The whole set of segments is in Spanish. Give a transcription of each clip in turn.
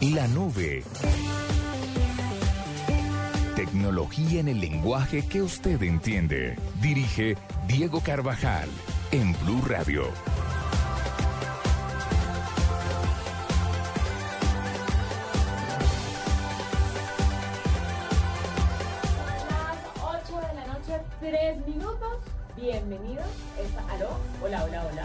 La nube. Tecnología en el lenguaje que usted entiende. Dirige Diego Carvajal en Blue Radio. Las 8 de la noche, 3 minutos. Bienvenidos. ¿Aló? Hola, hola, hola.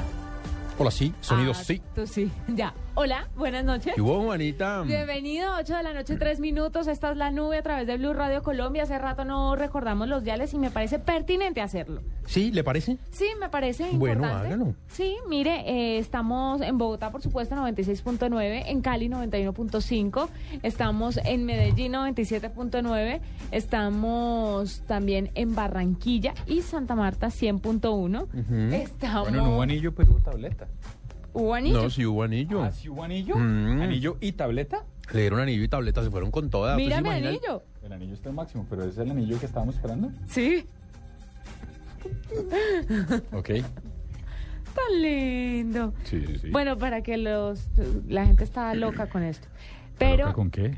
Hola, sí, sonidos Ah, sí. Tú sí. Ya. Hola, buenas noches. ¿Qué hubo, Juanita? Bienvenido, 8 de la noche, 3 minutos. Esta es la nube a través de Blue Radio Colombia. Hace rato no recordamos los diales y me parece pertinente hacerlo. ¿Sí? ¿Le parece? Sí, me parece Bueno, importante. hágalo. Sí, mire, eh, estamos en Bogotá, por supuesto, 96.9, en Cali 91.5, estamos en Medellín 97.9, estamos también en Barranquilla y Santa Marta 100.1. Estamos... Bueno, no hubo anillo, pero hubo tableta. ¿Hubo anillo? No, sí hubo anillo. ¿Ah, sí hubo anillo? Mm. ¿Anillo y tableta? Le dieron anillo y tableta, se fueron con toda. ¿Usted se Mírame imagina? anillo. El anillo está al máximo, pero ese es el anillo que estábamos esperando. Sí, Ok. tan lindo. Sí, sí, sí. Bueno, para que los la gente está loca con esto. Pero, ¿Con qué?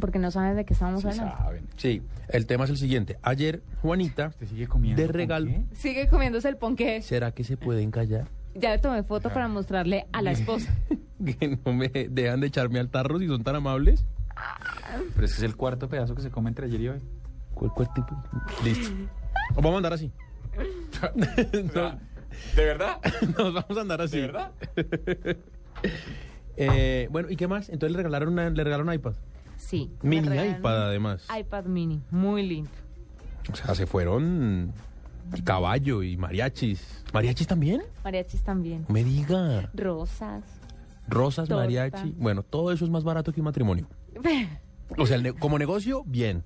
porque no saben de qué estamos Sí hablando. saben. Sí, el tema es el siguiente. Ayer, Juanita, ¿Usted sigue comiendo? De regalo. qué? Sigue comiéndose el ponqué. ¿será que se pueden callar? Ya le tomé foto para mostrarle a la esposa. que no me dejan de echarme al tarro si son tan amables. Pero ese es el cuarto pedazo que se come entre ayer y hoy. ¿Cuál, cuál tipo? Listo. Nos vamos a andar así. No, ¿De verdad? nos vamos a andar así. ¿De verdad? Eh, bueno, ¿y qué más? Entonces le regalaron, una- le regalaron un iPad. Sí. Mini iPad, además. iPad mini, muy lindo. O sea, se fueron caballo y mariachis. ¿Mariachis también? Mariachis también. No me diga. Rosas. Rosas, Torta. mariachi. Bueno, todo eso es más barato que un matrimonio. O sea, como negocio, bien.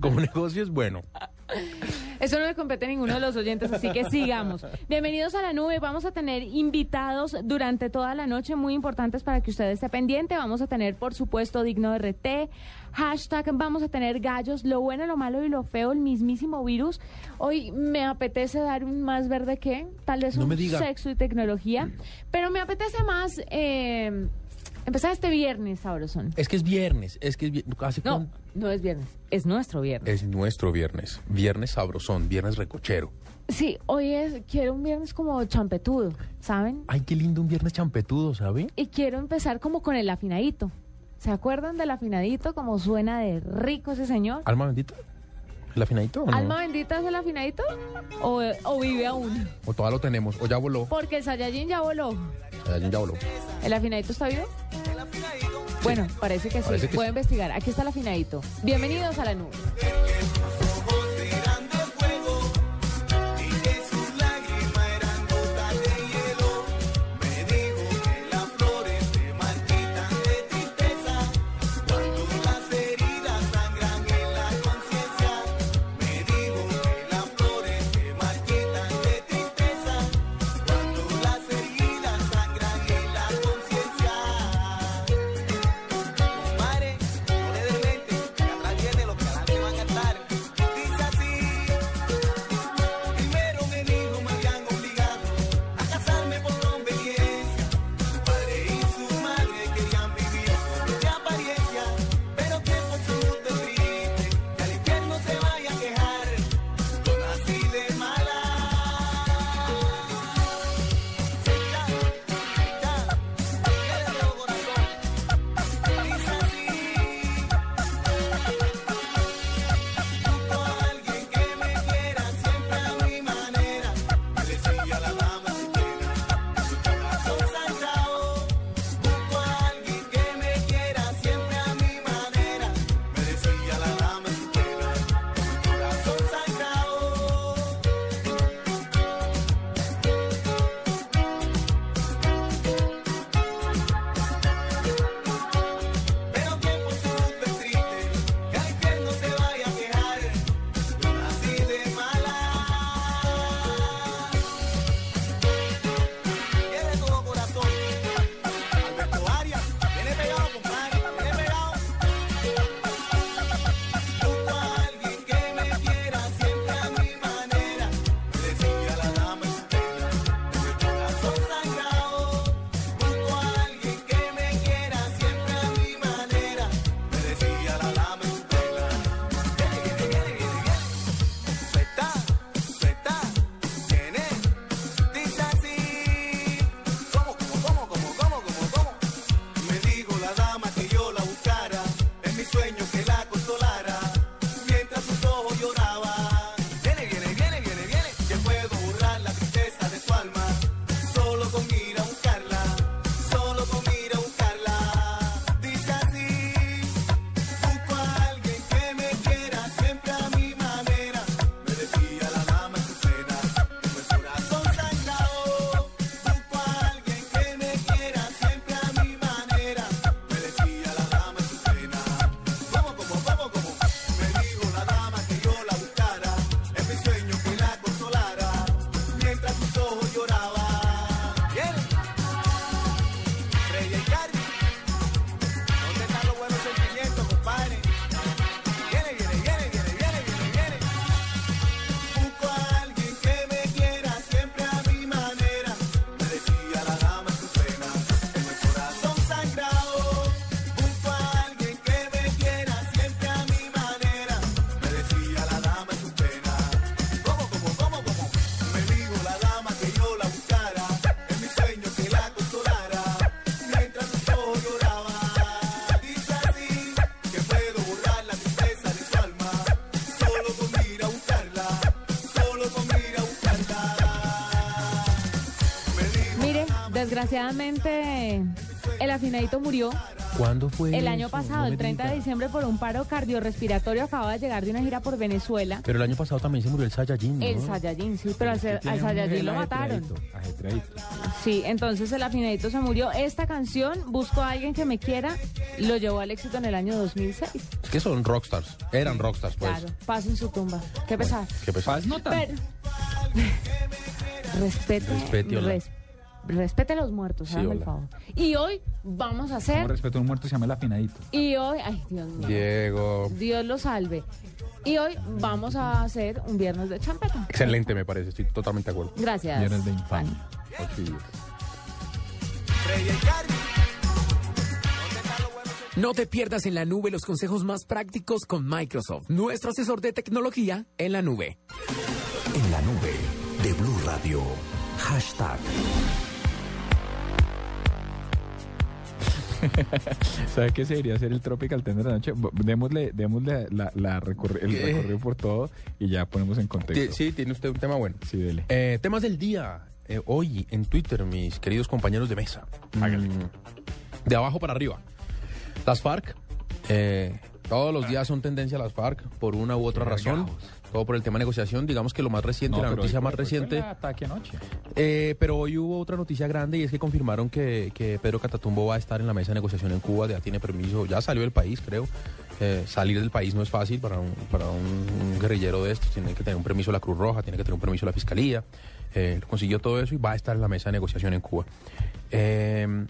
Como negocio es bueno. Eso no le compete a ninguno de los oyentes, así que sigamos. Bienvenidos a la nube. Vamos a tener invitados durante toda la noche muy importantes para que usted esté pendiente. Vamos a tener, por supuesto, digno RT, hashtag, vamos a tener gallos, lo bueno, lo malo y lo feo, el mismísimo virus. Hoy me apetece dar un más verde que, tal vez No un sexo y tecnología, pero me apetece más eh, empezar este viernes, sabrosón. Es que es viernes. Es que es viernes. ¿Hace No, no es viernes, es nuestro viernes. Es nuestro viernes. Viernes sabrosón. Viernes recochero. Sí, hoy es, quiero un viernes como champetudo, ¿saben? Ay, qué lindo un viernes champetudo, ¿sabe? Y quiero empezar como con el afinadito. ¿Se acuerdan del afinadito? Como suena de rico ese señor. ¿Alma bendita? ¿El afinadito o no? ¿Alma bendita es el afinadito? ¿O, o vive aún? O todavía lo tenemos. O ya voló. Porque el Saiyajin ya voló. Ya, ya voló. ¿El afinadito está vivo? Bueno, parece que sí. Parece que Voy a sí. investigar. Aquí está el afinadito. Bienvenidos a la nube. Desgraciadamente el afinadito murió ¿Cuándo fue? el año eso? pasado, No el me 30 de diciembre, por un paro cardiorrespiratorio. Acaba de llegar de una gira por Venezuela. Pero el año pasado también se murió el Saiyajin, ¿no? El Saiyajin, sí, pero al, al nivel lo mataron. ajetreadito. Sí, entonces el afinadito se murió. Esta canción, Busco a alguien que me quiera, lo llevó al éxito en el año 2006. Es que son rockstars. Eran rockstars, pues. Claro, paz en su tumba. Qué pesar. Qué pesado. Paz no tanto. Pero- respete, Respete, hola. res- respete a los muertos, Sí, hágame el favor. Y hoy vamos a Como hacer, respeto a un muerto se llama el afinadito. y hoy, ay Dios mío, Diego. Dios lo salve. Y hoy vamos a hacer un viernes de champeta. Excelente, me parece. Estoy totalmente de acuerdo. Gracias. Viernes de infamia. No te pierdas en la nube los consejos más prácticos con Microsoft, nuestro asesor de tecnología en la nube. En la nube de Blue Radio. Hashtag. ¿Sabe qué se debería hacer el Tropical Ten de la noche? Démosle, démosle la, la recorri- el recorrido por todo y ya ponemos en contexto. Sí, tiene usted un tema bueno. Sí, dele. Eh, temas del día. Eh, hoy en Twitter, mis queridos compañeros de mesa. Mm, de abajo para arriba. Las FARC. eh, todos los días son tendencia a las FARC por una u otra Qué razón. regajos. Todo por el tema de negociación. Digamos que lo más reciente, la noticia hoy más hoy reciente. ataque anoche. Eh, pero hoy hubo otra noticia grande y es que confirmaron que, que Pedro Catatumbo va a estar en la mesa de negociación en Cuba, ya tiene permiso, ya salió del país, creo. Eh, salir del país no es fácil para un, para un guerrillero de estos, tiene que tener un permiso de la Cruz Roja, tiene que tener un permiso de la Fiscalía. Eh, consiguió todo eso y va a estar en la mesa de negociación en Cuba. Steve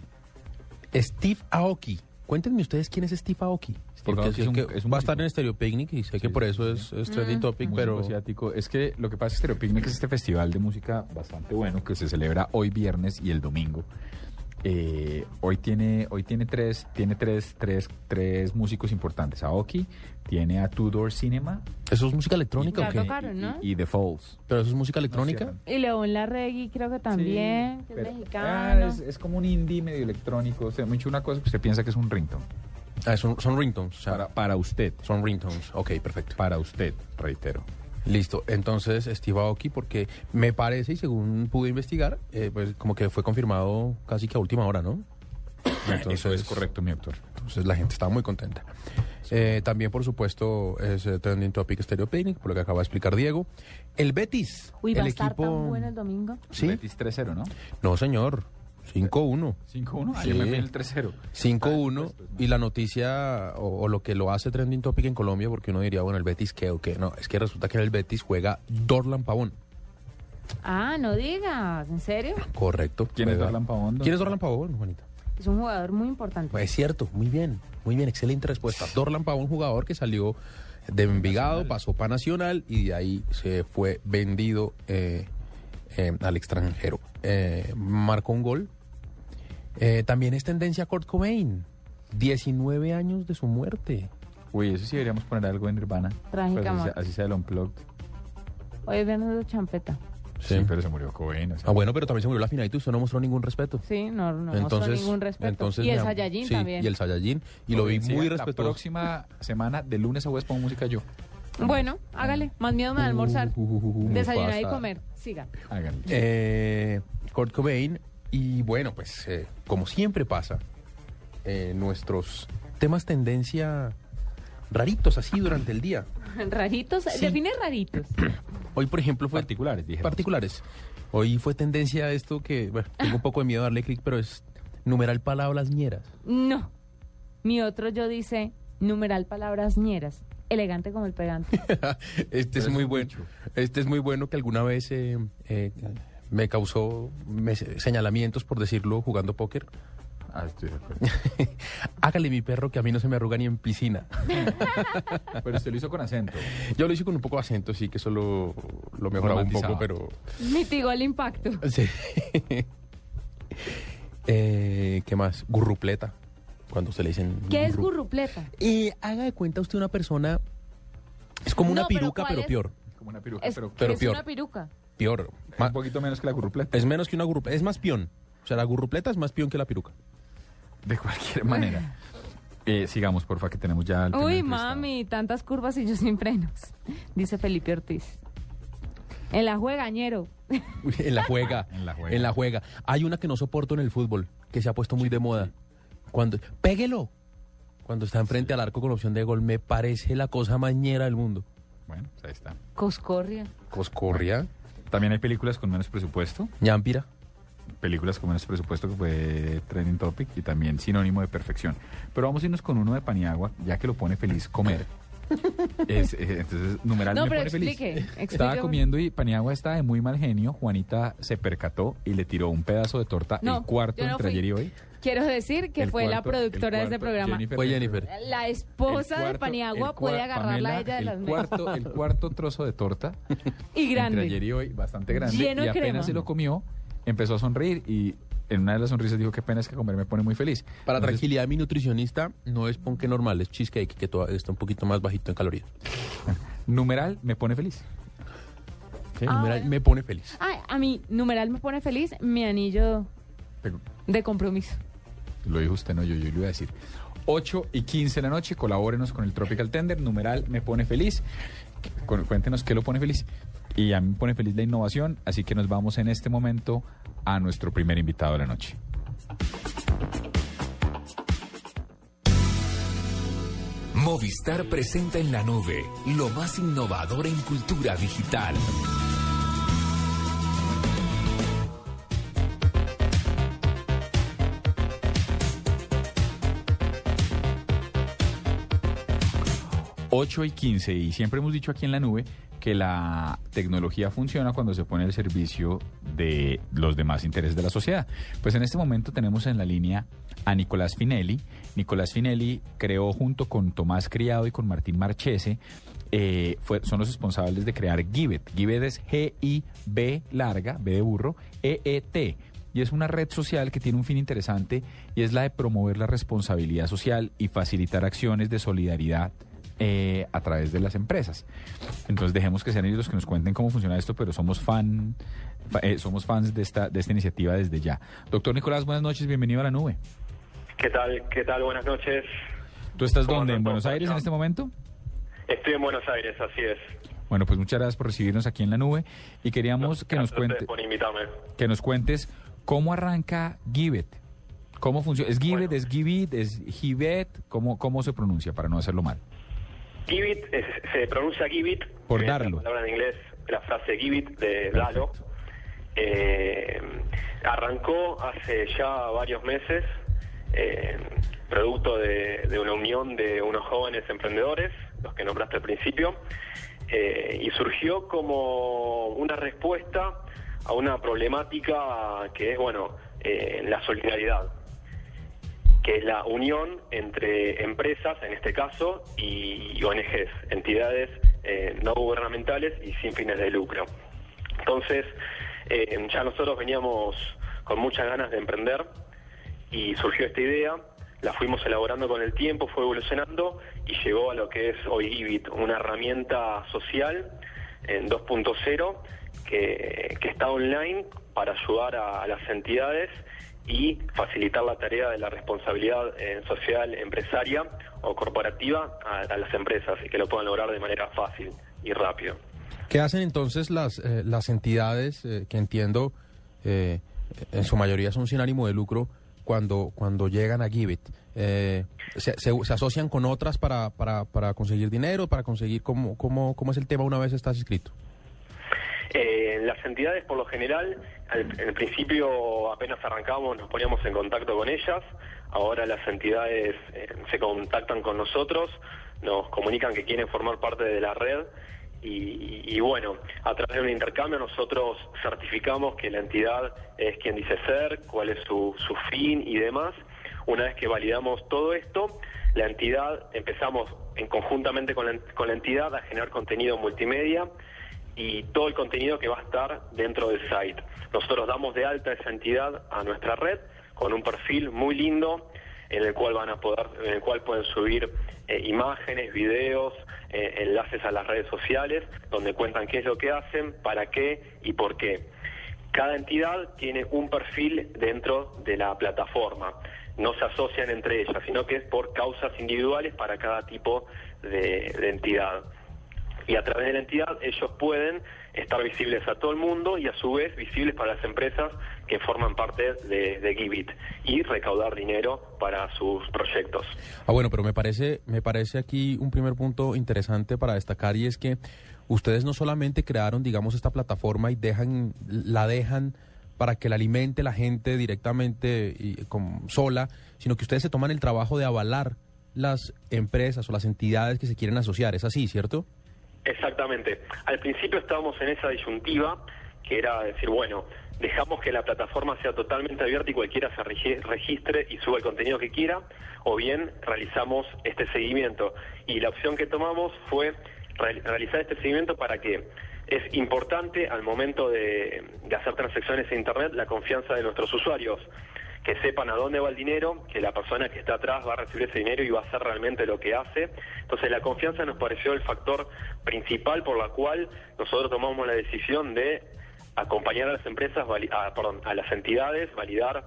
Aoki, cuéntenme ustedes quién es Steve Aoki. Porque es un- que es un va a estar en Stereo Picnic y sé que Sí, por sí, eso sí. es, es trending topic, Músico pero... asiático. Es que lo que pasa es que Stereo Picnic es este festival de música bastante bueno que se celebra hoy viernes y el domingo. Eh, hoy tiene hoy tiene tres tiene tres, tres, tres músicos importantes. Aoki tiene a Tudor Cinema ¿Eso es música electrónica Ya o qué? tocaron, ¿no? y, y The Falls. ¿Pero eso es música electrónica? cierran. Y León Larregui creo que también, Sí, que pero- es ah, mexicano. es, es como un indie medio electrónico. O sea, mucho una cosa que usted piensa que es un ringtone. Ah, son, son ringtones. o sea, Para, para usted. Son ringtones. Ok, perfecto. Para usted, reitero. Listo. Entonces, Steve Aoki, porque me parece, y según pude investigar, eh, pues como que fue confirmado casi que a última hora, ¿no? Eso es correcto, mi doctor. Entonces la gente estaba muy contenta. Eh, también, por supuesto, es eh, trending topic Stereo Picnic, por lo que acaba de explicar Diego. El Betis. Uy, el va a estar equipo... tan bueno el domingo. ¿Sí? Betis 3-0, ¿no? No, señor. 5-1. 5-1. Sí. Ayer me el 3-0. 5-1 y la noticia o, o lo que lo hace trending topic en Colombia porque uno diría, bueno, el Betis qué o qué. No, es que resulta que en el Betis juega Dorlan Pavón. Ah, no digas, ¿en serio? Correcto. ¿Quién es Dorlan Pavón? ¿Quién es Dorlan Pavón, Juanita? Es un jugador muy importante. Pues es cierto, muy bien, muy bien, excelente respuesta. Dorlan Pavón, jugador que salió de Envigado, pasó para Nacional y de ahí se fue vendido eh, eh, al extranjero. Eh, marcó un gol. Eh, también es tendencia Kurt Cobain, 19 años de su muerte. Uy, eso sí deberíamos poner algo en Nirvana. Trágica Pues así, sea- así sea el Unplugged. Hoy es viernes de champeta. Sí, pero se murió Cobain. o sea. Ah, bueno, pero también se murió la final y usted no mostró ningún respeto. Sí, no, no mostró entonces, ningún respeto. entonces y el Saiyajin sí, también. Y el Saiyajin. Y lo vi Sí, muy La respetuoso. próxima semana, de lunes a jueves, pongo música yo. Bueno, hágale. Más miedo me da almorzar. Uh, uh, uh, uh, Desayunar y comer. Siga. Háganlo. Eh, Kurt Cobain. Y bueno, pues eh, como siempre pasa, eh, nuestros temas tendencia raritos así durante el día. Raritos. Sí. Define raritos. Hoy, por ejemplo, fue... Particulares, dije. Particulares. Hoy fue tendencia esto que, bueno, tengo un poco de miedo a darle clic, pero es numeral palabras ñeras. No. Mi otro yo dice numeral palabras ñeras. Elegante como el pegante. este es muy bueno. Este es muy bueno que alguna vez eh, eh, me causó me- señalamientos por decirlo jugando póker. Ah, estoy de acuerdo. Hágale mi perro que a mí no se me arruga ni en piscina. Pero usted lo hizo con acento. Yo lo hice con un poco de acento, sí, que eso lo, lo mejoraba un poco, pero... Mitigó el impacto. Sí. Eh, ¿Qué más? Gurrupleta. Cuando usted le dicen... ¿Qué es gurru- gurrupleta? Y haga de cuenta usted una persona... Es como una No, pero piruca, ¿cuál pero, es? peor. Como una peruca, Es, pero, pero es peor. una piruca. Peor. un poquito menos que la gurrupleta. es menos que una gurrupleta. Es más pion. O sea, la gurrupleta es más pion que la piruca. De cualquier manera. Eh, sigamos, porfa, que tenemos ya el Uy, mami, tantas curvas y yo sin frenos. Dice Felipe Ortiz. En la juegañero. En la juega, En la juega. en la juega. Hay una que no soporto en el fútbol, que se ha puesto muy de moda. Cuando, péguelo. Cuando está enfrente al arco con opción de gol, me parece la cosa mañera del mundo. Bueno, pues ahí está. Coscorria. Coscorria, También hay películas con menos presupuesto. ñampira. películas con menos presupuesto que fue Trending Topic y también sinónimo de perfección. Pero vamos a irnos con uno de Paniagua, ya que lo pone feliz comer. Es, eh, entonces, numeral No, me pero pone feliz. explique, explique. Estaba comiendo y Paniagua estaba de muy mal genio. Juanita se percató y le tiró un pedazo de torta, No, el cuarto no entre fui. ayer y hoy. Quiero decir que El fue la cuarto- productora de el este cuarto, programa. Jennifer Fue. Jennifer. La esposa de cuarto- Paniagua el puede agarrarla a Pamela, ella de las cuarto, el cuarto trozo de torta Y entre ayer grande. y hoy, bastante grande. Lleno y de apenas crema. se lo comió, empezó a sonreír y en una de las sonrisas dijo, qué pena es que comer me pone muy feliz. Para Entonces, tranquilidad de mi nutricionista, no es ponque normal, es cheesecake, que to- está un poquito más bajito en calorías. Numeral me pone feliz. ¿Sí? Ah, Numeral bueno. me pone feliz. Ay, a mí, numeral me pone feliz mi anillo de compromiso. Lo dijo usted, no yo, yo iba a decir. 8 y 15 de la noche, colabórenos con el Tropical Tender. Numeral me pone feliz. Cu- Cuéntenos qué lo pone feliz. Y a mí me pone feliz la innovación, así que nos vamos en este momento a nuestro primer invitado de la noche. Movistar presenta en la nube lo más innovador en cultura digital. Ocho y 15 y siempre hemos dicho aquí en la nube que la tecnología funciona cuando se pone al servicio de los demás intereses de la sociedad. Pues en este momento tenemos en la línea a Nicolás Finelli. Nicolás Finelli creó junto con Tomás Criado y con Martín Marchese, eh, fue- son los responsables de crear Gibet. Gibet es G-I-B larga, B de burro, E-E-T. Y es una red social que tiene un fin interesante y es la de promover la responsabilidad social y facilitar acciones de solidaridad eh, a través de las empresas. Entonces dejemos que sean ellos los que nos cuenten cómo funciona esto, pero somos fan, fa- eh, somos fans de esta, de esta iniciativa desde ya. Doctor Nicolás, buenas noches, bienvenido a la nube. ¿Qué tal? ¿Qué tal? Buenas noches. ¿Tú estás ¿Cómo dónde? ¿En Buenos Aires en este momento? Estoy en Buenos Aires, así es. Bueno, pues muchas gracias por recibirnos aquí en la nube y queríamos que nos Gracias a ustedes cuente, por invitarme. que nos cuentes cómo arranca Gibet. ¿Cómo funciona? ¿Es? Bueno. ¿Es Gibit? ¿Es Gibet? ¿Cómo, ¿Cómo se pronuncia para no hacerlo mal? Gibit es- se pronuncia Gibit. Por darlo. La palabra en inglés, la frase Gibit de Dalo. Eh, arrancó hace ya varios meses, eh, producto de, de una unión de unos jóvenes emprendedores, los que nombraste al principio, eh, y surgió como una respuesta a una problemática que es, bueno, eh, la solidaridad. Que es la unión entre empresas, en este caso, y ONGs, entidades eh, no gubernamentales y sin fines de lucro. Entonces, eh, ya nosotros veníamos con muchas ganas de emprender y surgió esta idea, la fuimos elaborando con el tiempo, fue evolucionando y llegó a lo que es hoy Givit, una herramienta social en 2.0 que, que está online para ayudar a las entidades y facilitar la tarea de la responsabilidad eh, social empresaria o corporativa a, las empresas y que lo puedan lograr de manera fácil y rápido. ¿Qué hacen entonces las, eh, las entidades eh, que entiendo eh, en su mayoría son sin ánimo de lucro cuando, cuando llegan a Givit? Se, se- se asocian con otras para, para, para conseguir dinero, para conseguir cómo, cómo, cómo es el tema una vez estás inscrito? Eh, las entidades, por lo general, al, en principio apenas arrancamos, nos poníamos en contacto con ellas. Ahora las entidades eh, se contactan con nosotros, nos comunican que quieren formar parte de la red. Y, y bueno, a través de un intercambio nosotros certificamos que la entidad es quien dice ser, cuál es su, su fin y demás. Una vez que validamos todo esto, la entidad empezamos en conjuntamente con la, con la entidad a generar contenido multimedia y todo el contenido que va a estar dentro del site. Nosotros damos de alta esa entidad a nuestra red con un perfil muy lindo en el cual van a poder, en el cual pueden subir eh, imágenes, videos, eh, enlaces a las redes sociales, donde cuentan qué es lo que hacen, para qué y por qué. Cada entidad tiene un perfil dentro de la plataforma. No se asocian entre ellas, sino que es por causas individuales para cada tipo de, de entidad. Y a través de la entidad ellos pueden estar visibles a todo el mundo y a su vez visibles para las empresas que forman parte de, de Givit y recaudar dinero para sus proyectos. Ah, bueno, pero me parece, me parece aquí un primer punto interesante para destacar y es que ustedes no solamente crearon, digamos, esta plataforma y dejan, la dejan para que la alimente la gente directamente y con, sola, sino que ustedes se toman el trabajo de avalar las empresas o las entidades que se quieren asociar. ¿Es así, cierto? Exactamente. Al principio estábamos en esa disyuntiva, que era decir, bueno, dejamos que la plataforma sea totalmente abierta y cualquiera se registre y suba el contenido que quiera, o bien realizamos este seguimiento. Y la opción que tomamos fue realizar este seguimiento para que es importante al momento de, de hacer transacciones en Internet la confianza de nuestros usuarios que sepan a dónde va el dinero, que la persona que está atrás va a recibir ese dinero y va a hacer realmente lo que hace. Entonces la confianza nos pareció el factor principal por la cual nosotros tomamos la decisión de acompañar a las empresas, a, perdón, a las entidades, validar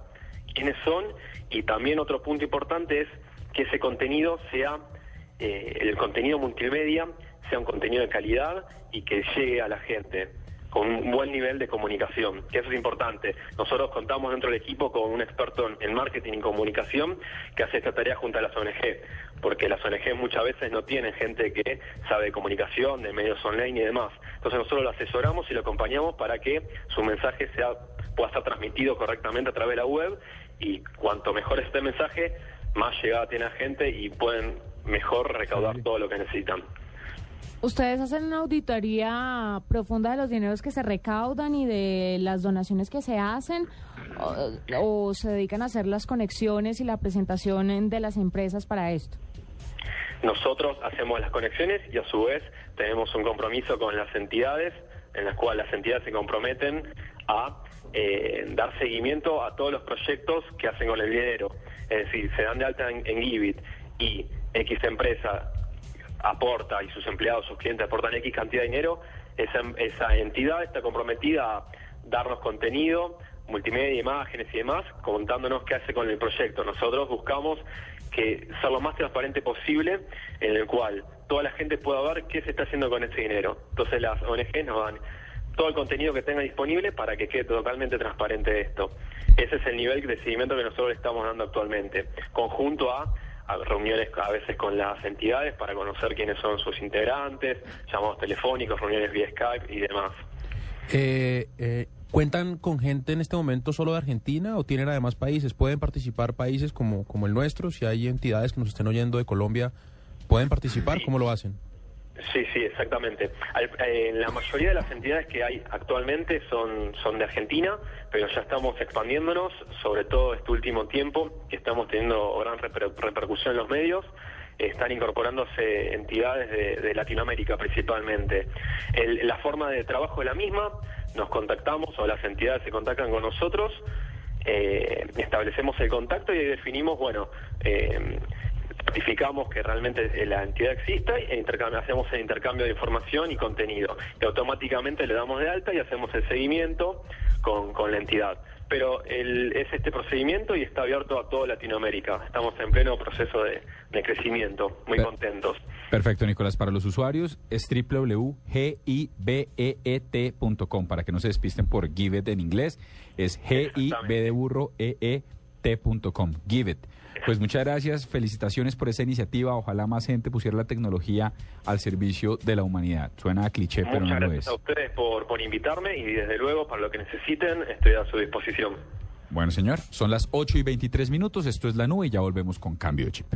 quiénes son y también otro punto importante es que ese contenido sea, eh, el contenido multimedia sea un contenido de calidad y que llegue a la gente con un buen nivel de comunicación, que eso es importante. Nosotros contamos dentro del equipo con un experto en marketing y comunicación que hace esta tarea junto a las ONG, porque las ONG muchas veces no tienen gente que sabe de comunicación, de medios online y demás. Entonces nosotros lo asesoramos y lo acompañamos para que su mensaje sea pueda ser transmitido correctamente a través de la web y cuanto mejor esté el mensaje, más llegada tiene a gente y pueden mejor recaudar todo lo que necesitan. ¿Ustedes hacen una auditoría profunda de los dineros que se recaudan y de las donaciones que se hacen? ¿O, se dedican a hacer las conexiones y la presentación de las empresas para esto? Nosotros hacemos las conexiones y a su vez tenemos un compromiso con las entidades en las cuales las entidades se comprometen a eh, dar seguimiento a todos los proyectos que hacen con el dinero. Es decir, se dan de alta en, en y X empresa aporta y sus empleados, sus clientes aportan X cantidad de dinero, esa, entidad está comprometida a darnos contenido, multimedia, imágenes y demás, contándonos qué hace con el proyecto. Nosotros buscamos que ser lo más transparente posible, en el cual toda la gente pueda ver qué se está haciendo con ese dinero. Entonces las ONG nos dan todo el contenido que tenga disponible para que quede totalmente transparente esto. Ese es el nivel de seguimiento que nosotros le estamos dando actualmente, conjunto a a reuniones a veces con las entidades para conocer quiénes son sus integrantes, llamados telefónicos, reuniones vía Skype y demás. Eh, eh, ¿Cuentan con gente en este momento solo de Argentina o tienen además países? ¿Pueden participar países como, como el nuestro? Si hay entidades que nos estén oyendo de Colombia, ¿pueden participar? ¿Cómo lo hacen? Sí, sí, exactamente. Eh, la mayoría de las entidades que hay actualmente son, son de Argentina, pero ya estamos expandiéndonos, sobre todo este último tiempo, estamos teniendo gran repercusión en los medios. Están incorporándose entidades de, Latinoamérica principalmente. la forma de trabajo es la misma, nos contactamos o las entidades se contactan con nosotros, eh, establecemos el contacto y definimos, bueno, eh, certificamos que realmente la entidad exista e hacemos el intercambio de información y contenido. Y automáticamente le damos de alta y hacemos el seguimiento con, con la entidad. Pero el, es este procedimiento y está abierto a toda Latinoamérica. Estamos en pleno proceso de, crecimiento, muy contentos. Perfecto, Nicolás. Para los usuarios es www.gibeet.com para que no se despisten por Givet en inglés. Es g i b de burro e e t.com. Givet. Pues muchas gracias, felicitaciones por esa iniciativa. Ojalá más gente pusiera la tecnología al servicio de la humanidad. Suena a cliché, pero no lo es. a ustedes por, por invitarme y desde luego para lo que necesiten estoy a su disposición. Bueno, señor, son las 8 y 23 minutos. Esto es la nube y ya volvemos con cambio de chip.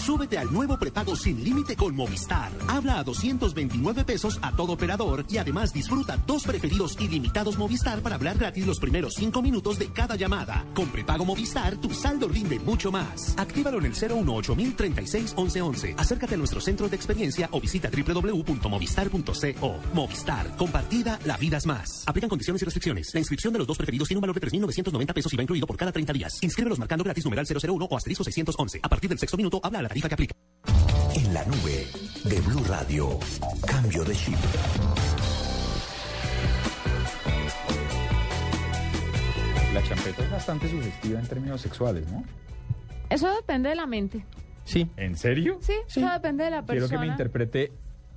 Súbete al nuevo prepago sin límite con Movistar. Habla a 229 pesos a todo operador y además disfruta dos preferidos ilimitados Movistar para hablar gratis los primeros cinco minutos de cada llamada. Con prepago Movistar, tu saldo rinde mucho más. Actívalo en el 018 1036 1111. Acércate a nuestro centro de experiencia o visita www.movistar.co. Movistar, compartida, la vida es más. Aplican condiciones y restricciones. La inscripción de los dos preferidos tiene un valor de 3.990 pesos y va incluido por cada 30 días. Inscríbelos marcando gratis numeral 001 o asterisco 611. A partir del sexto minuto, habla a la que aplica. En la nube de Blue Radio, cambio de chip. La champeta es bastante sugestiva en términos sexuales, ¿no? Eso depende de la mente. Sí. ¿En serio? Sí, eso depende de la Quiero persona. que me interprete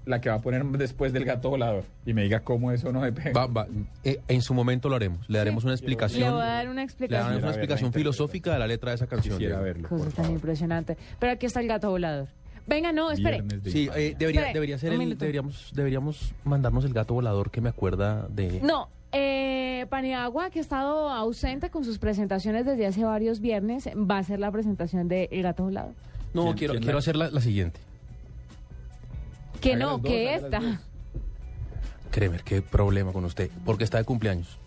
la que va a poner después del gato volador y me diga cómo eso no se pega. Va, va, eh, en su momento lo haremos. Le daremos una explicación. Le voy a dar una Le explicación. daremos una explicación verla filosófica de la letra de esa canción. Quisiera verlo. Cosa tan favor. impresionante. Pero aquí está el gato volador. Venga, no, espere. Sí, eh, debería, Espere, debería ser el- deberíamos, deberíamos mandarnos el gato volador que me acuerda de... No, eh, Paniagua, que ha estado ausente con sus presentaciones desde hace varios viernes, va a hacer la presentación de El Gato Volador. No, ¿Quién- quiero, quién quiero hacer la, la siguiente. Que no, dos, que esta. Créeme, qué problema con usted. Porque está de cumpleaños.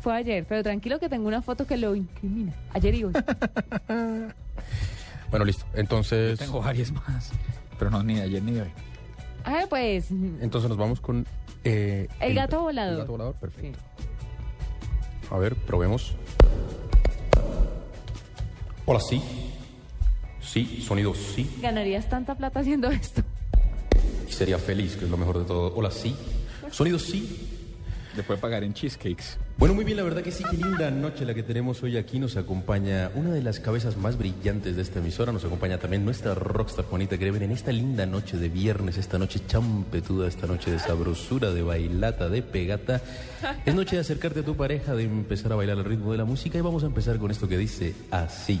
Fue ayer, pero tranquilo que tengo una foto que lo incrimina. Ayer y hoy. Bueno, listo. Entonces, Tengo varias más, pero no ni de ayer ni de hoy. A ver, pues. entonces nos vamos con... eh, El gato volador. El gato volador, perfecto. A ver, probemos. Hola, sí. Sí, sonido sí. Ganarías tanta plata haciendo esto. Y sería feliz, que es lo mejor de todo. Hola, sí. Sonido sí. Puede pagar en cheesecakes. Bueno, muy bien, la verdad que sí, qué linda noche la que tenemos hoy aquí. Nos acompaña una de las cabezas más brillantes de esta emisora. Nos acompaña también nuestra rockstar Juanita Greven en esta linda noche de viernes, esta noche champetuda, esta noche de sabrosura, de bailata, de pegata. Es noche de acercarte a tu pareja, de empezar a bailar al ritmo de la música y vamos a empezar con esto que dice así.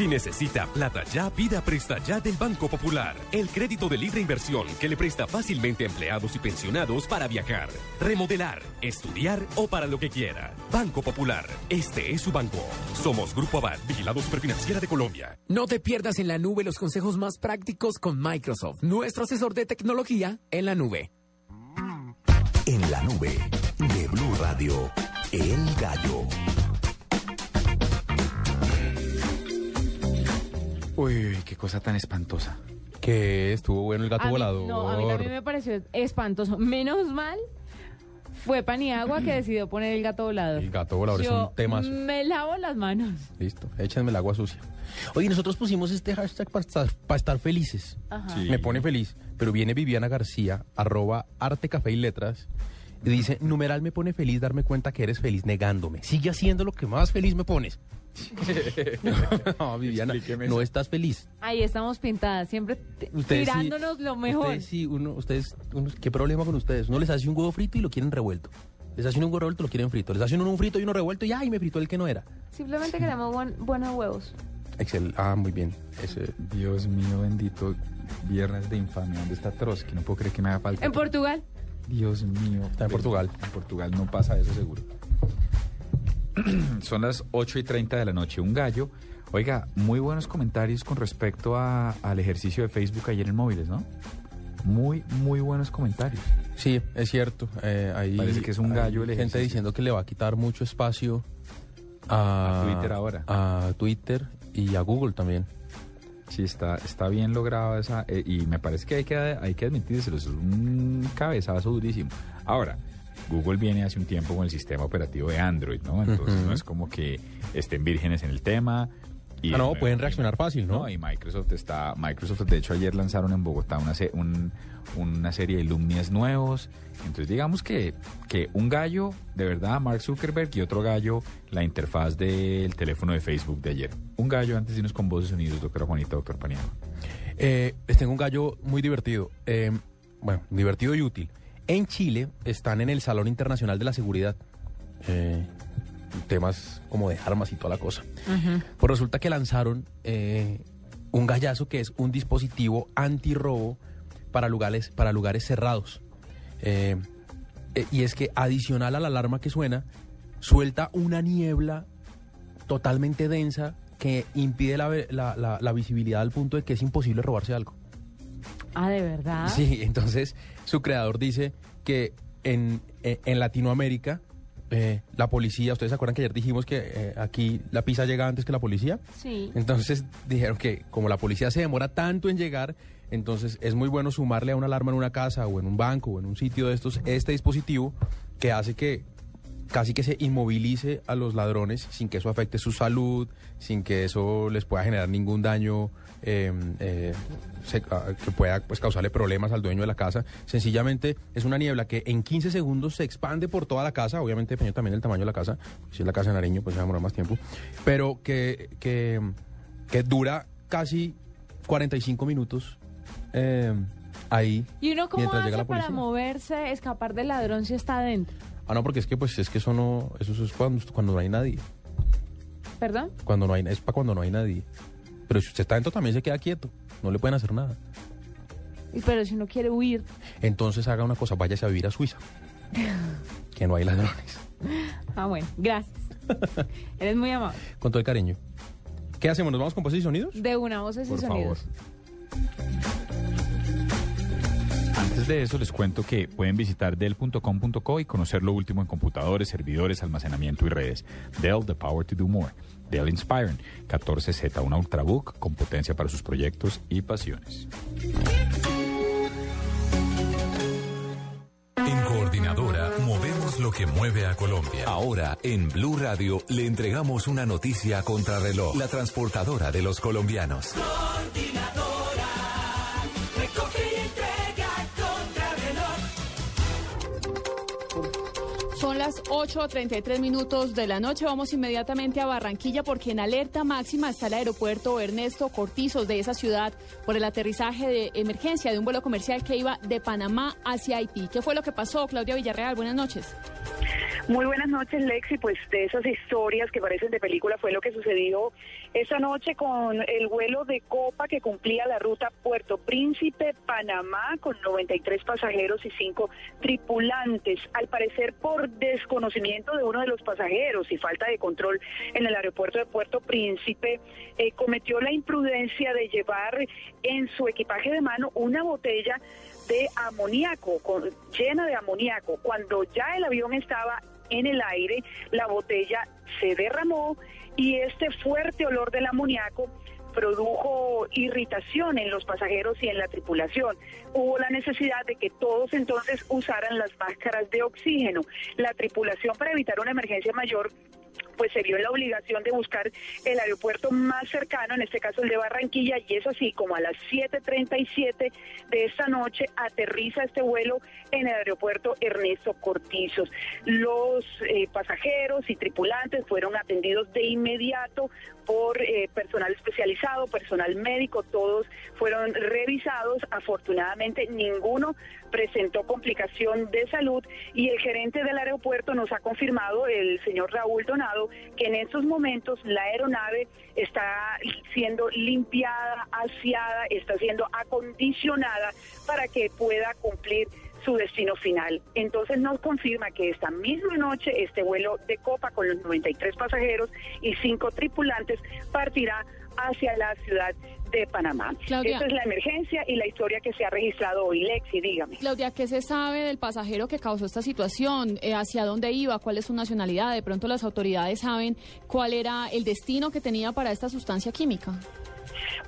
Si necesita plata ya, pida Presta Ya del Banco Popular. El crédito de libre inversión que le presta fácilmente a empleados y pensionados para viajar, remodelar, estudiar o para lo que quiera. Banco Popular. Este es su banco. Somos Grupo Abad, Vigilado Superfinanciera de Colombia. No te pierdas en la nube los consejos más prácticos con Microsoft, nuestro asesor de tecnología en la nube. En la nube de Blue Radio, El Gallo. Uy, qué cosa tan espantosa. Que estuvo bueno el gato mí- volador. No, a mí también me pareció espantoso. Menos mal fue Paniagua que decidió poner el gato volador. El gato volador es Yo un temazo. me lavo las manos. Listo, échenme el agua sucia. Oye, nosotros pusimos este hashtag para estar, para estar felices. Ajá. Sí. Me pone feliz, pero viene Viviana García, arroba arte, café y letras, y dice, numeral me pone feliz darme cuenta que eres feliz negándome. Sigue haciendo lo que más feliz me pones. no, Viviana, no estás feliz. Ahí estamos pintadas, siempre Ustedes sí- tirándonos lo mejor. Ustedes sí, uno, ustedes, uno- ¿qué problema con ustedes? Uno les hace un huevo frito y lo quieren revuelto. Les hace un huevo revuelto y lo quieren frito. Les hace uno un frito y uno revuelto y ¡ay, me fritó el que no era! Simplemente queremos buen- buenos huevos. Excel, ah, muy bien. Ese, Dios mío bendito, viernes de infamia, ¿dónde está Trotsky? No puedo creer que me haga falta. En Portugal. Dios mío. Está en Portugal. En Portugal no pasa eso seguro. Son las 8 y 30 de la noche. Un gallo. Oiga, muy buenos comentarios con respecto a- al ejercicio de Facebook ayer en móviles, ¿no? Muy, muy buenos comentarios. Sí, es cierto. eh, ahí Parece que es un gallo el gente ejercicio. diciendo que le va a quitar mucho espacio a, A Twitter ahora. A Twitter y a Google también. Sí, está, está bien logrado esa, eh, y me parece que hay que, hay que admitírselo, es un cabezazo durísimo. Ahora, Google viene hace un tiempo con el sistema operativo de Android, ¿no? Entonces no es como que estén vírgenes en el tema. Y Ah, no, pueden reaccionar fácil, ¿no? y Microsoft está, Microsoft de hecho ayer lanzaron en Bogotá una, se- un- una serie de Lumnias nuevos. Entonces digamos que, que un gallo, de verdad, Mark Zuckerberg y otro gallo, la interfaz del teléfono de Facebook de ayer. Un gallo antes de irnos con voces unidos, doctora Juanita, doctor Paniagua. Eh, les tengo un gallo muy divertido. eh, bueno, divertido y útil. En Chile están en el Salón Internacional de la Seguridad. eh, temas como de armas y toda la cosa. Pues resulta que lanzaron eh, un gallazo que es un dispositivo antirrobo para lugares, para lugares cerrados. Eh, y es que adicional a la alarma que suena, suelta una niebla totalmente densa que impide la, ve- la- la- la visibilidad al punto de que es imposible robarse algo. Ah, ¿de verdad? Sí, entonces su creador dice que en, eh, en Latinoamérica eh, la policía, ustedes se acuerdan que ayer dijimos que eh, aquí la pizza llega antes que la policía. Sí. Entonces dijeron que como la policía se demora tanto en llegar, entonces es muy bueno sumarle a una alarma en una casa o en un banco o en un sitio de estos este dispositivo que hace que casi que se inmovilice a los ladrones sin que eso afecte su salud, sin que eso les pueda generar ningún daño eh, eh, se- ah, que pueda pues, causarle problemas al dueño de la casa. Sencillamente es una niebla que en 15 segundos se expande por toda la casa, obviamente dependiendo también del tamaño de la casa, si es la casa de Nariño pues se va a demorar más tiempo, pero que, que, que dura casi 45 minutos eh, ahí. ¿Y uno cómo hace para moverse, escapar del ladrón si está adentro? Ah, no, porque es que pues es que eso no, eso es cuando, cuando no hay nadie. ¿Perdón? Cuando no hay, es para cuando no hay nadie. Pero si usted está dentro también se queda quieto. No le pueden hacer nada. Y Pero si uno quiere huir. Entonces haga una cosa, váyase a vivir a Suiza. que no hay ladrones. Ah, bueno, gracias. Eres muy amable. Con todo el cariño. ¿Qué hacemos? ¿Nos vamos con voces y sonidos? De una voces y Por favor. Antes de eso les cuento que pueden visitar Dell.com.co y conocer lo último en computadores, servidores, almacenamiento y redes. Dell, the power to do more. Dell Inspiron 14Z, una Ultrabook con potencia para sus proyectos y pasiones. En Coordinadora movemos lo que mueve a Colombia. Ahora, en Blue Radio, le entregamos una noticia contra reloj. La transportadora de los colombianos. Coordinadora, Son las 8.33 minutos de la noche. Vamos inmediatamente a Barranquilla porque en alerta máxima está el aeropuerto Ernesto Cortizos de esa ciudad por el aterrizaje de emergencia de un vuelo comercial que iba de Panamá hacia Haití. ¿Qué fue lo que pasó, Claudia Villarreal? Buenas noches. Muy buenas noches, Lexi. Pues de esas historias que parecen de película fue lo que sucedió esta noche con el vuelo de Copa que cumplía la ruta Puerto Príncipe, Panamá, con 93 pasajeros y 5 tripulantes. Al parecer, por desconocimiento de uno de los pasajeros y falta de control en el aeropuerto de Puerto Príncipe, eh, cometió la imprudencia de llevar en su equipaje de mano una botella de amoníaco, con- llena de amoníaco. Cuando ya el avión estaba en el aire, la botella se derramó y este fuerte olor del amoníaco produjo irritación en los pasajeros y en la tripulación. Hubo la necesidad de que todos entonces usaran las máscaras de oxígeno. La tripulación para evitar una emergencia mayor pues se vio la obligación de buscar el aeropuerto más cercano, en este caso el de Barranquilla, y es así como a las 7.37 de esta noche aterriza este vuelo en el aeropuerto Ernesto Cortizos. Los eh, pasajeros y tripulantes fueron atendidos de inmediato por eh, personal especializado, personal médico, todos fueron revisados. Afortunadamente, ninguno presentó complicación de salud y el gerente del aeropuerto nos ha confirmado, el señor Raúl Donado, que en estos momentos la aeronave está siendo limpiada, aseada, está siendo acondicionada para que pueda cumplir su destino final. Entonces nos confirma que esta misma noche este vuelo de Copa con los 93 pasajeros y cinco tripulantes partirá hacia la ciudad de Panamá. Claudia. Esa es la emergencia y la historia que se ha registrado hoy. Lexi, dígame. Claudia, ¿qué se sabe del pasajero que causó esta situación? Eh, ¿Hacia dónde iba? ¿Cuál es su nacionalidad? De pronto las autoridades saben cuál era el destino que tenía para esta sustancia química.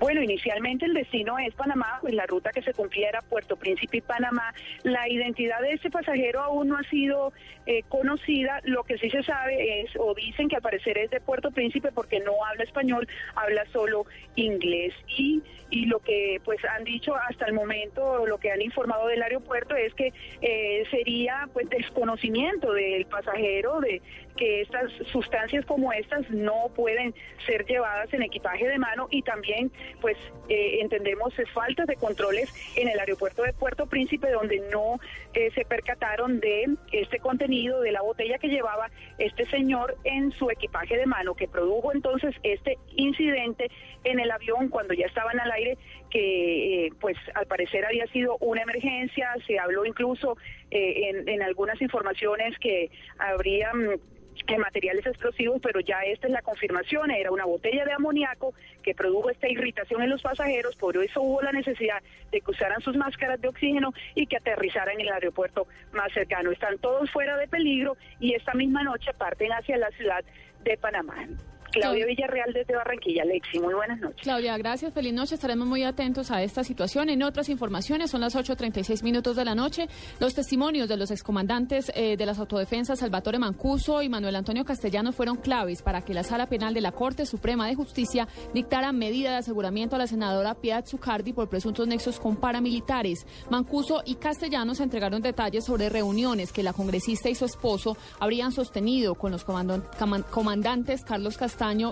Bueno, inicialmente el destino es Panamá, pues la ruta que se cumplía era Puerto Príncipe y Panamá. La identidad de este pasajero aún no ha sido eh, conocida. Lo que sí se sabe es, o dicen que al parecer es de Puerto Príncipe porque no habla español, habla solo inglés. Y, lo que pues han dicho hasta el momento, lo que han informado del aeropuerto es que eh, sería pues desconocimiento del pasajero de que estas sustancias como estas no pueden ser llevadas en equipaje de mano y también pues eh, entendemos es falta de controles en el aeropuerto de Puerto Príncipe donde no eh, se percataron de este contenido de la botella que llevaba este señor en su equipaje de mano que produjo entonces este incidente en el avión cuando ya estaban al aire que eh, pues al parecer había sido una emergencia. Se habló incluso eh, en, en algunas informaciones que habrían eh, materiales explosivos, pero ya esta es la confirmación, era una botella de amoníaco que produjo esta irritación en los pasajeros, por eso hubo la necesidad de que usaran sus máscaras de oxígeno y que aterrizaran en el aeropuerto más cercano. Están todos fuera de peligro y esta misma noche parten hacia la ciudad de Panamá. Claudia Villarreal desde Barranquilla, Lexi, muy buenas noches. Claudia, gracias, feliz noche. Estaremos muy atentos a esta situación. En otras informaciones, son las 8.36 minutos de la noche. Los testimonios de los excomandantes eh, de las autodefensas Salvatore Mancuso y Manuel Antonio Castellanos fueron claves para que la Sala Penal de la Corte Suprema de Justicia dictara medida de aseguramiento a la senadora Piedad Zucardi por presuntos nexos con paramilitares. Mancuso y Castellanos entregaron detalles sobre reuniones que la congresista y su esposo habrían sostenido con los comandantes Carlos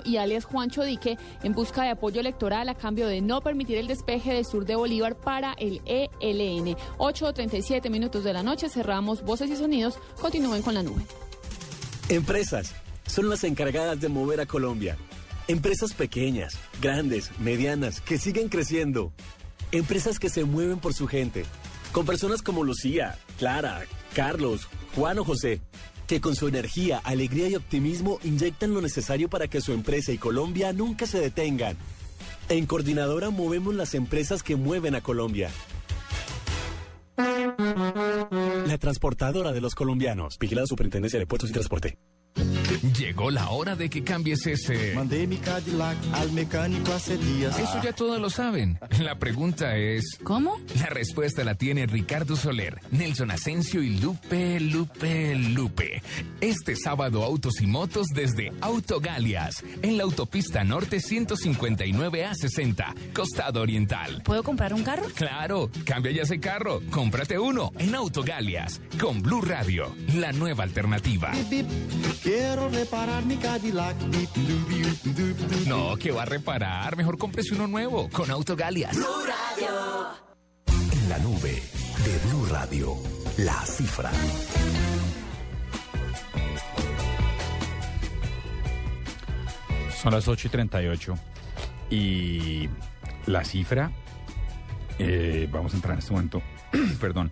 Y alias Juancho Dique en busca de apoyo electoral a cambio de no permitir el despeje del sur de Bolívar para el ELN. 8.37 minutos de la noche, cerramos voces y sonidos. Continúen con la nube. Empresas son las encargadas de mover a Colombia. Empresas pequeñas, grandes, medianas, que siguen creciendo. Empresas que se mueven por su gente. Con personas como Lucía, Clara, Carlos, Juan o José, que con su energía, alegría y optimismo inyectan lo necesario para que su empresa y Colombia nunca se detengan. En Coordinadora movemos las empresas que mueven a Colombia. La transportadora de los colombianos. Vigilada Superintendencia de Puertos y Transporte. Llegó la hora de que cambies ese. Mandei mi Cadillac al mecánico hace días. Eso ya todos lo saben. La pregunta es. ¿Cómo? La respuesta la tiene Ricardo Soler, Nelson Asensio y Lupe, Lupe, Lupe. Este sábado, autos y motos desde Autogalias, en la autopista norte 159 a 60, costado oriental. ¿Puedo comprar un carro? Claro, cambia ya ese carro. Cómprate uno en Autogalias, con Blue Radio, la nueva alternativa. Quiero reparar mi Cadillac. No, que va a reparar. Mejor cómprese uno nuevo con Autogalias. En la nube de Blue Radio, la cifra. Son las 8 y 38 y la cifra, eh, vamos a entrar en este momento, perdón,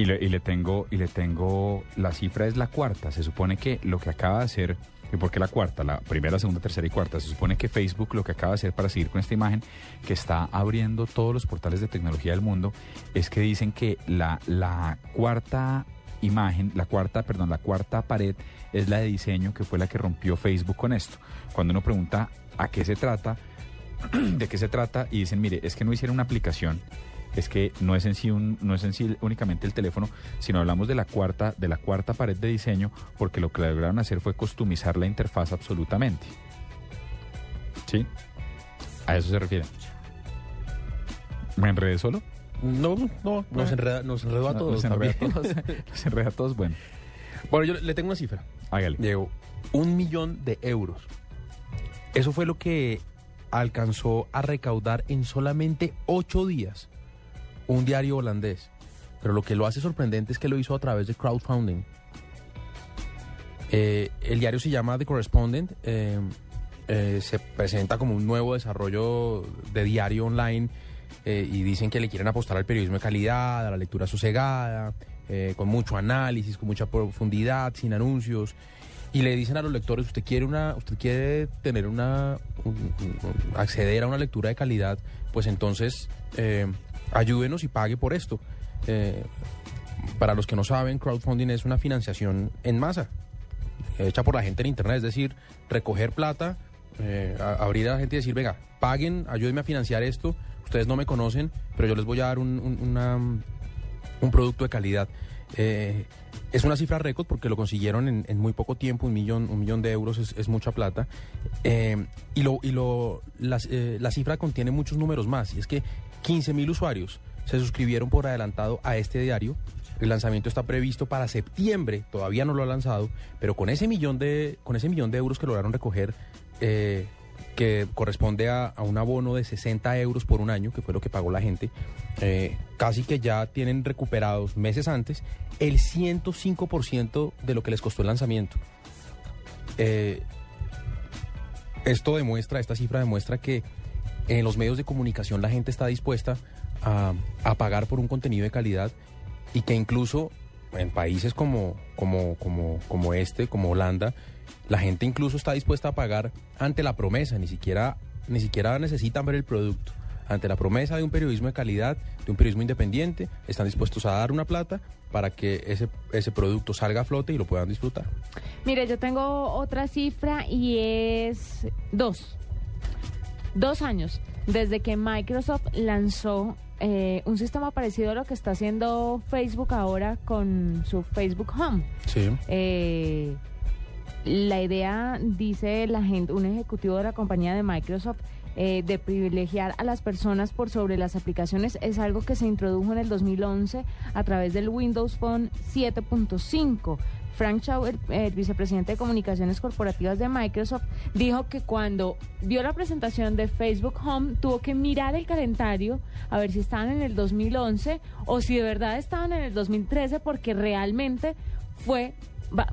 y le, y le tengo, y le tengo, la cifra es la cuarta, se supone que lo que acaba de hacer, ¿y por qué la cuarta? La primera, segunda, tercera y cuarta, se supone que Facebook lo que acaba de hacer para seguir con esta imagen, que está abriendo todos los portales de tecnología del mundo, es que dicen que la, la cuarta imagen, la cuarta, perdón, la cuarta pared es la de diseño que fue la que rompió Facebook con esto. Cuando uno pregunta a qué se trata, de qué se trata y dicen, mire, es que no hicieron una aplicación, es que no es en sí un, no es en sí únicamente el teléfono, sino hablamos de la cuarta, de la cuarta pared de diseño, porque lo que lograron hacer fue customizar la interfaz absolutamente. ¿Sí? A eso se refiere. ¿Me enredé solo? No, no, nos, enreda- nos enredó a todos. Nos enreda a también. todos. Nos enreda a todos, bueno. Bueno, yo le tengo una cifra. Hágale. Diego, un millón de euros. Eso fue lo que alcanzó a recaudar en solamente ocho días un diario holandés. Pero lo que lo hace sorprendente es que lo hizo a través de crowdfunding. Eh, el diario se llama The Correspondent. eh, eh, se presenta como un nuevo desarrollo de diario online y dicen que le quieren apostar al periodismo de calidad, a la lectura sosegada, con mucho análisis, con mucha profundidad, sin anuncios. Y le dicen a los lectores, usted quiere una, usted quiere tener una, un- un- acceder a una lectura de calidad, pues entonces ayúdenos y pague por esto. Eh, para los que no saben, crowdfunding es una financiación en masa, hecha por la gente en internet, es decir, recoger plata, eh, abrir a la gente y decir, venga, paguen, ayúdenme a financiar esto, ustedes no me conocen, pero yo les voy a dar un, un- producto de calidad. Eh, es una cifra récord porque lo consiguieron en, muy poco tiempo, un millón, un millón de euros es, mucha plata. Y lo, y lo, las, la cifra contiene muchos números más, y es que 15 mil usuarios se suscribieron por adelantado a este diario. El lanzamiento está previsto para septiembre, todavía no lo ha lanzado, pero con ese millón de, con ese millón de euros que lograron recoger, eh, que corresponde a, a un abono de 60 euros por un año, que fue lo que pagó la gente, eh, casi que ya tienen recuperados meses antes el 105% de lo que les costó el lanzamiento. Eh, esto demuestra, esta cifra demuestra que en los medios de comunicación la gente está dispuesta a, pagar por un contenido de calidad y que incluso en países como, como, como, como este, como Holanda, la gente incluso está dispuesta a pagar ante la promesa, ni siquiera, ni siquiera necesitan ver el producto. Ante la promesa de un periodismo de calidad, de un periodismo independiente, están dispuestos a dar una plata para que ese, ese producto salga a flote y lo puedan disfrutar. Mire, yo tengo otra cifra y es dos. Dos años desde que Microsoft lanzó eh, un sistema parecido a lo que está haciendo Facebook ahora con su Facebook Home. Sí. Eh, la idea, dice la gente, un ejecutivo de la compañía de Microsoft, eh, de privilegiar a las personas por sobre las aplicaciones es algo que se introdujo en el 2011 a través del Windows Phone 7.5. Frank Shaw, el, el vicepresidente de comunicaciones corporativas de Microsoft, dijo que cuando vio la presentación de Facebook Home tuvo que mirar el calendario a ver si estaban en el 2011 o si de verdad estaban en el 2013 porque realmente fue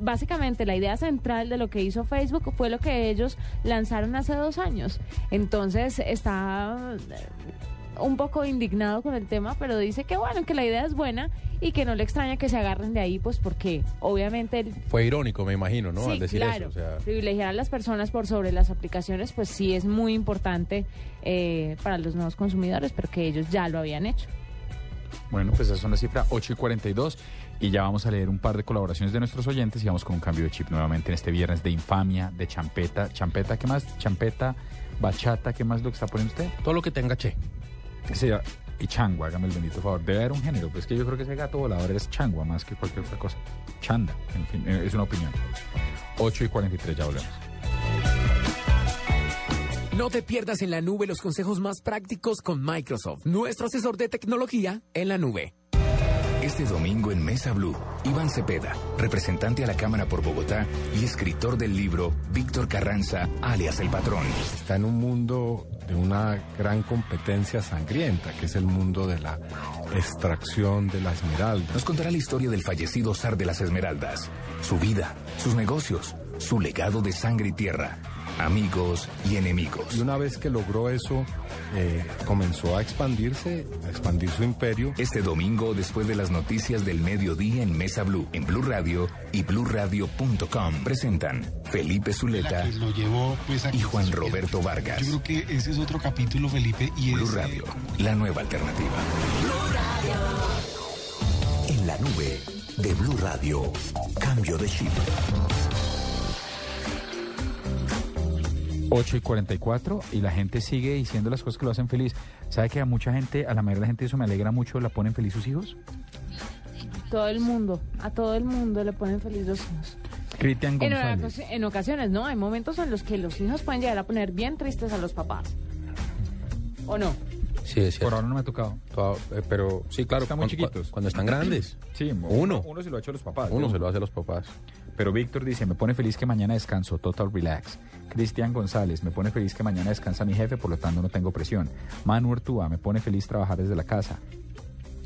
básicamente la idea central de lo que hizo Facebook fue lo que ellos lanzaron hace dos años. Entonces está un poco indignado con el tema, pero dice que bueno, que la idea es buena y que no le extraña que se agarren de ahí, pues porque obviamente el Fue irónico, me imagino, ¿no? Sí, Al decir claro. eso. O sea, Privilegiar a las personas por sobre las aplicaciones, pues sí es muy importante eh, para los nuevos consumidores, pero que ellos ya lo habían hecho. Bueno, pues esa es una cifra 8 y 42 y ya vamos a leer un par de colaboraciones de nuestros oyentes y vamos con un cambio de chip nuevamente en este viernes de infamia, de champeta. Champeta, ¿qué más? Champeta, bachata, ¿qué más lo que está poniendo usted? todo lo que tenga che. Sí, y changua, hágame el bendito favor. Debe haber un género, pues que yo creo que ese gato volador es changua más que cualquier otra cosa. Chanda, en fin, eh, es una opinión. 8 y 43, ya volvemos. No te pierdas en la nube los consejos más prácticos con Microsoft, nuestro asesor de tecnología en la nube. Este domingo en Mesa Blue, Iván Cepeda, representante a la Cámara por Bogotá y escritor del libro Víctor Carranza, alias El Patrón. Está en un mundo de una gran competencia sangrienta, que es el mundo de la extracción de la esmeralda. Nos contará la historia del fallecido zar de las Esmeraldas, su vida, sus negocios, su legado de sangre y tierra, amigos y enemigos. Y una vez que logró eso, eh, comenzó a expandirse, a expandir su imperio. Este domingo, después de las noticias del mediodía en Mesa Blue, en Blue Radio y BlueRadio.com, presentan Felipe Zuleta que lo llevó pues y Juan Roberto Vargas. Yo creo que ese es otro capítulo, Felipe, y Blue Radio, la nueva alternativa. En la nube de Blue Radio. Cambio de chip. 8 y 44 y la gente sigue diciendo las cosas que lo hacen feliz. ¿Sabe que a mucha gente, a la mayoría de la gente eso me alegra mucho, la ponen feliz sus hijos? Todo el mundo, a todo el mundo le ponen feliz los hijos. Cristian En, González. ocasiones- en ocasiones, ¿no? Hay momentos en los que los hijos pueden llegar a poner bien tristes a los papás. ¿O no? Sí, es cierto. Por ahora no me ha tocado. Todo- eh, pero sí, claro. Están muy chiquitos. Cuando están grandes. Sí, Uno. Uno se lo ha hecho a los papás. Uno ¿no? se lo hace a los papás. Pero Víctor dice, me pone feliz que mañana descanso, total relax. Cristian González, me pone feliz que mañana descansa mi jefe, por lo tanto no tengo presión. Manu Ortúa, me pone feliz trabajar desde la casa.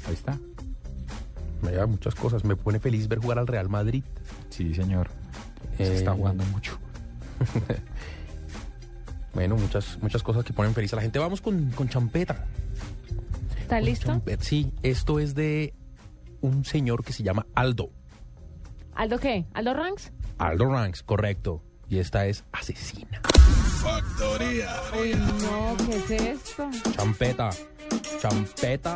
Ahí está. Me lleva muchas cosas. Me pone feliz ver jugar al Real Madrid. Sí, señor. Se está jugando mucho. bueno, muchas, muchas cosas que ponen feliz a la gente. Vamos con, con champeta. ¿Está listo? Champeta, Sí, esto es de un señor que se llama Aldo. ¿Aldo qué? ¿Aldo Ranks? Aldo Ranks, correcto. Y esta es Asesina. Factoría. Uy, no, ¿qué es esto? Champeta. Champeta.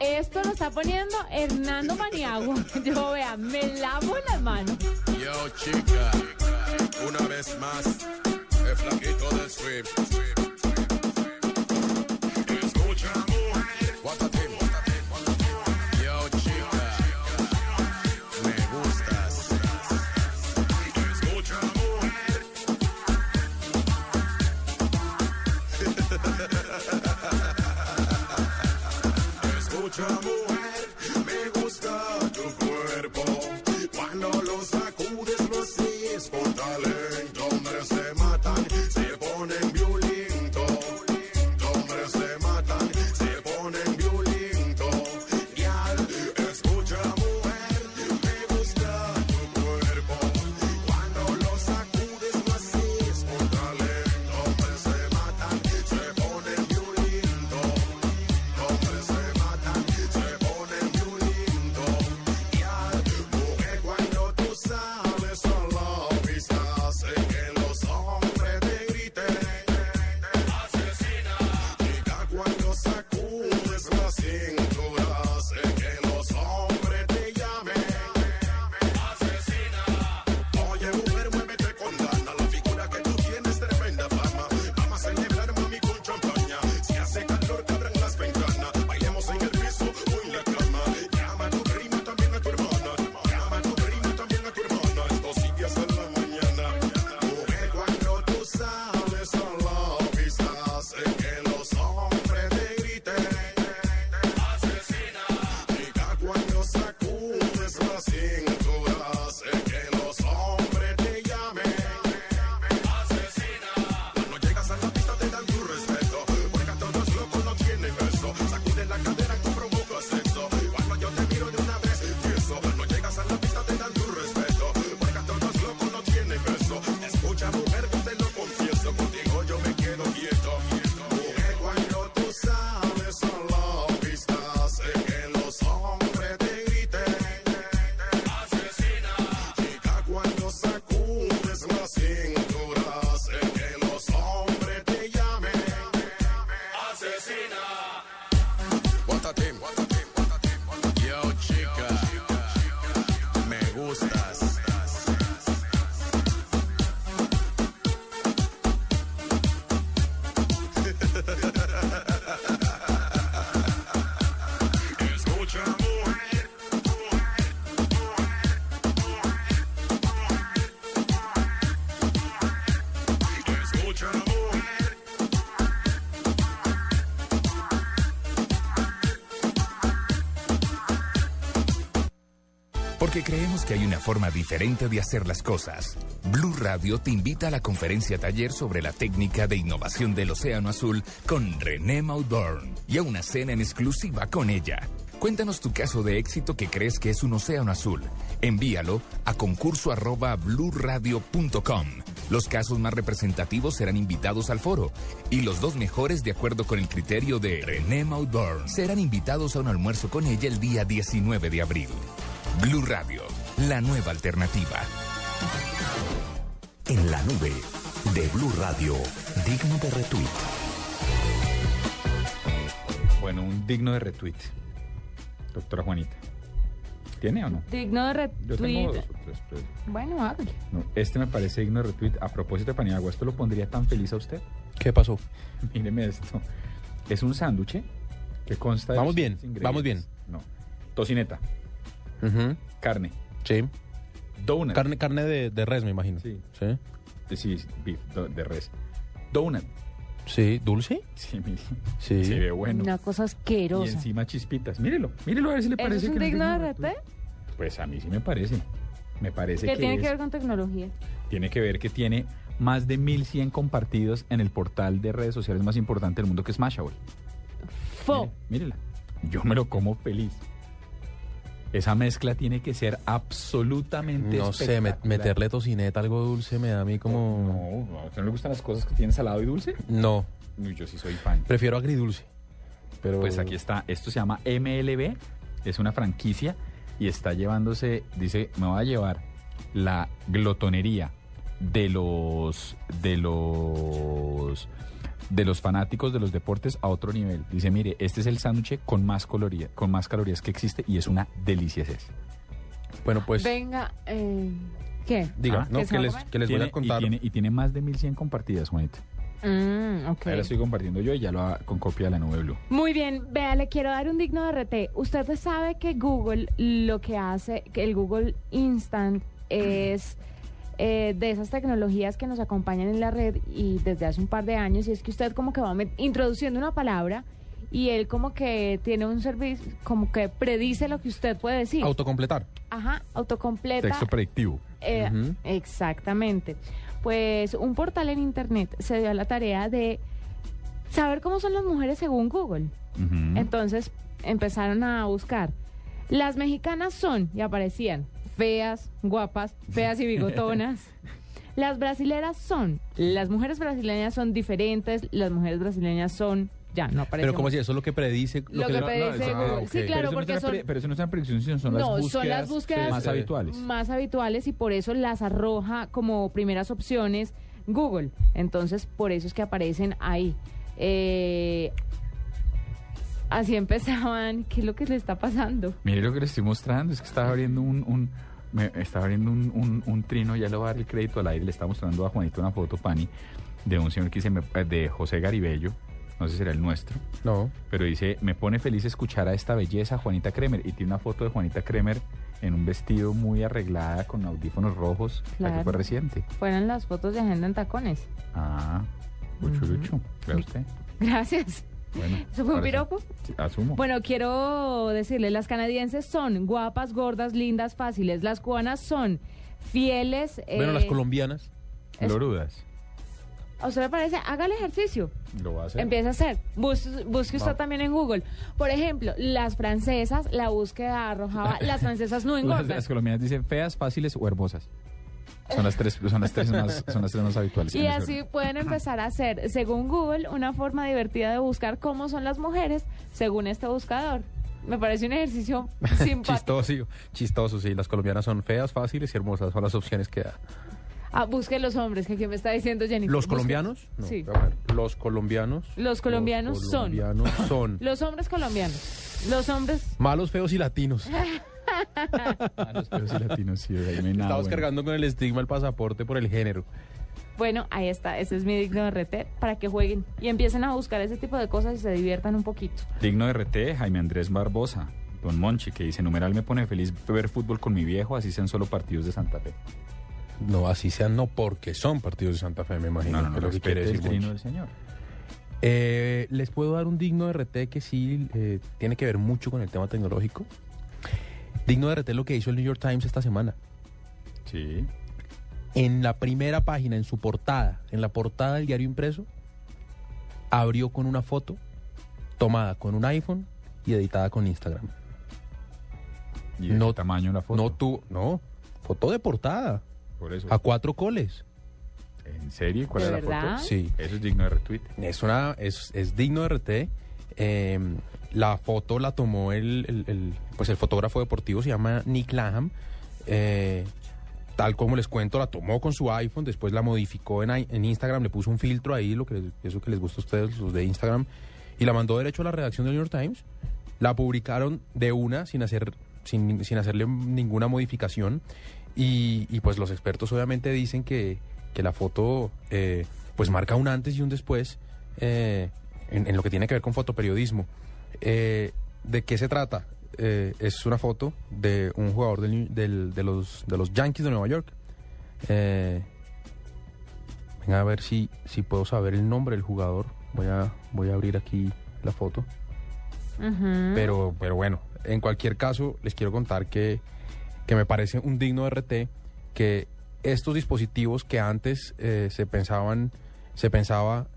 Esto lo está poniendo Hernando Maniago. Yo, vea, me lavo las manos. Yo, chica, una vez más, flaquito del sweep. Escucha, mujer. Guatatín. Yo, chica, me gustas. Creemos que hay una forma diferente de hacer las cosas. Blue Radio te invita a la conferencia taller sobre la técnica de innovación del Océano Azul con René Maudorn y a una cena en exclusiva con ella. Cuéntanos tu caso de éxito que crees que es un océano azul. Envíalo a concurso arroba bluradio.com. Los casos más representativos serán invitados al foro y los dos mejores, de acuerdo con el criterio de René Maudorn, serán invitados a un almuerzo con ella el día 19 de abril. Blue Radio, la nueva alternativa. En la nube de Blue Radio, digno de retweet. Bueno, un digno de retweet. Doctora Juanita. ¿Tiene o no? Digno de Yo tengo retweet. dos o tres, pero- Bueno, hágale. no, este me parece digno de retweet. A propósito de Paniagua, ¿esto lo pondría tan feliz a usted? ¿Qué pasó? Míreme esto. Es un sándwich que consta de... Vamos bien, vamos bien. No. Tocineta, Carne, Sí. donut. Carne, carne de, de res, me imagino. Sí. Sí. de, sí, beef, do- de res. Donut. Sí, ¿dulce? Sí, mire. Sí. Se ve bueno. Una cosa Y asquerosa. encima chispitas. Mírelo, mírelo a ver si le ¿Eso parece es un que no digno de. RT? Pues a mí sí me parece. Me parece ¿Qué que tiene es- que ver con tecnología? tiene que ver que tiene más de 1100 compartidos en el portal de redes sociales más importante del mundo que es Mashable. Fo. Mírela. Yo me lo como feliz. Esa mezcla tiene que ser absolutamente No sé, meterle tocineta, algo dulce, me da a mí como... No, ¿a usted no le gustan las cosas que tienen salado y dulce? No, Uy, yo sí soy fan. prefiero agridulce. Pero... Pues aquí está. Esto se llama MLB. Es una franquicia y está llevándose, dice, me va a llevar la glotonería de los de los de los fanáticos de los deportes a otro nivel. Dice, mire, este es el sándwich con más calorías, con más calorías que existe y es una delicia. Es. Bueno, pues... Venga, eh, ¿qué? Diga, Ah, no, ¿que les, que les voy a contar. Y tiene, y tiene más de 1100 compartidas, Juanita. Mm, ok. Ahí la estoy compartiendo yo y ya lo ha- con copia de la nube blue. Muy bien, vea, le quiero dar un digno de RT. Usted sabe que Google lo que hace, que el Google Instant es eh, de esas tecnologías que nos acompañan en la red y desde hace un par de años, y es que usted como que va introduciendo una palabra y él como que tiene un servicio, como que predice lo que usted puede decir. Autocompletar. Ajá, autocompleta. Texto predictivo. Eh. Exactamente. Pues un portal en internet se dio a la tarea de saber cómo son las mujeres según Google. Entonces empezaron a buscar. Las mexicanas son, y aparecían, feas, guapas, feas y bigotonas. Las brasileras son, las mujeres brasileñas son diferentes, las mujeres brasileñas son, ya, no aparece. Pero como si eso es lo que predice... Lo que predice Ah, Google. ok. Sí, claro, pero porque no son- pre- pero eso no es una predicción, sino son, no, las búsquedas son las búsquedas más habituales. Más habituales y por eso las arroja como primeras opciones Google. Entonces, por eso es que aparecen ahí. Eh, así empezaban. ¿Qué es lo que le está pasando? Mire lo que le estoy mostrando, es que estaba abriendo un, un me estaba abriendo un, un- un trino, ya le voy a dar el crédito al aire, le estaba mostrando a Juanito una foto, Pani, de un señor que dice, me- eh, de José Garibello, no sé si será el nuestro, No. pero dice, me pone feliz escuchar a esta belleza, Juanita Kremer, y tiene una foto de Juanita Kremer en un vestido muy arreglada, con audífonos rojos, la que Claro. fue reciente. Fueron las fotos de agenda en tacones. Ah, mucho lucho, vea usted. Gracias. Bueno, ¿Eso fue un piropo? Sí, asumo. Bueno, quiero decirle, las canadienses son guapas, gordas, lindas, fáciles. Las cubanas son fieles. Bueno, eh, las colombianas. es- Lorudas, ¿A usted le parece? Haga el ejercicio. lo va a hacer. Empieza a hacer. Bus- busque usted Va. también en Google. Por ejemplo, las francesas, la búsqueda arrojaba, las francesas no Las, engordan. las colombianas dicen feas, fáciles o hermosas. Son las tres, son las tres más, son las tres más habituales. Y así pueden empezar a hacer, según Google, una forma divertida de buscar cómo son las mujeres según este buscador. Me parece un ejercicio simpático. Chistoso, chistoso, sí. Las colombianas son feas, fáciles y hermosas. Son las opciones que da. Ah, busque los hombres, que aquí me está diciendo Jennifer. ¿Los colombianos? No, Sí. a ver. Los colombianos. Los colombianos Los son. colombianos son Los hombres colombianos. Los hombres. malos, feos y latinos. Ah, los feos y latinos, sí, ahí Estamos bueno. cargando con el estigma el pasaporte por el género. Bueno, ahí está. Ese es mi digno de RT para que jueguen y empiecen a buscar ese tipo de cosas y se diviertan un poquito. Digno de RT, Jaime Andrés Barbosa, Don Monchi, que dice, numeral me pone feliz ver fútbol con mi viejo, así sean solo partidos de Santa Fe. No, así sean, no porque son partidos de Santa Fe, me imagino. No, no, no, que lo que el trino del señor. Eh, Les puedo dar un digno de RT que sí eh, tiene que ver mucho con el tema tecnológico. Digno de RT lo que hizo el New York Times esta semana. Sí. En la primera página, en su portada, en la portada del diario impreso, abrió con una foto tomada con un iPhone y editada con Instagram. ¿Y de No- qué tamaño la foto? No tú, no, foto de portada, Por eso. a cuatro coles. ¿En serio? ¿Cuál ¿De es la verdad? foto? Sí. Eso es digno de retweet. Es una, es, es digno de RT. Eh, la foto la tomó el, el- pues el fotógrafo deportivo, se llama Nick Laham. Eh, tal como les cuento, la tomó con su iPhone, después la modificó en, Instagram, le puso un filtro ahí, lo que eso que les gusta a ustedes, los de Instagram, y la mandó derecho a la redacción del New York Times. La publicaron de una, sin hacer sin, sin hacerle ninguna modificación. Y, pues los expertos obviamente dicen que, que la foto eh, pues marca un antes y un después eh, en lo que tiene que ver con fotoperiodismo. Eh, ¿De qué se trata? Eh, es una foto de un jugador del- del- de, los, de los Yankees de Nueva York. Eh, venga a ver si, si puedo saber el nombre del jugador. Voy a, voy a abrir aquí la foto. Pero, pero bueno, en cualquier caso, les quiero contar que, que me parece un digno RT que estos dispositivos que antes eh, se pensaban, se pensaba,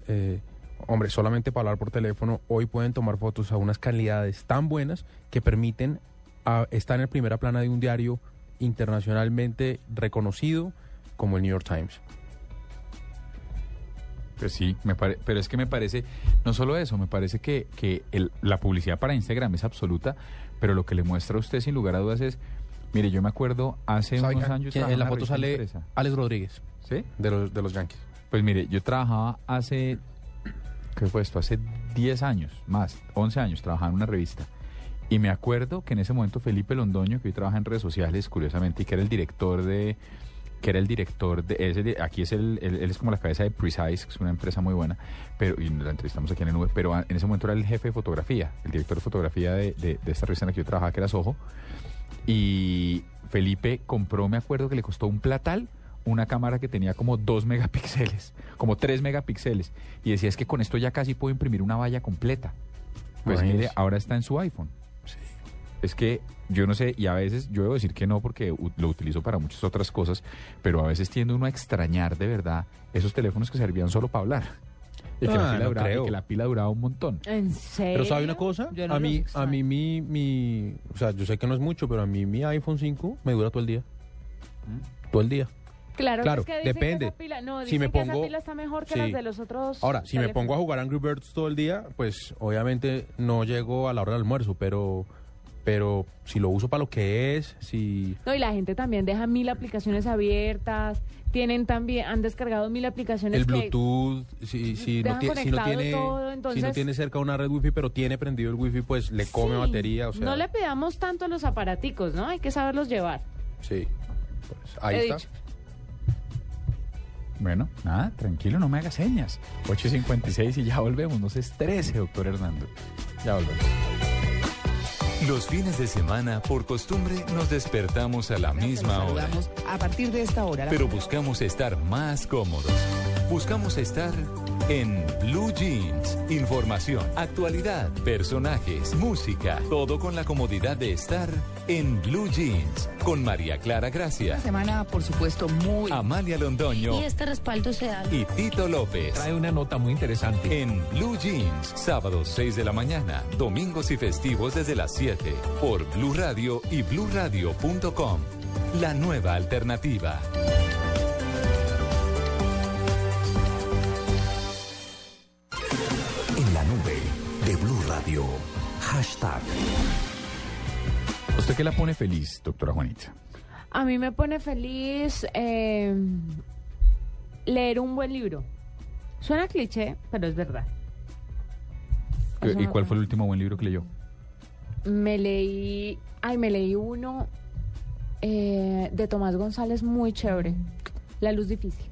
hombre, solamente para hablar por teléfono, hoy pueden tomar fotos a unas calidades tan buenas que permiten a- estar en primera plana de un diario internacionalmente reconocido como el New York Times. Pues sí, me pare- pero es que me parece, no solo eso, me parece que, que el- la publicidad para Instagram es absoluta, pero lo que le muestra a usted sin lugar a dudas es, mire, yo me acuerdo hace ¿Sabe unos a años... en la foto sale. Alex Rodríguez. ¿Sí? De los, de los Yankees. Pues mire, yo trabajaba hace, ¿qué fue esto? Hace 10 años, más, 11 años, trabajaba en una revista. Y me acuerdo que en ese momento Felipe Londoño, que hoy trabaja en redes sociales, curiosamente, y que era el director de que era el director de, ese aquí es el, él, es como la cabeza de Precise, que es una empresa muy buena, pero y la entrevistamos aquí en la nube, pero en ese momento era el jefe de fotografía, el director de fotografía de, de- de esta revista en la que yo trabajaba, que era Soho, y Felipe compró, me acuerdo que le costó un platal una cámara que tenía como 2 megapíxeles, como 3 megapíxeles, y decía es que con esto ya casi puedo imprimir una valla completa. Pues mire, ahora está en su iPhone. Es que yo no sé, y a veces yo debo decir que no porque lo utilizo para muchas otras cosas, pero a veces tiende uno a extrañar de verdad esos teléfonos que servían solo para hablar. Y que, Ah, la, pila no duraba, y creo. que la pila duraba un montón. ¿En serio? Pero ¿sabe una cosa? No a mí, a mí mi, mi, o sea, yo sé que no es mucho, pero a mí mi iPhone 5 me dura todo el día. Todo el día. Claro, Claro, es que dicen depende. Que esa pila, no, Si me que pongo- esa pila está mejor que sí. las de los otros. Ahora, si me pongo a jugar Angry Birds todo el día, pues obviamente no llego a la hora del almuerzo, pero, pero si lo uso para lo que es, si... No, y la gente también deja mil aplicaciones abiertas. Tienen también, han descargado mil aplicaciones El que- Bluetooth, si, si, no, dejan ti- si no tiene, todo, si no entonces- tiene cerca una red wifi, pero tiene prendido el wifi, pues le come Sí, batería, o sea... No le pidamos tanto a los aparaticos, ¿no? Hay que saberlos llevar. Sí, pues ahí He está. dicho. Bueno, nada, tranquilo, no me haga señas. 8.56 y ya volvemos, no se estrese, doctor Hernando. Ya volvemos. Los fines de semana, por costumbre, nos despertamos a la misma hora. A partir de esta hora. Pero buscamos estar más cómodos. Buscamos estar en Blue Jeans. Información, actualidad, personajes, música. Todo con la comodidad de estar en Blue Jeans. Con María Clara Gracia, Una semana, por supuesto, muy... Amalia Londoño este respaldo se da. y Tito López. Trae una nota muy interesante. En Blue Jeans, sábados 6 de la mañana, domingos y festivos desde las 7. Por Blue Radio y bluradio.com. La nueva alternativa. Blue Radio. Hashtag. ¿Usted qué la pone feliz, doctora Juanita? A mí me pone feliz eh, leer un buen libro. Suena cliché, pero es verdad. ¿Y cuál fue el último buen libro que leyó? Me leí, ay, me leí uno eh, de Tomás González muy chévere. La luz difícil.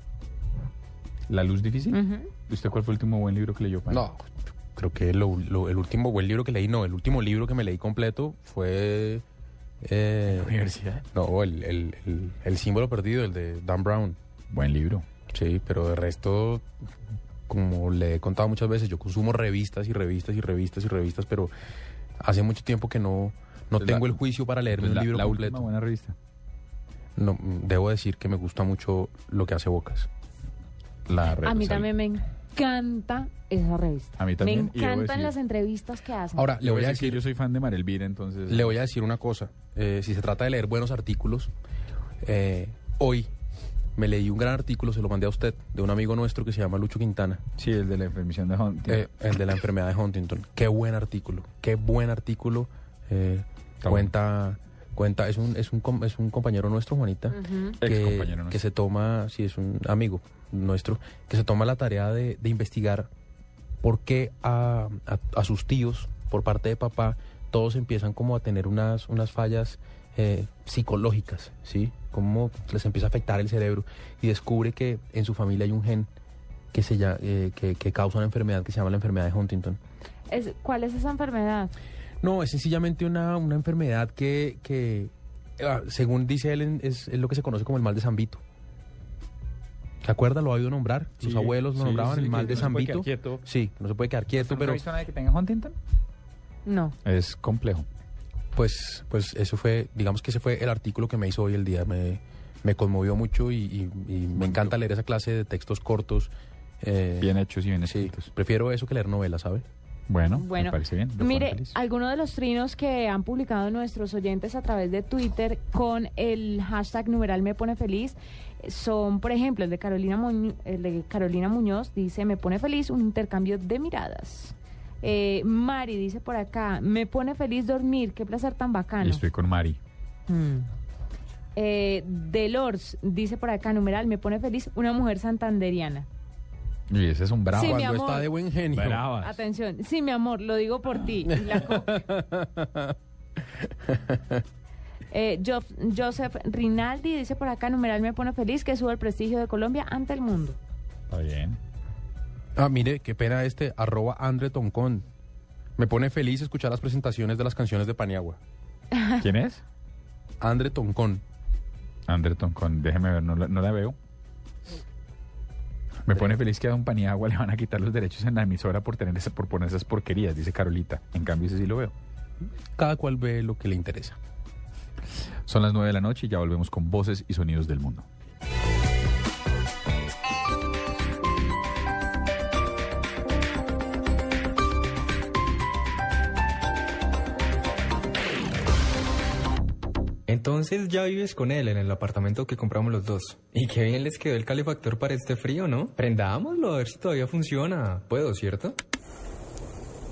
¿La luz difícil? ¿Y ¿Usted cuál fue el último buen libro que leyó? Pana? No, creo que lo- lo- el último buen libro que leí, no, el último libro que me leí completo fue... Eh, ¿La universidad? No, el, el, el- el símbolo perdido, el de Dan Brown. Buen libro. Sí, pero de resto, como le he contado muchas veces, yo consumo revistas y revistas y revistas y revistas, pero hace mucho tiempo que no, no Pues tengo la- el juicio para leerme pues un la- libro la completo. última buena revista. No, debo decir que me gusta mucho lo que hace Bocas. La A mí también me encanta esa revista. A mí también, Me encantan decir- las entrevistas que hacen. Ahora, le voy a que decir, yo soy fan de Marelvira, entonces... le voy a decir una cosa. Eh, si se trata de leer buenos artículos, eh, hoy me leí un gran artículo, se lo mandé a usted, de un amigo nuestro que se llama Lucho Quintana. Sí, el de la enfermedad de Huntington. Eh, el de la enfermedad de Huntington. Qué buen artículo, qué buen artículo. eh, cuenta, cuenta, es un, es un, com- es un compañero nuestro, Juanita, Ujú. Ex que, compañero nuestro. que se toma, sí, es un amigo nuestro, que se toma la tarea de, de investigar por qué a, a- a sus tíos, por parte de papá, todos empiezan como a tener unas, unas fallas eh, psicológicas, ¿sí? Cómo les empieza a afectar el cerebro y descubre que en su familia hay un gen que, se llama, eh, que, que causa una enfermedad que se llama la enfermedad de Huntington. Es- ¿Cuál es esa enfermedad? No, es sencillamente una, una enfermedad que, que ah, según dice él, es, es lo que se conoce como el mal de San Vito. ¿Se acuerda? ¿Lo ha oído nombrar? Sus Sí, abuelos lo sí, nombraban sí, el mal de no quedar quieto. Sí, no se puede quedar quieto, ¿No pero... ha visto a nadie que tenga Huntington? No. Es complejo. Pues, pues eso fue, digamos que ese fue el artículo que me hizo hoy el día. Me, me conmovió mucho y, y- y me encanta leer esa clase de textos cortos. eh, Bien hechos y bien sí, prefiero eso que leer novelas, ¿sabe? Bueno, Bueno, me parece bien. Mire, algunos de los trinos que han publicado nuestros oyentes a través de Twitter con el hashtag numeral me pone feliz son, por ejemplo, el de Carolina, Muñ- el de Carolina Muñoz dice me pone feliz un intercambio de miradas. Eh, Mari dice por acá, me pone feliz dormir, qué placer tan bacano. Y estoy con Mari. Mm. Eh, Delors dice por acá, numeral, me pone feliz una mujer santanderiana. Y ese es un bravo. Sí, mi Cuando amor. está de buen genio. Bravas. Atención, sí, mi amor, lo digo por ti. La Eh, Jo- Joseph Rinaldi dice por acá, numeral me pone feliz que sube el prestigio de Colombia ante el mundo. Está bien. Ah, mire, qué pena este, arroba Andre Toncón. Me pone feliz escuchar las presentaciones de las canciones de Paniagua. ¿Quién es? Andre Toncón. Andre Toncón, déjeme ver, no la, no la veo. Me pone feliz que a Don Paniagua le van a quitar los derechos en la emisora por tener esa, por poner esas porquerías, dice Carolita. En cambio, ese sí lo veo. Cada cual ve lo que le interesa. Son las nueve de la noche y ya volvemos con voces y sonidos del mundo. Entonces ya vives con él en el apartamento que compramos los dos. Y qué bien les quedó el calefactor para este frío, ¿no? Prendámoslo a ver si todavía funciona. Puedo, ¿cierto?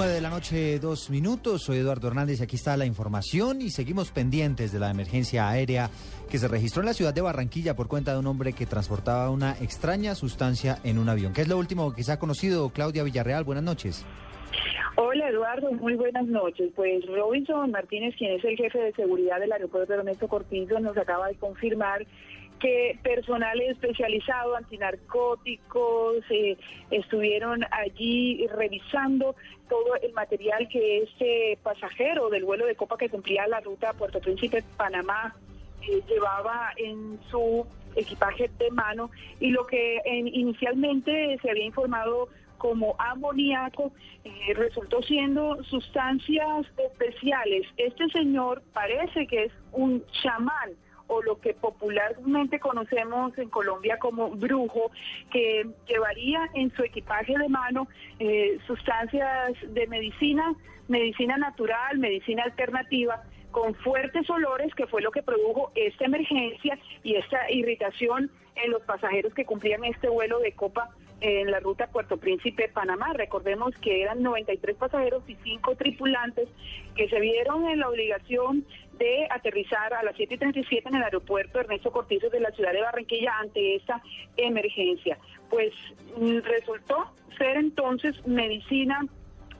9 de la noche, dos minutos. Soy Eduardo Hernández y aquí está la información y seguimos pendientes de la emergencia aérea que se registró en la ciudad de Barranquilla por cuenta de un hombre que transportaba una extraña sustancia en un avión. ¿Qué es lo último que se ha conocido? Claudia Villarreal, buenas noches. Hola Eduardo, muy buenas noches. Pues Robinson Martínez, quien es el jefe de seguridad del aeropuerto Ernesto Cortizo, nos acaba de confirmar que personal especializado antinarcóticos eh, estuvieron allí revisando todo el material que este pasajero del vuelo de Copa que cumplía la ruta Puerto Príncipe Panamá eh, llevaba en su equipaje de mano y lo que en- inicialmente se había informado como amoníaco eh, resultó siendo sustancias especiales. Este señor parece que es un chamán o lo que popularmente conocemos en Colombia como brujo, que llevaría en su equipaje de mano eh, sustancias de medicina, medicina natural, medicina alternativa, con fuertes olores, que fue lo que produjo esta emergencia y esta irritación en los pasajeros que cumplían este vuelo de copa en la ruta Puerto Príncipe Panamá. Recordemos que eran 93 pasajeros y 5 tripulantes que se vieron en la obligación de aterrizar a las 7.37 en el aeropuerto Ernesto Cortizo de la ciudad de Barranquilla ante esta emergencia. Pues mm, resultó ser entonces medicina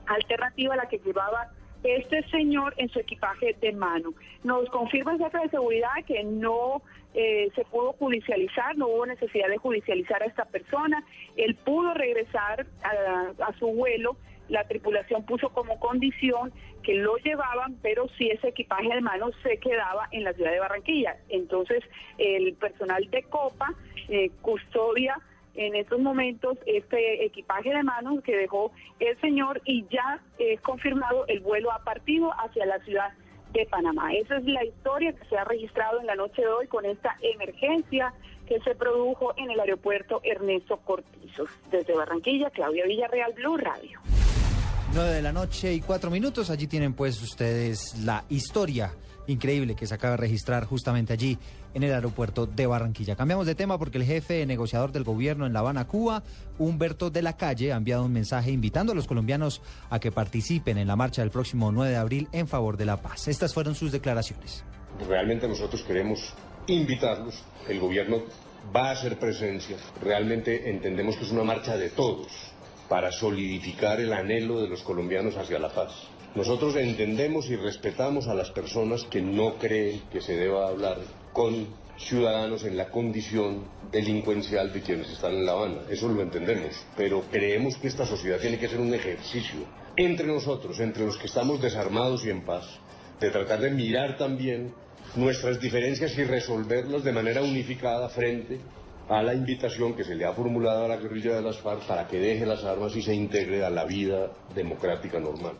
alternativa la que llevaba este señor en su equipaje de mano. Nos confirma el jefe de seguridad que no eh, se pudo judicializar, no hubo necesidad de judicializar a esta persona. Él pudo regresar a su vuelo. La tripulación puso como condición que lo llevaban, pero si ese equipaje de mano se quedaba en la ciudad de Barranquilla. Entonces, el personal de Copa eh, custodia en estos momentos este equipaje de manos que dejó el señor y ya es confirmado el vuelo ha partido hacia la ciudad de Panamá. Esa es la historia que se ha registrado en la noche de hoy con esta emergencia que se produjo en el aeropuerto Ernesto Cortizos. Desde Barranquilla, Claudia Villarreal, Blue Radio. 9 de la noche y cuatro minutos. Allí tienen pues ustedes la historia increíble que se acaba de registrar justamente allí en el aeropuerto de Barranquilla. Cambiamos de tema porque el jefe negociador del gobierno en La Habana, Cuba, Humberto de la Calle, ha enviado un mensaje invitando a los colombianos a que participen en la marcha del próximo 9 de abril en favor de la paz. Estas fueron sus declaraciones. Realmente nosotros queremos invitarlos. El gobierno va a hacer presencia. Realmente entendemos que es una marcha de todos para solidificar el anhelo de los colombianos hacia la paz. Nosotros entendemos y respetamos a las personas que no creen que se deba hablar con ciudadanos en la condición delincuencial de quienes están en La Habana. Eso lo entendemos. Pero creemos que esta sociedad tiene que ser un ejercicio entre nosotros, entre los que estamos desarmados y en paz, de tratar de mirar también nuestras diferencias y resolverlas de manera unificada frente a la invitación que se le ha formulado a la guerrilla de las FARC para que deje las armas y se integre a la vida democrática normal.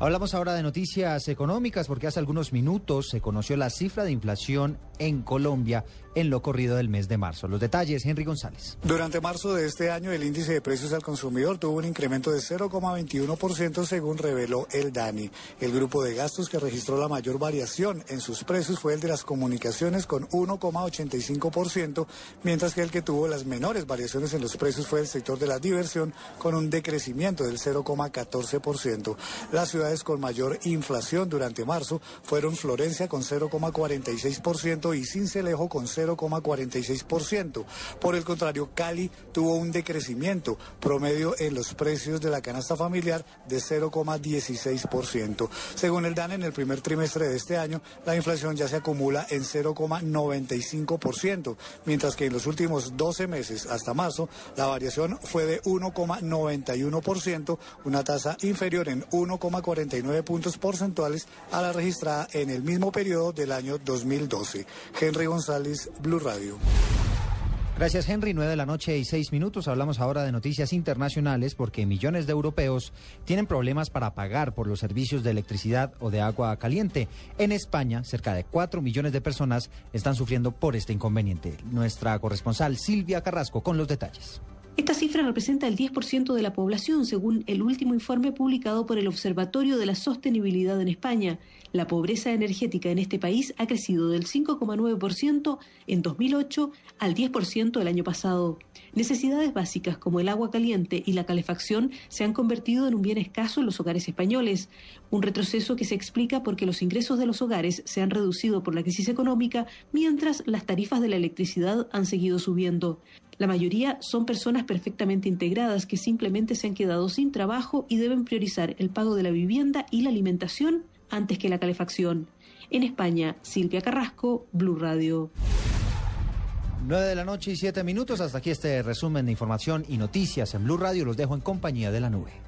Hablamos ahora de noticias económicas porque hace algunos minutos se conoció la cifra de inflación en Colombia en lo corrido del mes de marzo. Los detalles, Henry González. Durante marzo de este año, el índice de precios al consumidor tuvo un incremento de 0,21% según reveló el DANI. El grupo de gastos que registró la mayor variación en sus precios fue el de las comunicaciones con 1,85%, mientras que el que tuvo las menores variaciones en los precios fue el sector de la diversión con un decrecimiento del 0,14%. Las ciudades con mayor inflación durante marzo fueron Florencia con 0,46% y Cincelejo con 0,46%. Por el contrario, Cali tuvo un decrecimiento promedio en los precios de la canasta familiar de 0,16%. Según el DAN, en el primer trimestre de este año, la inflación ya se acumula en 0,95%, mientras que en los últimos 12 meses hasta marzo, la variación fue de 1,91%, una tasa inferior en 1,49 puntos porcentuales a la registrada en el mismo periodo del año 2012. Henry González, Blue Radio. Gracias Henry, 9 de la noche y 6 minutos. Hablamos ahora de noticias internacionales porque millones de europeos tienen problemas para pagar por los servicios de electricidad o de agua caliente. En España, cerca de 4 millones de personas están sufriendo por este inconveniente. Nuestra corresponsal Silvia Carrasco con los detalles. Esta cifra representa el 10% de la población, según el último informe publicado por el Observatorio de la Sostenibilidad en España. La pobreza energética en este país ha crecido del 5,9% en 2008 al 10% el año pasado. Necesidades básicas como el agua caliente y la calefacción se han convertido en un bien escaso en los hogares españoles, un retroceso que se explica porque los ingresos de los hogares se han reducido por la crisis económica, mientras las tarifas de la electricidad han seguido subiendo. La mayoría son personas perfectamente integradas que simplemente se han quedado sin trabajo y deben priorizar el pago de la vivienda y la alimentación antes que la calefacción. En España, Silvia Carrasco, Blue Radio. 9 de la noche y 7 minutos. Hasta aquí este resumen de información y noticias en Blue Radio. Los dejo en compañía de la nube.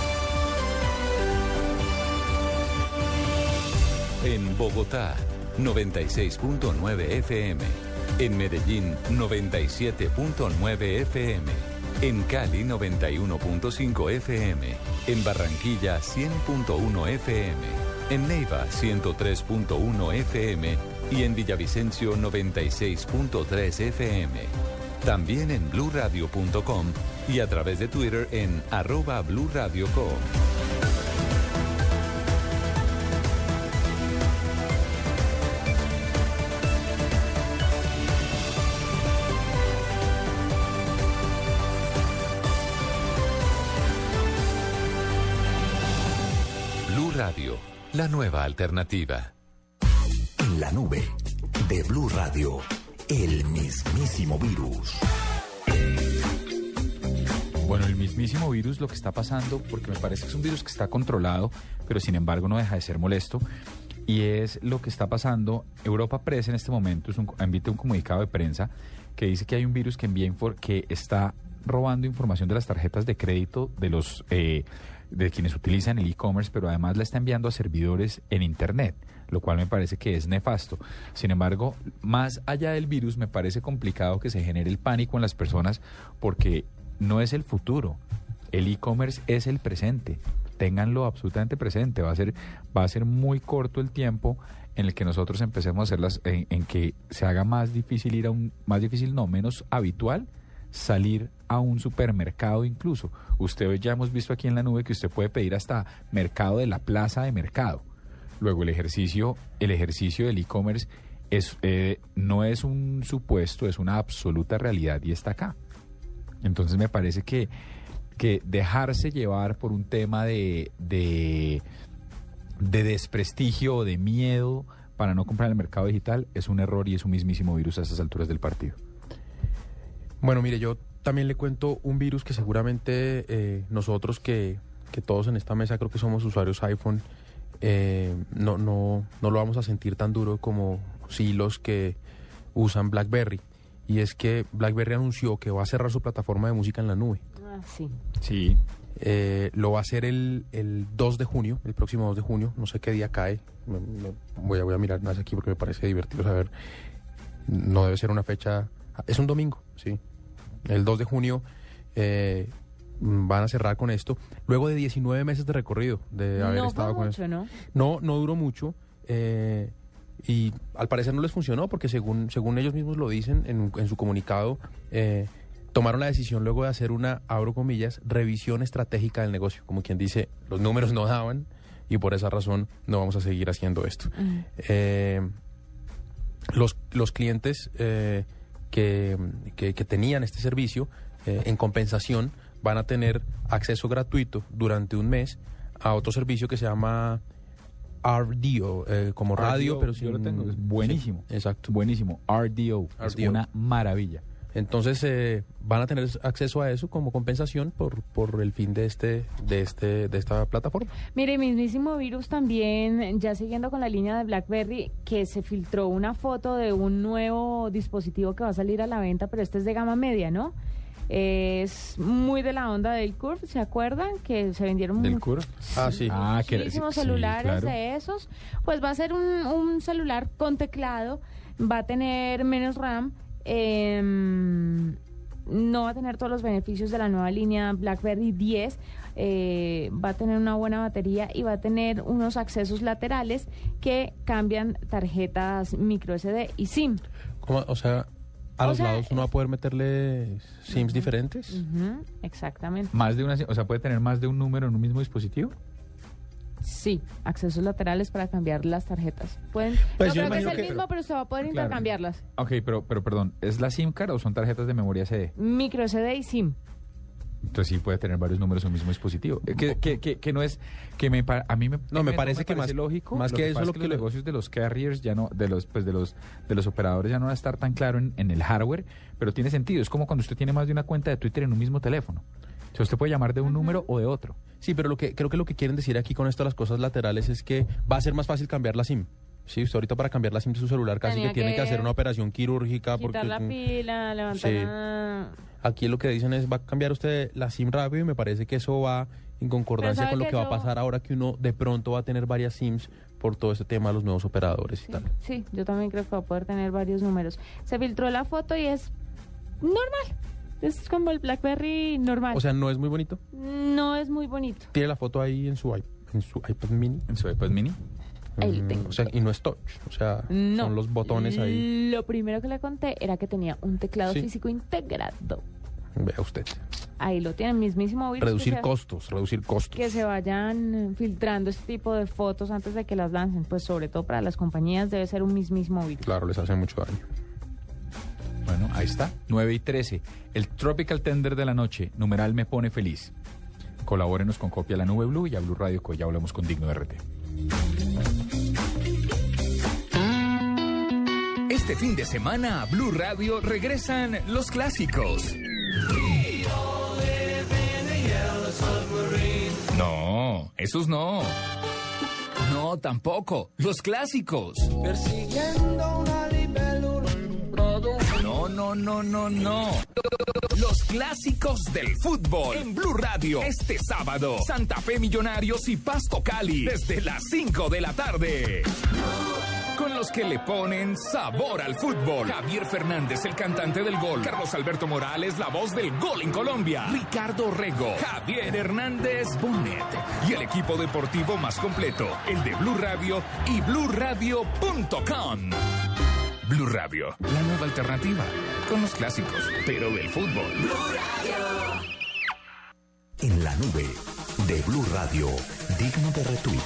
En Bogotá, 96.9 FM. En Medellín, 97.9 FM. En Cali, 91.5 FM. En Barranquilla, 100.1 FM. En Neiva, 103.1 FM. Y en Villavicencio, 96.3 FM. También en bluradio.com y a través de Twitter en arroba bluradio.com. la nueva alternativa. En la nube de Blue Radio, el mismísimo virus. Bueno, el mismísimo virus lo que está pasando, porque me parece que es un virus que está controlado, pero sin embargo no deja de ser molesto, y es lo que está pasando. Europa Press en este momento es un, emite un comunicado de prensa que dice que hay un virus que envía que está robando información de las tarjetas de crédito de los eh, de quienes utilizan el e-commerce, pero además la está enviando a servidores en internet, lo cual me parece que es nefasto. Sin embargo, más allá del virus, me parece complicado que se genere el pánico en las personas porque no es el futuro. El e-commerce es el presente. Ténganlo absolutamente presente. Va a ser, va a ser muy corto el tiempo en el que nosotros empecemos a hacerlas, en, en que se haga más difícil ir a un, más difícil, no, menos habitual salir a un supermercado incluso. Usted ya hemos visto aquí en la nube que usted puede pedir hasta mercado de la plaza de mercado. Luego el ejercicio, el ejercicio del e-commerce es, eh, no es un supuesto, es una absoluta realidad y está acá. Entonces me parece que, que dejarse llevar por un tema de, de, de desprestigio o de miedo para no comprar en el mercado digital es un error y es un mismísimo virus a estas alturas del partido. Bueno, mire, yo también le cuento un virus que seguramente eh, nosotros que, que todos en esta mesa creo que somos usuarios iPhone, eh, no, no, no lo vamos a sentir tan duro como sí los que usan BlackBerry. Y es que BlackBerry anunció que va a cerrar su plataforma de música en la nube. Ah, sí. Sí. Eh, lo va a hacer el, el 2 de junio, el próximo 2 de junio, no sé qué día cae. Me- me- voy, a, voy a mirar más aquí porque me parece divertido saber. No debe ser una fecha. Es un domingo, sí. El 2 de junio eh, mm, van a cerrar con esto. Luego de 19 meses de recorrido, de haber no estado con mucho, eso. ¿no? No, no duró mucho. eh, y al parecer no les funcionó porque según, según ellos mismos lo dicen en, su comunicado, eh, tomaron la decisión luego de hacer una, abro comillas, revisión estratégica del negocio. Como quien dice, los números no daban y por esa razón no vamos a seguir haciendo esto. Eh, los, los clientes eh, que, que- que tenían este servicio, eh, en compensación, van a tener acceso gratuito durante un mes a otro servicio que se llama RDO, eh, como radio, RDO, pero yo lo sin- tengo, es buenísimo. Sí, exacto. Buenísimo. RDO. Es RDO. una maravilla. Entonces eh, van a tener acceso a eso como compensación por, por el fin de este, de este, de esta plataforma. Mire, mismísimo virus también, ya siguiendo con la línea de BlackBerry, que se filtró una foto de un nuevo dispositivo que va a salir a la venta, pero este es de gama media, ¿no? Es muy de la onda del Curve, ¿se acuerdan? Que se vendieron ¿Del Curve? Ah, sí. Ah, que muchísimos sí, celulares claro. de esos. Pues va a ser un, un celular con teclado, va a tener menos RAM, em, no va a tener todos los beneficios de la nueva línea BlackBerry 10, eh, va a tener una buena batería y va a tener unos accesos laterales que cambian tarjetas micro SD y SIM. ¿Cómo? O sea, a O los sea, lados uno va a poder meterle SIMs diferentes. Exactamente. Más de una, o sea, puede tener más de un número en un mismo dispositivo. Sí, accesos laterales para cambiar las tarjetas. Pueden, Pues no yo creo que es el que- mismo, pero usted va a poder Claro. intercambiarlas. Ok, pero, pero perdón, ¿es la SIM card o son tarjetas de memoria CD? Micro SD y SIM. Entonces sí puede tener varios números en un mismo dispositivo. Eh, Que, que, que, que no es que me pa- a mí me No, me parece que más- lógico más lo que que eso, pasa lo es que que los negocios de los carriers ya no de los pues de los de los operadores ya no va a estar tan claro en, en el hardware, pero tiene sentido. Es como cuando usted tiene más de una cuenta de Twitter en un mismo teléfono. O sea, usted puede llamar de un número o de otro. Sí, pero lo que creo que lo que quieren decir aquí con esto de las cosas laterales es que va a ser más fácil cambiar la SIM. Sí, usted ahorita para cambiar la SIM de su celular casi Tenía que tiene que, que hacer una operación quirúrgica porque Quitar la mm, pila, levantar Sí. la- aquí lo que dicen es va a cambiar usted la SIM rápido y me parece que eso va en concordancia con lo que que va a yo- pasar ahora que uno de pronto va a tener varias SIMs por todo este tema de los nuevos operadores y tal. Sí, yo también creo que va a poder tener varios números. Se filtró la foto y es normal. Es como el BlackBerry normal. O sea, no es muy bonito. no es muy bonito. Tiene la foto ahí en su, i- en su iPad mini. En su iPad mini. Ahí Mm, tengo. O sea, y no es touch. O sea, No. son los botones ahí. Lo primero que le conté era que tenía un teclado Sí. físico integrado. Vea usted. Ahí lo tiene, mismísimo virus. Reducir se- costos, reducir costos. que se vayan filtrando este tipo de fotos antes de que las lancen, pues sobre todo para las compañías debe ser un mismísimo virus. Claro, les hace mucho daño. Bueno, ahí está. 9 y 13. El Tropical Tender de la noche. Numeral me pone feliz. Colabórenos con Copia la Nube Blue y a Blue Radio, que ya hablamos con Digno RT. Este fin de semana a Blue Radio regresan los clásicos. no, esos no. No, tampoco. Los clásicos. Persiguiendo una libélula. No, no, no, no, no. Los clásicos del fútbol en Blue Radio. Este sábado, Santa Fe Millonarios y Pasto Cali. Desde las 5 de la tarde. Con los que le ponen sabor al fútbol. Javier Fernández, el cantante del gol. Carlos Alberto Morales, la voz del gol en Colombia. Ricardo Rego. Javier Hernández Bonet. Y el equipo deportivo más completo, el de Blue Radio y BlueRadio.com. Blue Radio, la nueva alternativa. Con los clásicos, pero del fútbol. En la nube de Blue Radio, digno de retweet.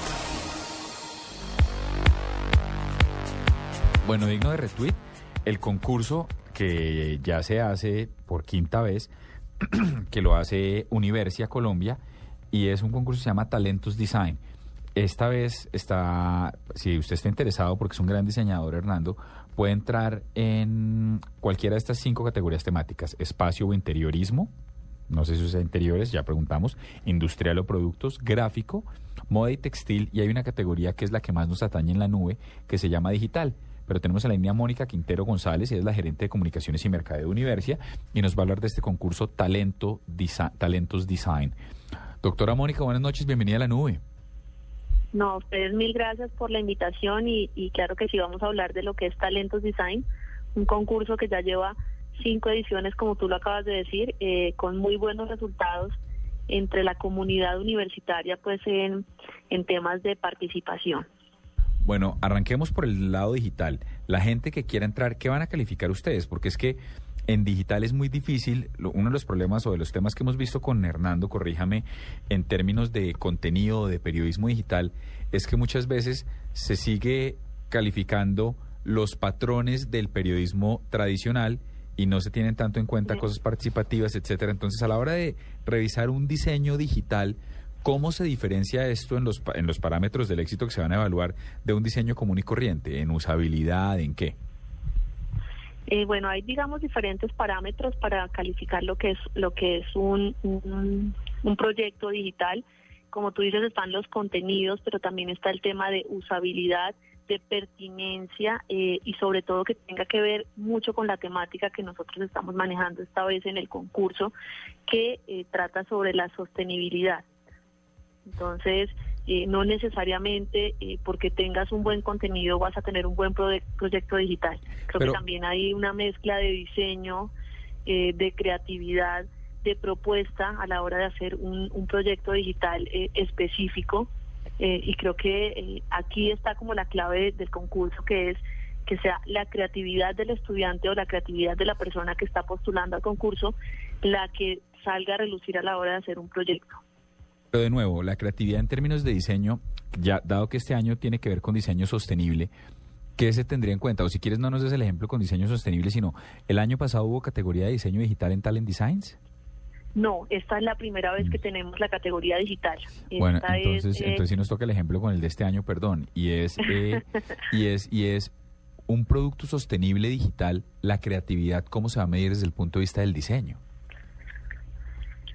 Bueno, digno de retweet, el concurso que ya se hace por quinta vez, que lo hace Universia Colombia, y es un concurso que se llama Talentos Design. Esta vez está, si usted está interesado, porque es un gran diseñador, Hernando, puede entrar en cualquiera de estas cinco categorías temáticas, espacio o interiorismo, no sé si usa interiores, ya preguntamos, industrial o productos, gráfico, moda y textil, y hay una categoría que es la que más nos atañe en la nube, que se llama digital. Pero tenemos a la línea Mónica Quintero González, ella es la gerente de comunicaciones y mercadeo de Universia, y nos va a hablar de este concurso Talento Talentos Design. Doctora Mónica, buenas noches, bienvenida a la nube. No, ustedes mil gracias por la invitación y, y claro que sí vamos a hablar de lo que es Talentos Design, un concurso que ya lleva cinco ediciones, como tú lo acabas de decir, eh, con muy buenos resultados entre la comunidad universitaria, pues en, en temas de participación. Bueno, arranquemos por el lado digital. La gente que quiera entrar, ¿qué van a calificar ustedes? Porque es que en digital es muy difícil. Uno de los problemas o de los temas que hemos visto con Hernando, corríjame, en términos de contenido, de periodismo digital, es que muchas veces se sigue calificando los patrones del periodismo tradicional y no se tienen tanto en cuenta cosas participativas, etcétera. Entonces, a la hora de revisar un diseño digital, ¿cómo se diferencia esto en los, en los parámetros del éxito que se van a evaluar de un diseño común y corriente? ¿En usabilidad? ¿En qué? Eh, bueno, hay digamos diferentes parámetros para calificar lo que es lo que es un, un, un proyecto digital. Como tú dices, están los contenidos, pero también está el tema de usabilidad, de pertinencia eh, y sobre todo que tenga que ver mucho con la temática que nosotros estamos manejando esta vez en el concurso, que eh, trata sobre la sostenibilidad. Entonces, eh, no necesariamente eh, porque tengas un buen contenido vas a tener un buen proyecto digital. Creo Pero- que también hay una mezcla de diseño, eh, de creatividad, de propuesta a la hora de hacer un, un proyecto digital eh, específico. Eh, y creo que aquí está como la clave del concurso, que es que sea la creatividad del estudiante o la creatividad de la persona que está postulando al concurso la que salga a relucir a la hora de hacer un proyecto. Pero de nuevo, la creatividad en términos de diseño, ya dado que este año tiene que ver con diseño sostenible, ¿qué se tendría en cuenta? O si quieres, no nos des el ejemplo con diseño sostenible, sino el año pasado hubo categoría de diseño digital en Talent Designs. No, esta es la primera vez que tenemos la categoría digital. Mm. Bueno, es, entonces, eh, entonces sí nos toca el ejemplo con el de este año, perdón, y es, eh, y es, y es un producto sostenible digital, la creatividad, ¿cómo se va a medir desde el punto de vista del diseño?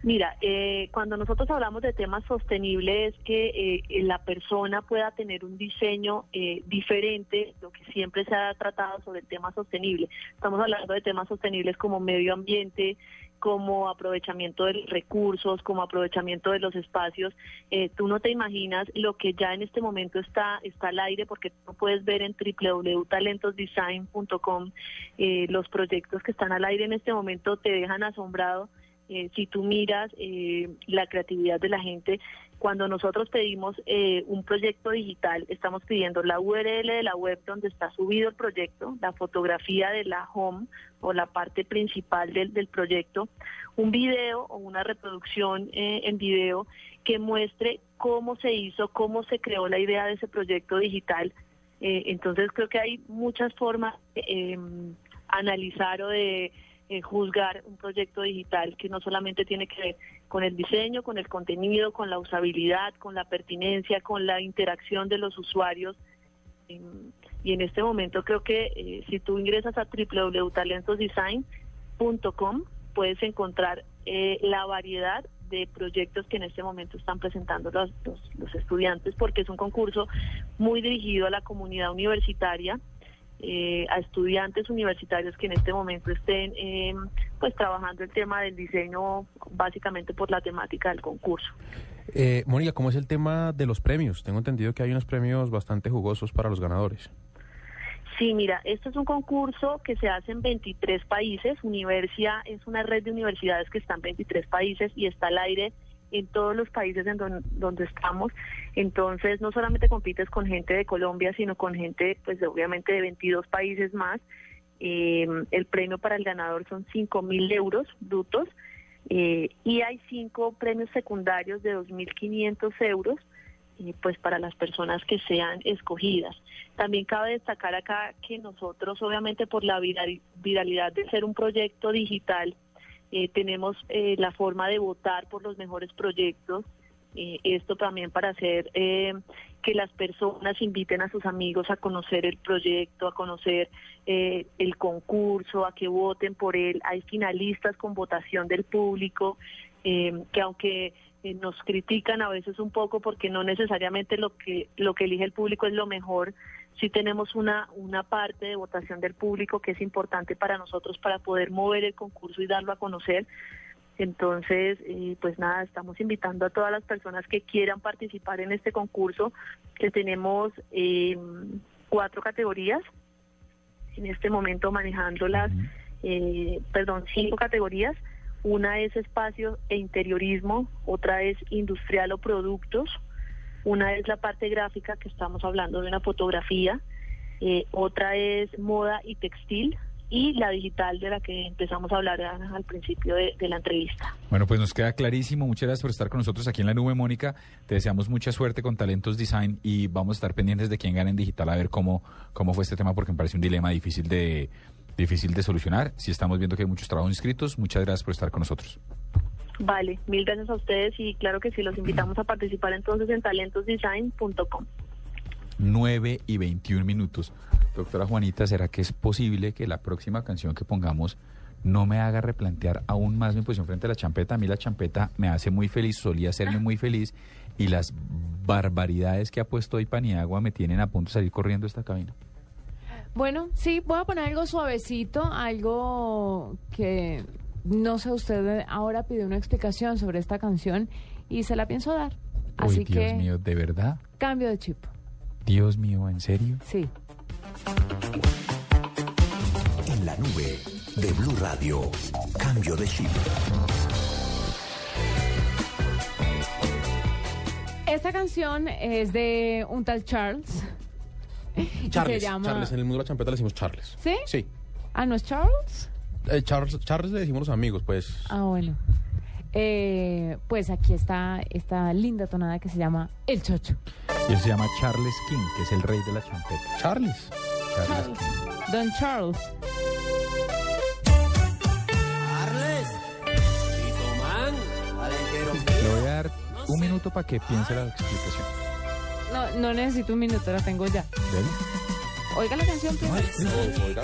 Mira, eh, cuando nosotros hablamos de temas sostenibles es que eh, la persona pueda tener un diseño eh, diferente, lo que siempre se ha tratado sobre el tema sostenible. Estamos hablando de temas sostenibles como medio ambiente, como aprovechamiento de recursos, como aprovechamiento de los espacios. Eh, tú no te imaginas lo que ya en este momento está, está al aire, porque tú puedes ver en www.talentosdesign.com eh, los proyectos que están al aire en este momento, te dejan asombrado. Eh, si tú miras eh, la creatividad de la gente, cuando nosotros pedimos eh, un proyecto digital, estamos pidiendo la URL de la web donde está subido el proyecto, la fotografía de la home o la parte principal del, del proyecto, un video o una reproducción eh, en video que muestre cómo se hizo, cómo se creó la idea de ese proyecto digital. Eh, entonces creo que hay muchas formas de eh, analizar o de eh, juzgar un proyecto digital que no solamente tiene que ver con el diseño, con el contenido, con la usabilidad, con la pertinencia, con la interacción de los usuarios. Y en este momento creo que eh, si tú ingresas a www.talentosdesign.com puedes encontrar eh, la variedad de proyectos que en este momento están presentando los, los estudiantes, porque es un concurso muy dirigido a la comunidad universitaria, eh, a estudiantes universitarios que en este momento estén eh, pues trabajando el tema del diseño básicamente por la temática del concurso. Eh, Mónica, ¿cómo es el tema de los premios? Tengo entendido que hay unos premios bastante jugosos para los ganadores. Sí, mira, esto es un concurso que se hace en 23 países. Universia es una red de universidades que está en 23 países y está al aire en todos los países en don- donde estamos. Entonces, no solamente compites con gente de Colombia, sino con gente, pues obviamente, de 22 países más. Eh, el premio para el ganador son 5 mil euros brutos eh, y hay cinco premios secundarios de 2.500 euros eh, pues para las personas que sean escogidas. También cabe destacar acá que nosotros, obviamente por la viral- viralidad de ser un proyecto digital, eh, tenemos eh, la forma de votar por los mejores proyectos. Eh, esto también para hacer eh, que las personas inviten a sus amigos a conocer el proyecto, a conocer eh, el concurso, a que voten por él. Hay finalistas con votación del público, eh, que aunque nos critican a veces un poco porque no necesariamente lo que lo que elige el público es lo mejor. Sí tenemos una una parte de votación del público que es importante para nosotros para poder mover el concurso y darlo a conocer. Entonces, eh, pues nada, estamos invitando a todas las personas que quieran participar en este concurso, que tenemos eh, cuatro categorías, en este momento manejándolas, eh, perdón, cinco categorías. Una es espacio e interiorismo, otra es industrial o productos, una es la parte gráfica, que estamos hablando de una fotografía, eh, otra es moda y textil y la digital de la que empezamos a hablar al principio de, de la entrevista. Bueno, pues nos queda clarísimo. Muchas gracias por estar con nosotros aquí en la nube, Mónica. Te deseamos mucha suerte con Talentos Design y vamos a estar pendientes de quién gana en digital a ver cómo, cómo fue este tema porque me parece un dilema difícil de, difícil de solucionar. Si estamos viendo que hay muchos trabajos inscritos, muchas gracias por estar con nosotros. Vale, mil gracias a ustedes y claro que sí, los invitamos a participar entonces en talentosdesign.com. 9 y 21 minutos. Doctora Juanita, ¿será que es posible que la próxima canción que pongamos no me haga replantear aún más mi posición frente a la champeta? A mí la champeta me hace muy feliz, solía hacerme muy feliz y las barbaridades que ha puesto hoy Paniagua me tienen a punto de salir corriendo esta cabina. Bueno, sí, voy a poner algo suavecito, algo que no sé, usted ahora pidió una explicación sobre esta canción y se la pienso dar. Así Uy, Dios que mío, ¿de verdad? cambio de chip. Dios mío, ¿en serio? Sí. En la nube de Blue Radio. Cambio de chip. Esta canción es de un tal Charles. Charles, se llama... Charles, en el mundo de la champeta le decimos Charles. ¿Sí? Sí. Ah, ¿no es Charles? Eh, Charles, Charles le decimos los amigos, pues. Ah, bueno. Eh, pues aquí está esta linda tonada que se llama El Chocho. Y él se llama Charles King, que es el rey de la champeta. Charles. Charles Charles. King. Don Charles. Le voy a dar un minuto para que piense la explicación. No, no necesito un minuto, la tengo ya. ¿Dele? Oiga la canción, pues. ¿Será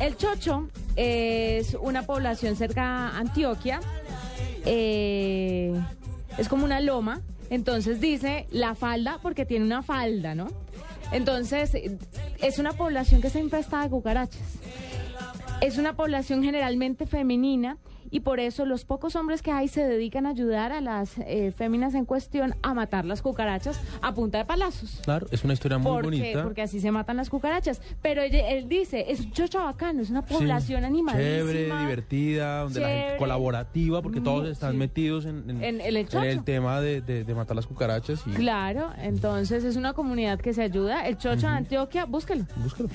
El Chocho es una población cerca a Antioquia. eh, es como una loma. Entonces dice la falda porque tiene una falda, ¿no? Entonces es una población que está infestada de cucarachas. Es una población generalmente femenina y por eso los pocos hombres que hay se dedican a ayudar a las eh, féminas en cuestión a matar las cucarachas a punta de palazos. Claro, es una historia muy bonita. porque así se matan las cucarachas. Pero ella- él dice, es un chocho bacano, es una Sí, población animalísima. Chévere, divertida, donde la gente colaborativa, porque todos están sí. metidos en, en- En- en el tema de, de- de matar las cucarachas. Y Claro, entonces es una comunidad que se ayuda. El chocho de Antioquia, búsquelo. Búscalo.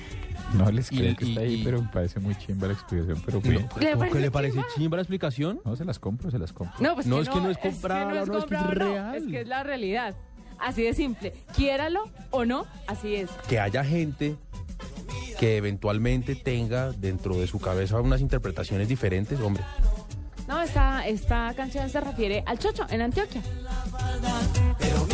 No les creo el- que está y- ahí, y- pero me parece muy chimba la explicación. Pero No, bien. ¿Le ¿Cómo que parece le parece chimba? la explicación? No, se las compro, se las compro. No, pues No, que es que no es que comprarla, no es no, es que es real. es que es la realidad. Así de simple. Quiéralo o no, así es. Que haya gente que eventualmente tenga dentro de su cabeza unas interpretaciones diferentes, hombre. No, esta, esta canción se refiere al chocho en Antioquia. Pero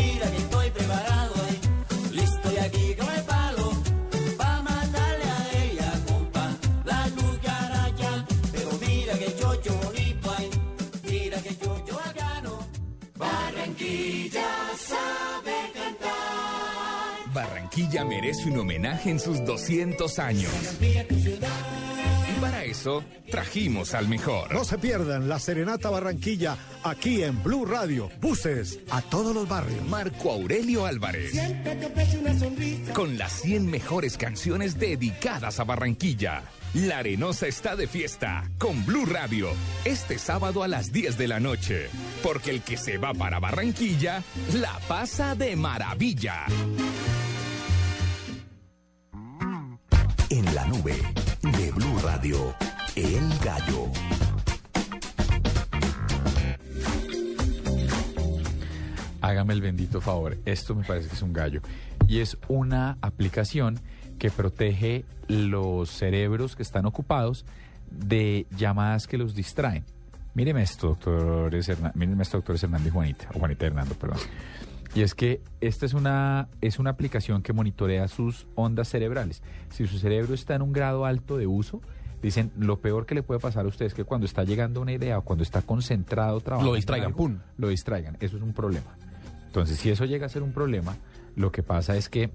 Barranquilla merece un homenaje en sus 200 años. Y para eso trajimos al mejor. No se pierdan la Serenata Barranquilla aquí en Blue Radio. Buses a todos los barrios. Marco Aurelio Álvarez. Con las 100 mejores canciones dedicadas a Barranquilla. La Arenosa está de fiesta con Blue Radio este sábado a las 10 de la noche. Porque el que se va para Barranquilla la pasa de maravilla. Nube de Blue Radio, El Gallo. Hágame el bendito favor. Esto me parece que es un gallo. Y es una aplicación que protege los cerebros que están ocupados de llamadas que los distraen. Míreme esto, doctores Hernández, míreme esto, doctores Hernández y Juanita, o Juanita Hernando, perdón. Y es que esta es una, es una aplicación que monitorea sus ondas cerebrales. Si su cerebro está en un grado alto de uso, dicen lo peor que le puede pasar a usted es que cuando está llegando una idea o cuando está concentrado trabajando. Lo distraigan, algo, pum. Lo distraigan. Eso es un problema. Entonces, si eso llega a ser un problema, lo que pasa es que eh,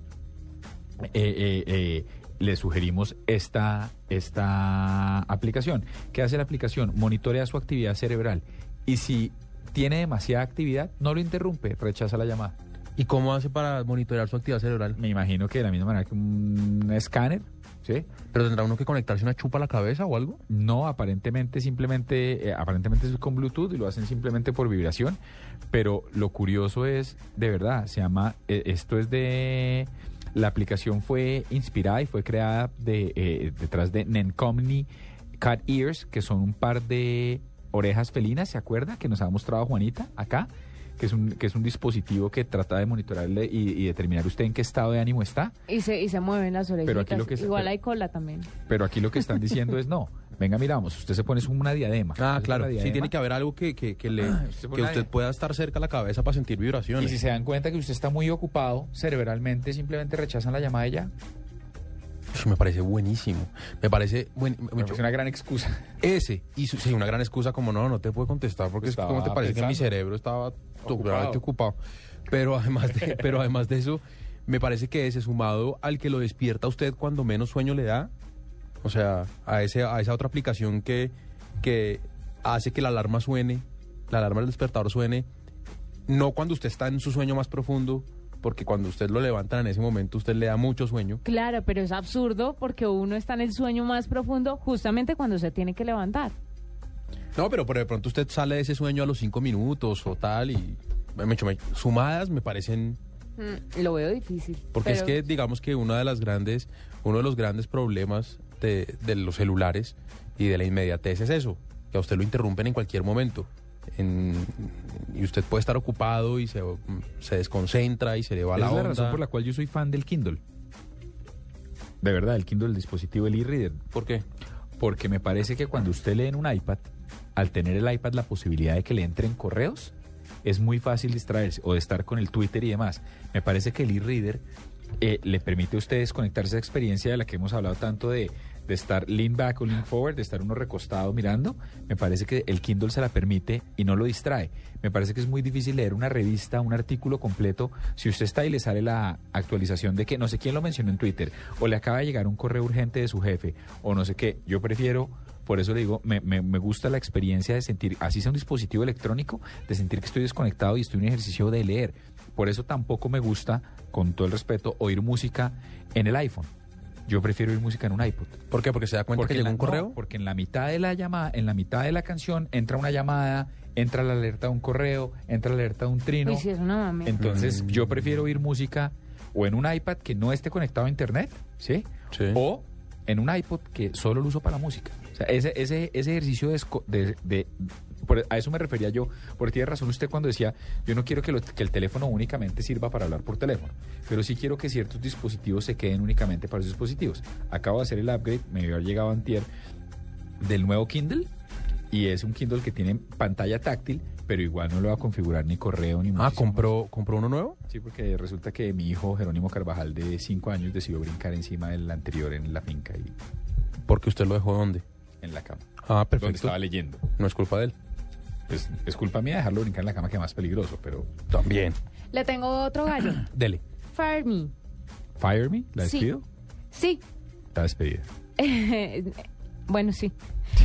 eh, eh, le sugerimos esta, esta aplicación. ¿Qué hace la aplicación? Monitorea su actividad cerebral y si tiene demasiada actividad, no lo interrumpe, rechaza la llamada. ¿Y cómo hace para monitorear su actividad cerebral? Me imagino que de la misma manera que un escáner, ¿sí? ¿Pero tendrá uno que conectarse una chupa a la cabeza o algo? No, aparentemente simplemente, eh, aparentemente es con Bluetooth y lo hacen simplemente por vibración. Pero lo curioso es, de verdad, se llama, eh, esto es de, la aplicación fue inspirada y fue creada de, eh, detrás de Nencomni Cat Ears, que son un par de orejas felinas, ¿se acuerda? Que nos ha mostrado Juanita acá, que es un, que es un dispositivo que trata de monitorearle y, y determinar usted en qué estado de ánimo está. Y se, y se mueven las orejitas. Pero aquí lo que Igual pero- hay cola también. Pero aquí lo que están diciendo es no. Venga, miramos, usted se pone una diadema. Ah, claro. la Sí, tiene que haber algo que, que, que le, usted que usted pueda estar cerca a la cabeza para sentir vibraciones. Y si se dan cuenta que usted está muy ocupado cerebralmente, simplemente rechazan la llamada y ya. Me parece buenísimo. Me parece buen, Me parece una gran excusa. Ese. Y su- sí, una gran excusa como no, no te puedo contestar porque es que Estaba como te parece que mi cerebro estaba totalmente ocupado. Pero además de, pero además de eso, me parece que ese sumado al que lo despierta a usted cuando menos sueño le da, o sea, a ese, a esa otra aplicación que, que hace que la alarma suene, la alarma del despertador suene, no cuando usted está en su sueño más profundo, porque cuando usted lo levanta en ese momento usted le da mucho sueño. Claro, pero es absurdo porque uno está en el sueño más profundo justamente cuando se tiene que levantar. No, pero, pero de pronto usted sale de ese sueño a los cinco minutos o tal y me, sumadas me parecen Mm, lo veo difícil. porque es que digamos que una de las grandes uno de los grandes problemas de, de los celulares y de la inmediatez es eso, que a usted lo interrumpen en cualquier momento. En- y usted puede estar ocupado y se, se desconcentra y se le va la es la onda. razón por la cual yo soy fan del Kindle. De verdad, el Kindle, el dispositivo, el e-reader. ¿Por qué? Porque me parece que cuando usted lee en un iPad, al tener el iPad la posibilidad de que le entren correos, es muy fácil distraerse o de estar con el Twitter y demás. Me parece que el e-reader eh, le permite a usted desconectarse esa experiencia de la que hemos hablado tanto de, de estar lean back o lean forward, de estar uno recostado mirando. Me parece que el Kindle se la permite y no lo distrae. Me parece que es muy difícil leer una revista, un artículo completo, si usted está y le sale la actualización de que no sé quién lo mencionó en Twitter, o le acaba de llegar un correo urgente de su jefe, o no sé qué. Yo prefiero por eso le digo, me, me- me gusta la experiencia de sentir, así sea un dispositivo electrónico, de sentir que estoy desconectado y estoy en un ejercicio de leer. Por eso tampoco me gusta, con todo el respeto, oír música en el iPhone. Yo prefiero oír música en un iPod. ¿Por qué? Porque se da cuenta que en llegó la- un correo. no, porque en la mitad de la llamada, en la mitad de la canción entra una llamada, entra la alerta de un correo, entra la alerta de un trino. Uy, sí, es una mami. Entonces, Mm. yo prefiero oír música o en un iPad que no esté conectado a internet, ¿sí? O en un iPod que solo lo uso para la música. O sea, ese, ese, ese ejercicio de, esco- de- de- por- a eso me refería yo, porque tiene razón usted cuando decía, yo no quiero que, lo- que el teléfono únicamente sirva para hablar por teléfono, pero sí quiero que ciertos dispositivos se queden únicamente para esos dispositivos. Acabo de hacer el upgrade, me había llegado antier del nuevo Kindle y es un Kindle que tiene pantalla táctil, pero igual no lo va a configurar ni correo ni Ah, compró, compró uno nuevo. Sí, porque resulta que mi hijo Jerónimo Carvajal de 5 años decidió brincar encima del anterior en la finca y Porque usted lo dejó dónde? en la cama. Ah, perfecto. Donde estaba leyendo. No es culpa de él. Pues es culpa mía dejarlo brincar en la cama que es más peligroso, pero también. Le tengo otro gallo. Dele. Fire Me. Fire Me, la Sí. despido. Sí. Está despedida. bueno, sí.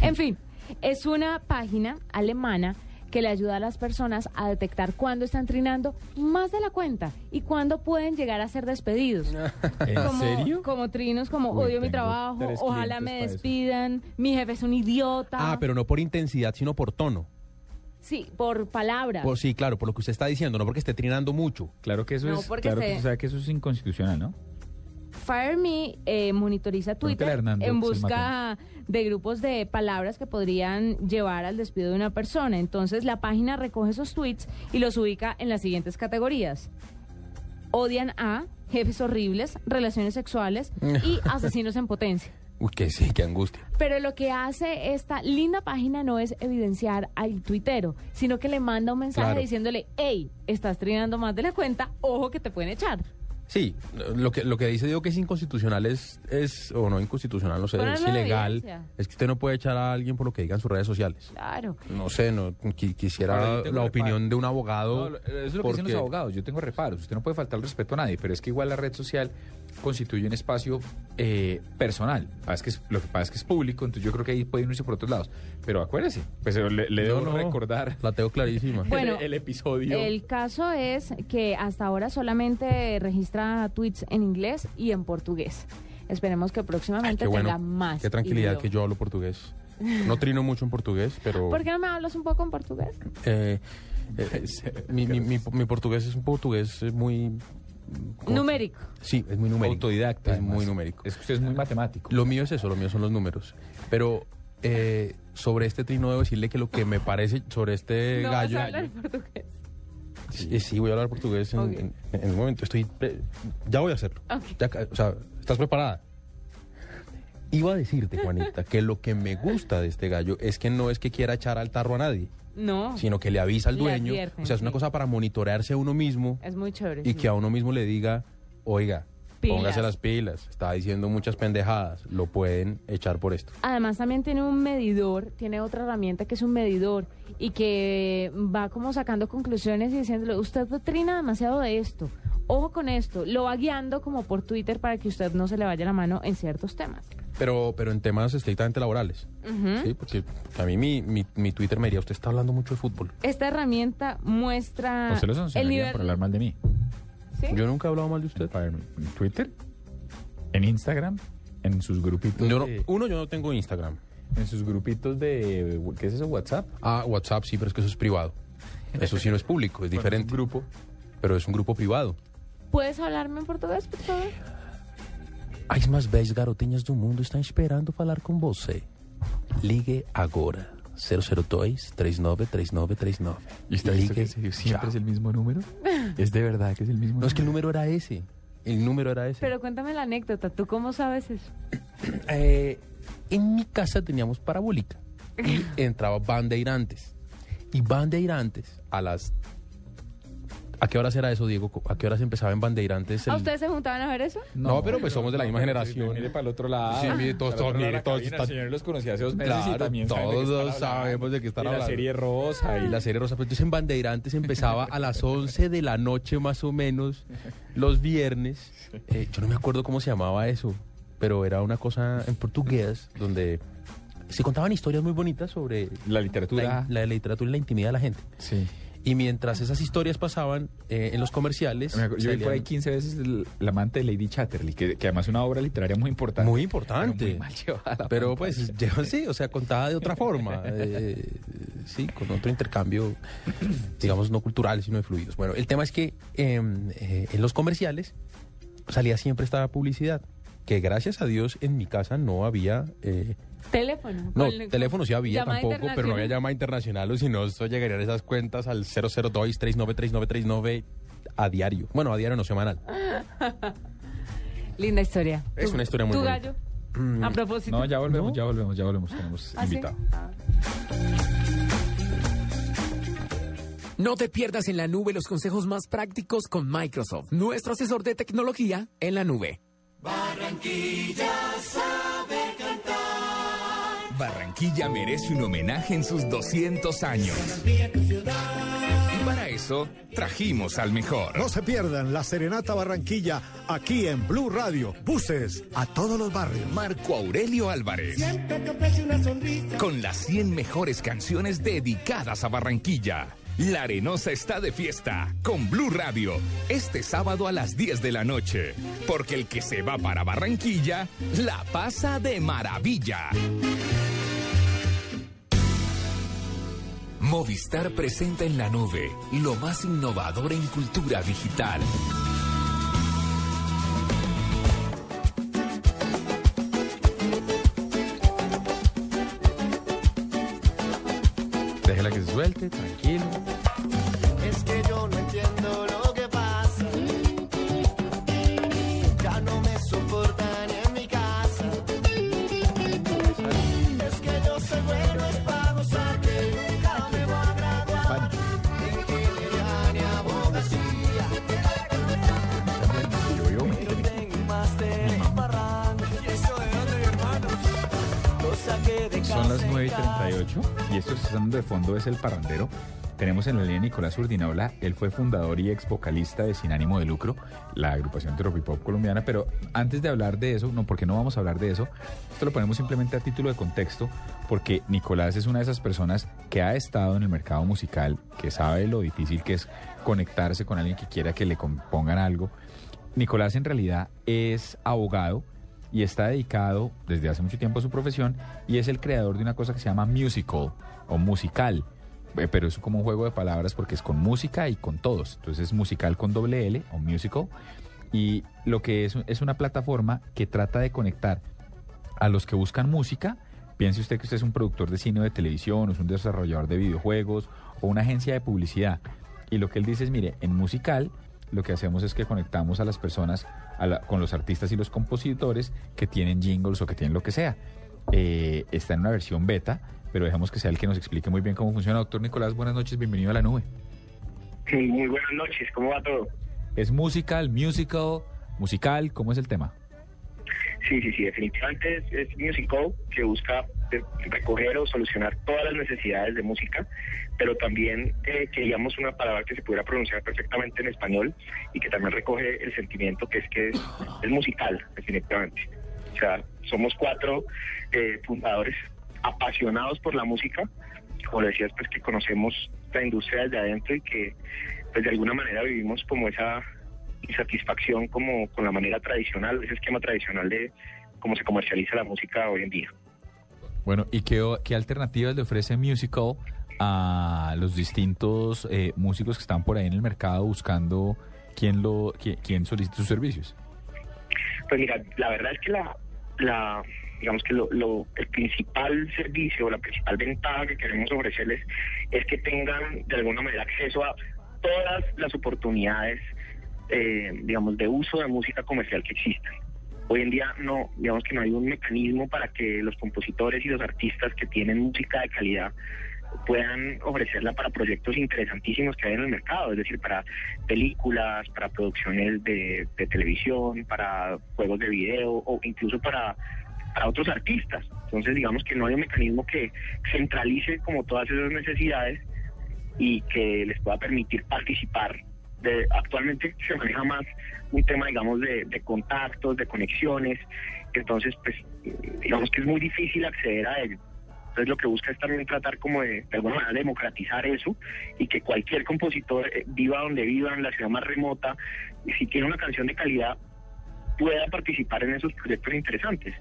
En fin, es una página alemana que le ayuda a las personas a detectar cuándo están trinando más de la cuenta y cuándo pueden llegar a ser despedidos. ¿En como, serio? Como trinos, como Uy, odio mi trabajo, ojalá me eso. despidan, mi jefe es un idiota. Ah, pero no por intensidad, sino por tono. Sí, por palabras. Por, sí, claro, por lo que usted está diciendo, no porque esté trinando mucho. Claro que eso No, es, claro se- que, o sea, que eso es inconstitucional, ¿no? Fire Me eh, monitoriza Twitter Hernando, en busca de grupos de palabras que podrían llevar al despido de una persona. Entonces la página recoge esos tweets y los ubica en las siguientes categorías. Odian a jefes horribles, relaciones sexuales y asesinos en potencia. Uy, que sí, qué angustia. Pero lo que hace esta linda página no es evidenciar al tuitero, sino que le manda un mensaje Claro. diciéndole, hey, estás trinando más de la cuenta, ojo que te pueden echar. Sí, lo que, lo que dice Diego que es inconstitucional es, es o no inconstitucional, no sé, es ilegal. evidencia. Es que usted no puede echar a alguien por lo que diga en sus redes sociales. Claro. No sé, no qui- quisiera la reparo. opinión de un abogado. No, eso es lo que dicen los abogados. Yo tengo reparos. Usted no puede faltar el respeto a nadie, pero es que igual la red social constituye un espacio eh, personal. Ah, es que es- lo que pasa es que es público, entonces yo creo que ahí puede irse por otros lados. Pero acuérdese, pues le, debo no, recordar La tengo clarísima. Bueno, el, el episodio. El caso es que hasta ahora solamente registra tweets en inglés y en portugués. Esperemos que próximamente bueno, tenga más. qué tranquilidad idioma. que yo hablo portugués. No trino mucho en portugués, pero... ¿Por qué no me hablas un poco en portugués? eh, eh, mi, mi- mi- mi portugués es un portugués muy... Numérico. Sí, es muy numérico. Autodidacta, Es además. muy numérico. Es que usted es muy matemático. Lo mío es eso, lo mío son los números. Pero eh, sobre este trino debo decirle que lo que me parece sobre este no vas gallo... a hablar portugués. Sí, sí, voy a hablar portugués en, Ok. en- en un momento. Estoy... Ya voy a hacerlo. Ya o sea, ¿estás preparada? Iba a decirte, Juanita, que lo que me gusta de este gallo es que no es que quiera echar al tarro a nadie, No. sino que le avisa al Le dueño. advierten, o sea, es una sí. cosa para monitorearse a uno mismo Es muy chévere. y sí. que a uno mismo le diga, oiga, pilas. Póngase las pilas. Está diciendo muchas pendejadas. Lo pueden echar por esto. Además también tiene un medidor, tiene otra herramienta que es un medidor y que va como sacando conclusiones y diciéndole, usted trina demasiado de esto, ojo con esto, lo va guiando como por Twitter para que usted no se le vaya la mano en ciertos temas. Pero, pero en temas estrictamente laborales. Sí, porque a mí mi, mi, mi Twitter me diría, usted está hablando mucho de fútbol. Esta herramienta muestra ¿Usted lo el sancionaría nivel... por hablar mal de mí? ¿Sí? Yo nunca he hablado mal de usted. ¿En Twitter? ¿En Instagram? ¿En sus grupitos Yo no- de- uno, yo no tengo Instagram. ¿En sus grupitos de... ¿Qué es eso? ¿WhatsApp? Ah, WhatsApp sí, pero es que eso es privado. Eso sí no es público, es Bueno, diferente. es un grupo. Pero es un grupo privado. ¿Puedes hablarme en portugués, por favor? As mais belas garotinhas do mundo estão esperando falar com você. Ligue agora. 002-393939. ¿Y usted ha visto Ligue que se- siempre es el mismo número? ¿Es de verdad que es el mismo No, es que el número era ese. El número era ese. Pero cuéntame la anécdota, ¿tú cómo sabes eso? Eh, en mi casa teníamos parabólica y entraba bandeirantes. Y bandeirantes a las... ¿A qué horas era eso, Diego? ¿A qué horas empezaba en bandeirantes? ¿A el- ustedes se juntaban a ver eso? No, pero pues somos de la misma generación. Mire para el otro lado. Sí, mire, todos, todos, mire, todos cabina, están- El señor los conocía hace dos meses y también saben de qué todos sabemos de qué están Y hablando. la serie rosa. Y la serie Rosa, pero entonces en Bandeirantes empezaba a las 11 de la noche más o menos, los viernes. Eh, yo no me acuerdo cómo se llamaba eso, pero era una cosa en portugués donde se contaban historias muy bonitas sobre La literatura. la, la literatura y la intimidad de la gente. Sí. Y mientras esas historias pasaban eh, en los comerciales, Yo vi por ahí salían- 15 veces el, el amante de Lady Chatterley, que, que además es una obra literaria muy importante. muy importante. Pero muy mal llevada. Pero pues, lleva- sí, o sea, contada de otra forma. eh, sí, con otro intercambio, digamos, no cultural, sino de fluidos. Bueno, el tema es que eh, eh, en los comerciales salía siempre esta publicidad, que gracias a Dios en mi casa no había... eh, Teléfono. no, Con- teléfono sí había llamada tampoco, pero no había llamada internacional, o si no, esto llegarían esas cuentas al 002-393939 a diario. Bueno, a diario no semanal. Linda historia. Es ¿Tú- una historia muy ¿Tu bonita. gallo? Mm, A propósito. No, ya volvemos, ya volvemos, ya volvemos. Tenemos ¿Ah, sí? invitado. No te pierdas en la nube los consejos más prácticos con Microsoft, nuestro asesor de tecnología en la nube. Barranquilla sabe cantar. Barranquilla merece un homenaje en sus 200 años. Y para eso, trajimos al mejor. No se pierdan la Serenata Barranquilla aquí en Blue Radio. Buses a todos los barrios. Marco Aurelio Álvarez. Siempre te ofrece una sonrisa. Con las 100 mejores canciones dedicadas a Barranquilla. La Arenosa está de fiesta con Blue Radio este sábado a las 10 de la noche. Porque el que se va para Barranquilla la pasa de maravilla. Movistar presenta en la nube lo más innovador en cultura digital. Déjela que se suelte, tranquilo. Es que yo no entiendo Son las casa en 9 y casa. 38 y esto está de fondo es El Parrandero. Tenemos en la línea Nicolás Urdinaola, él fue fundador y ex vocalista de Sin Ánimo de Lucro, la agrupación de rock y pop colombiana, pero antes de hablar de eso, no, porque no vamos a hablar de eso, esto lo ponemos simplemente a título de contexto, porque Nicolás es una de esas personas que ha estado en el mercado musical, que sabe lo difícil que es conectarse con alguien que quiera que le compongan algo. Nicolás en realidad es abogado, y está dedicado desde hace mucho tiempo a su profesión y es el creador de una cosa que se llama musical o musical. Eh, Pero es como un juego de palabras porque es con música y con todos. Entonces es musical con doble L o musical. Y lo que es es una plataforma que trata de conectar a los que buscan música. Piense usted que usted es un productor de cine o de televisión, o es un desarrollador de videojuegos o una agencia de publicidad. Y lo que él dice es, mire, en musical lo que hacemos es que conectamos a las personas a la- con los artistas y los compositores que tienen jingles o que tienen lo que sea. Eh, está en una versión beta, pero dejemos que sea el que nos explique muy bien cómo funciona. Doctor Nicolás, buenas noches, bienvenido a la nube. Muy buenas noches, ¿cómo va todo? Es musical, musical, musical, ¿cómo es el tema? Sí, sí, sí, definitivamente es, es musical que busca recoger o solucionar todas las necesidades de música, pero también eh, queríamos una palabra que se pudiera pronunciar perfectamente en español y que también recoge el sentimiento que es que es, musical, definitivamente. O sea, somos cuatro eh, fundadores apasionados por la música, como le decías, pues que conocemos la industria desde adentro y que pues de alguna manera vivimos como esa insatisfacción como con la manera tradicional, ese esquema tradicional de cómo se comercializa la música hoy en día. Bueno, ¿y qué, qué alternativas le ofrece Musical a los distintos eh, músicos que están por ahí en el mercado buscando quién, lo, quién, quién solicite sus servicios? Pues mira, la verdad es que la, la digamos que lo, lo- el principal servicio, la principal ventaja que queremos ofrecerles es que tengan de alguna manera acceso a todas las oportunidades, eh, digamos, de uso de música comercial que existan. Hoy en día no, digamos que no hay un mecanismo para que los compositores y los artistas que tienen música de calidad puedan ofrecerla para proyectos interesantísimos que hay en el mercado, es decir, para películas, para producciones de, de televisión, para juegos de video o incluso para, para otros artistas. Entonces, digamos que no hay un mecanismo que centralice como todas esas necesidades y que les pueda permitir participar. De, actualmente se maneja más un tema, digamos, de, contactos, de conexiones, entonces, pues, digamos que es muy difícil acceder a ello. Entonces lo que busca es también tratar como de, alguna manera democratizar eso y que cualquier compositor eh, viva donde viva, en la ciudad más remota, si tiene una canción de calidad, pueda participar en esos proyectos interesantes.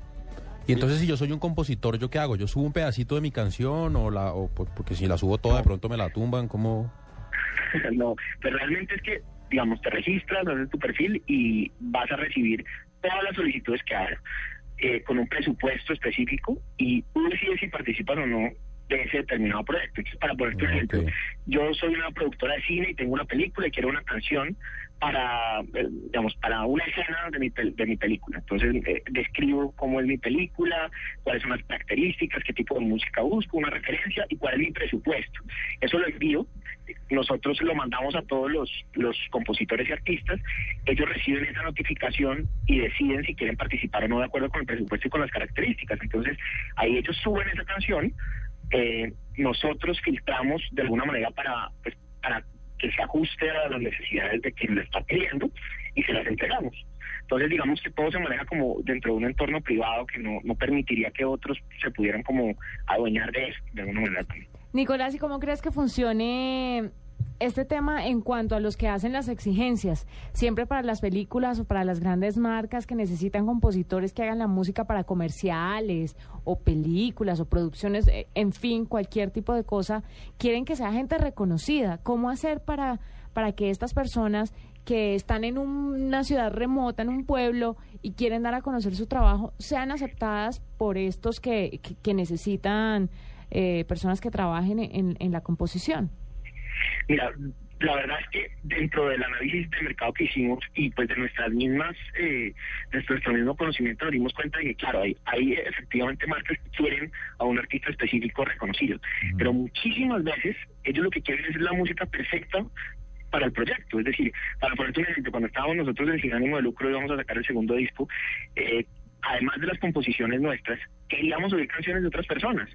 Y entonces si yo soy un compositor, ¿yo qué hago? ¿Yo subo un pedacito de mi canción o la o por- porque si la subo toda de pronto me la tumban? ¿Cómo? no, pero realmente es que, digamos, te registras, haces tu perfil y vas a recibir todas las solicitudes que hagas eh, con un presupuesto específico y tú decides si participas o no de ese determinado proyecto. Entonces, para ponerte un ejemplo, yo soy una productora de cine y tengo una película y quiero una canción para, eh, digamos, para una escena de mi, de mi película. Entonces, eh, describo cómo es mi película, cuáles son las características, qué tipo de música busco, una referencia y cuál es mi presupuesto. Eso lo envío. Nosotros lo mandamos a todos los, los compositores y artistas. Ellos reciben esa notificación y deciden si quieren participar o no de acuerdo con el presupuesto y con las características. Entonces, ahí ellos suben esa canción eh, nosotros filtramos de alguna manera para, pues, para que se ajuste a las necesidades de quien lo está pidiendo y se las entregamos. Entonces, digamos que todo se maneja como dentro de un entorno privado que no, no permitiría que otros se pudieran como adueñar de eso, de alguna manera. Nicolás, ¿y cómo crees que funcione este tema en cuanto a los que hacen las exigencias? Siempre para las películas o para las grandes marcas que necesitan compositores que hagan la música para comerciales o películas o producciones, eh, en fin, cualquier tipo de cosa, quieren que sea gente reconocida. ¿Cómo hacer para, para que estas personas que están en un- una ciudad remota, en un pueblo, y quieren dar a conocer su trabajo, sean aceptadas por estos que, que- que necesitan eh, personas que trabajen en, en la composición. Mira, la verdad es que dentro del análisis de mercado que hicimos y pues de nuestras mismas, eh, de nuestro mismo conocimiento nos dimos cuenta de que claro, hay, hay efectivamente marcas que quieren a un artista específico reconocido, pero muchísimas veces ellos lo que quieren es la música perfecta para el proyecto. Es decir, para ponerte un ejemplo, cuando estábamos nosotros en Sin Ánimo de Lucro íbamos a sacar el segundo disco, eh, además de las composiciones nuestras, queríamos oír canciones de otras personas.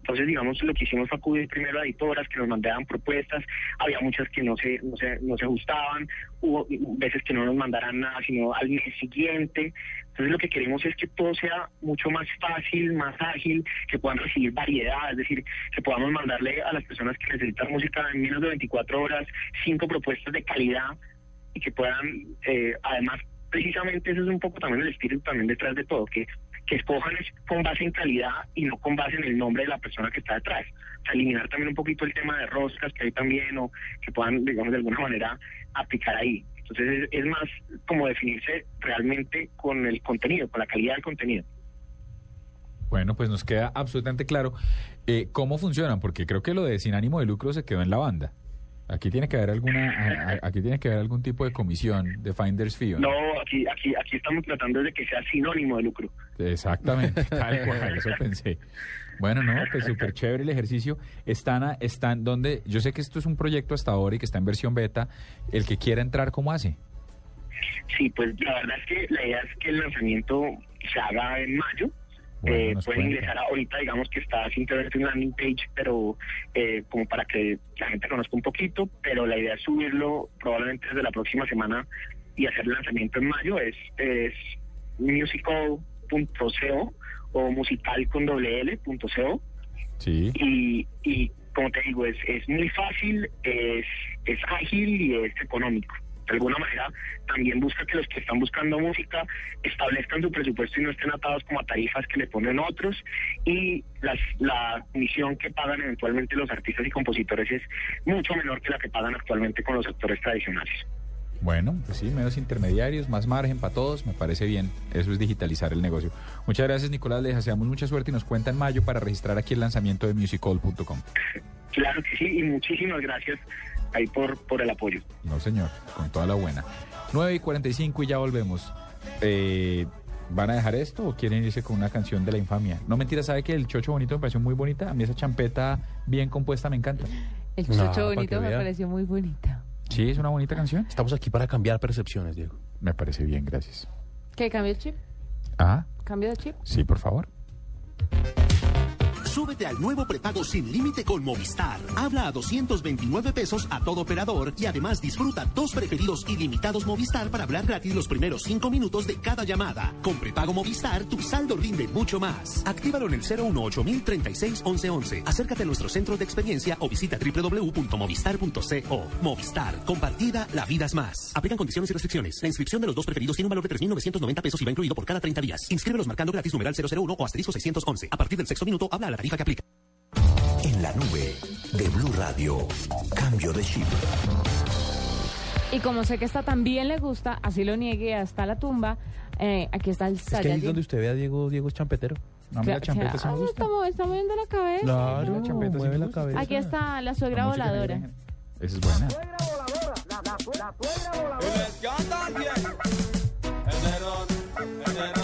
Entonces, digamos, lo que hicimos fue acudir primero a editoras que nos mandaban propuestas, había muchas que no se, no se, no se ajustaban, hubo veces que no nos mandaran nada, sino al mes siguiente. Entonces, lo que queremos es que todo sea mucho más fácil, más ágil, que puedan recibir variedad, es decir, que podamos mandarle a las personas que necesitan música en menos de 24 horas cinco propuestas de calidad y que puedan, eh, además, precisamente eso es un poco también el espíritu también detrás de todo, que, que escojan es con base en calidad y no con base en el nombre de la persona que está detrás. O sea, eliminar también un poquito el tema de roscas que hay también o que puedan, digamos, de alguna manera aplicar ahí. Entonces es, más como definirse realmente con el contenido, con la calidad del contenido. Bueno, pues nos queda absolutamente claro eh, cómo funcionan, porque creo que lo de sin ánimo de lucro se quedó en la banda. Aquí tiene que haber alguna, aquí tiene que haber algún tipo de comisión de Finders Fee. ¿o No, aquí, aquí, aquí estamos tratando de que sea sinónimo de lucro. Exactamente, tal cual, eso pensé. Bueno, no, pues súper chévere el ejercicio. Están, a- están donde, yo sé que esto es un proyecto hasta ahora y que está en versión beta. El que quiera entrar, ¿cómo hace? Sí, pues la verdad es que la idea es que el lanzamiento se haga en mayo. Bueno, Eh, pueden ingresar ahorita, digamos que está sin tener un landing page, pero eh, como para que la gente conozca un poquito, pero la idea es subirlo probablemente desde la próxima semana y hacer el lanzamiento en mayo. Es, es musical.co o musical con doble L punto co Sí. y, y como te digo, es, es muy fácil, es, es ágil y es económico. De alguna manera también busca que los que están buscando música establezcan su presupuesto y no estén atados como a tarifas que le ponen otros y las, la comisión que pagan eventualmente los artistas y compositores es mucho menor que la que pagan actualmente con los actores tradicionales. Bueno, pues sí, menos intermediarios, más margen para todos, me parece bien. Eso es digitalizar el negocio. Muchas gracias, Nicolás. Les deseamos mucha suerte y nos cuenta en mayo para registrar aquí el lanzamiento de musicall.com. Claro que sí y muchísimas gracias ahí por, por el apoyo. No, señor, con toda la buena. 9 y 45 y ya volvemos. Eh, ¿Van a dejar esto o quieren irse con una canción de la infamia? No, mentira, ¿sabe que el Chocho Bonito me pareció muy bonita? A mí esa champeta bien compuesta me encanta. El chocho bonito me pareció muy bonita. Sí, es una bonita canción. Estamos aquí para cambiar percepciones, Diego. Me parece bien, gracias. ¿Qué cambio el chip? Ah, ¿Cambio de chip? sí, por favor. Súbete al nuevo prepago sin límite con Movistar. Habla a 229 pesos a todo operador y además disfruta dos preferidos ilimitados Movistar para hablar gratis los primeros cinco minutos de cada llamada. Con prepago Movistar, tu saldo rinde mucho más. Actívalo en el 018 36 1111. Acércate a nuestros centros de experiencia o visita www.movistar.co. Movistar, compartida, la vida es más. Aplican condiciones y restricciones. La inscripción de los dos preferidos tiene un valor de 3.990 pesos y va incluido por cada 30 días. Inscríbelos marcando gratis numeral 001 o asterisco 611. A partir del sexto minuto, habla a la tarifa que aplica. En la nube de Blue Radio. Cambio de chip. Y como sé que esta también le gusta, así lo niegue hasta la tumba, eh, aquí está el Es que ahí Saiyajin. es donde usted ve a Diego, Diego es champetero. No, a mí la Cla- champeta sí me ah, gusta. Está, mo- está moviendo la cabeza. Claro, La champeta mueve la cabeza. Aquí está la suegra La música voladora. Esa es buena. De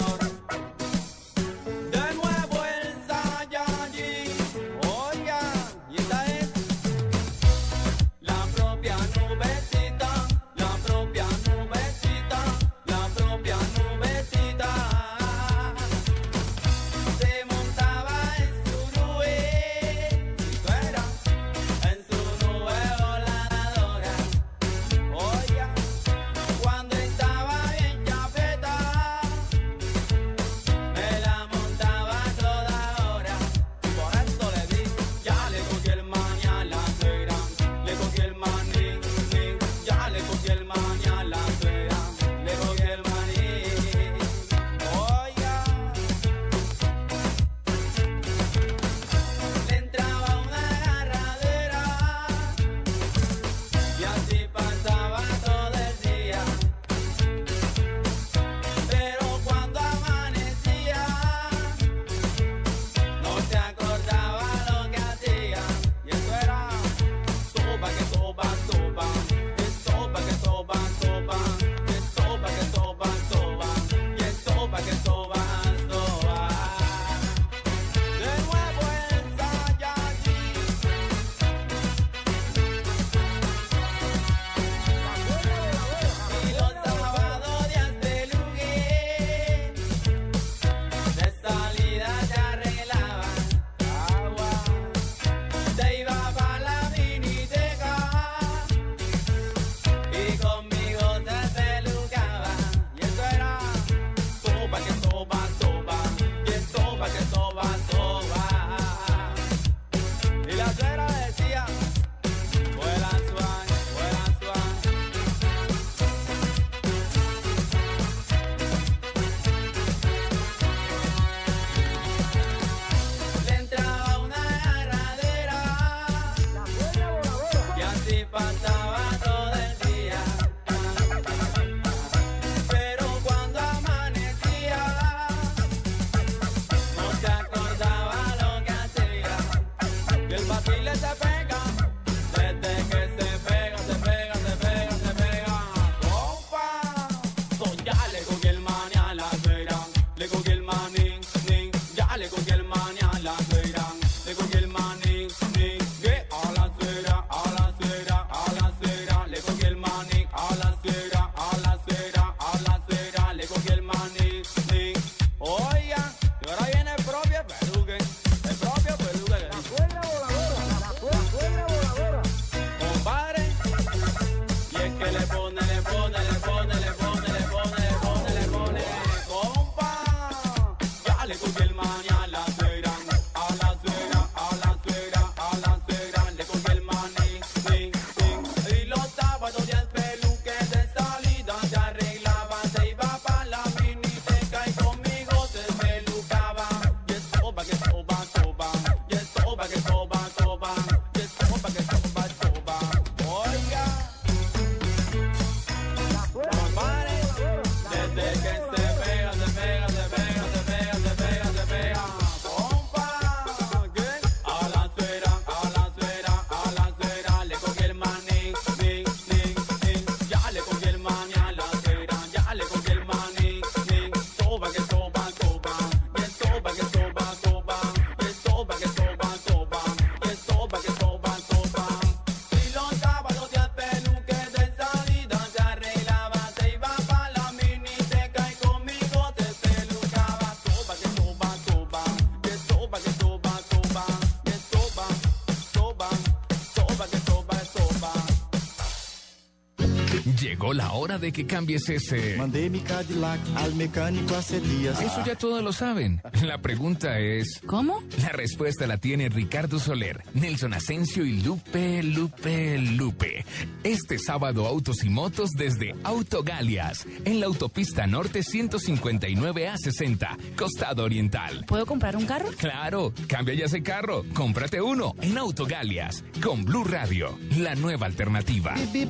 Llegó la hora de que cambies ese... Mandei mi Cadillac al mecánico hace días. Eso ya todos lo saben. La pregunta es... ¿Cómo? La respuesta la tiene Ricardo Soler, Nelson Asensio y Lupe, Lupe, Lupe. Este sábado autos y motos desde Autogalias, en la autopista norte 159 a 60, costado oriental. ¿Puedo comprar un carro? Claro, cambia ya ese carro, cómprate uno en Autogalias, con Blue Radio, la nueva alternativa. Bip, bip.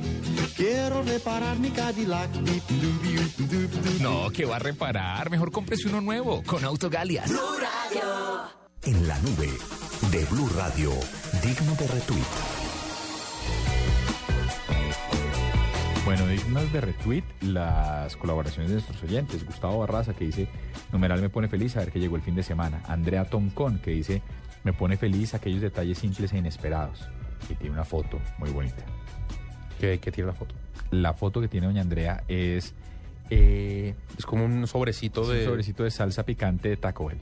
Quiero reparar mi Cadillac. Bip. No, que va a reparar, mejor cómprese uno nuevo con Autogalias. En la nube de Blue Radio, digno de retweet. Bueno, dignas de retweet las colaboraciones de nuestros oyentes. Gustavo Barraza que dice, numeral me pone feliz saber que llegó el fin de semana. Andrea Toncón que dice, me pone feliz aquellos detalles simples e inesperados. Y tiene una foto muy bonita. ¿Qué, qué tiene la foto? La foto que tiene doña Andrea es... eh, Es como un sobrecito es un de... sobrecito de salsa picante de Taco Bell.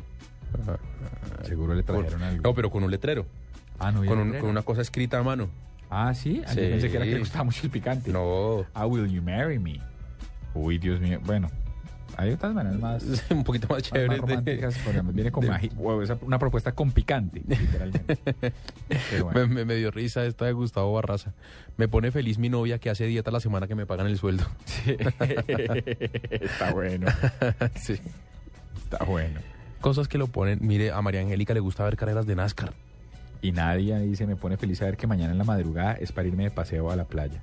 Seguro le trajeron algo. No, pero con un letrero. Ah, no, ¿y con, un- letrero? con una cosa escrita a mano. Ah, ¿sí? Ah, Yo Sí. pensé que era que le gustaba mucho el picante. No. Ah, will you marry me? Uy, Dios mío. Bueno, hay otras maneras más... un poquito más más, chévere. románticas, podríamos- viene con magi- o esa- una propuesta con picante, literalmente. Pero bueno. me, me- me dio risa esta de Gustavo Barraza. Me pone feliz mi novia que hace dieta la semana que me pagan el sueldo. Está bueno. sí. Está bueno. Cosas que lo ponen. Mire, a María Angélica le gusta ver carreras de NASCAR. Y Nadia dice, me pone feliz saber que mañana en la madrugada es para irme de paseo a la playa.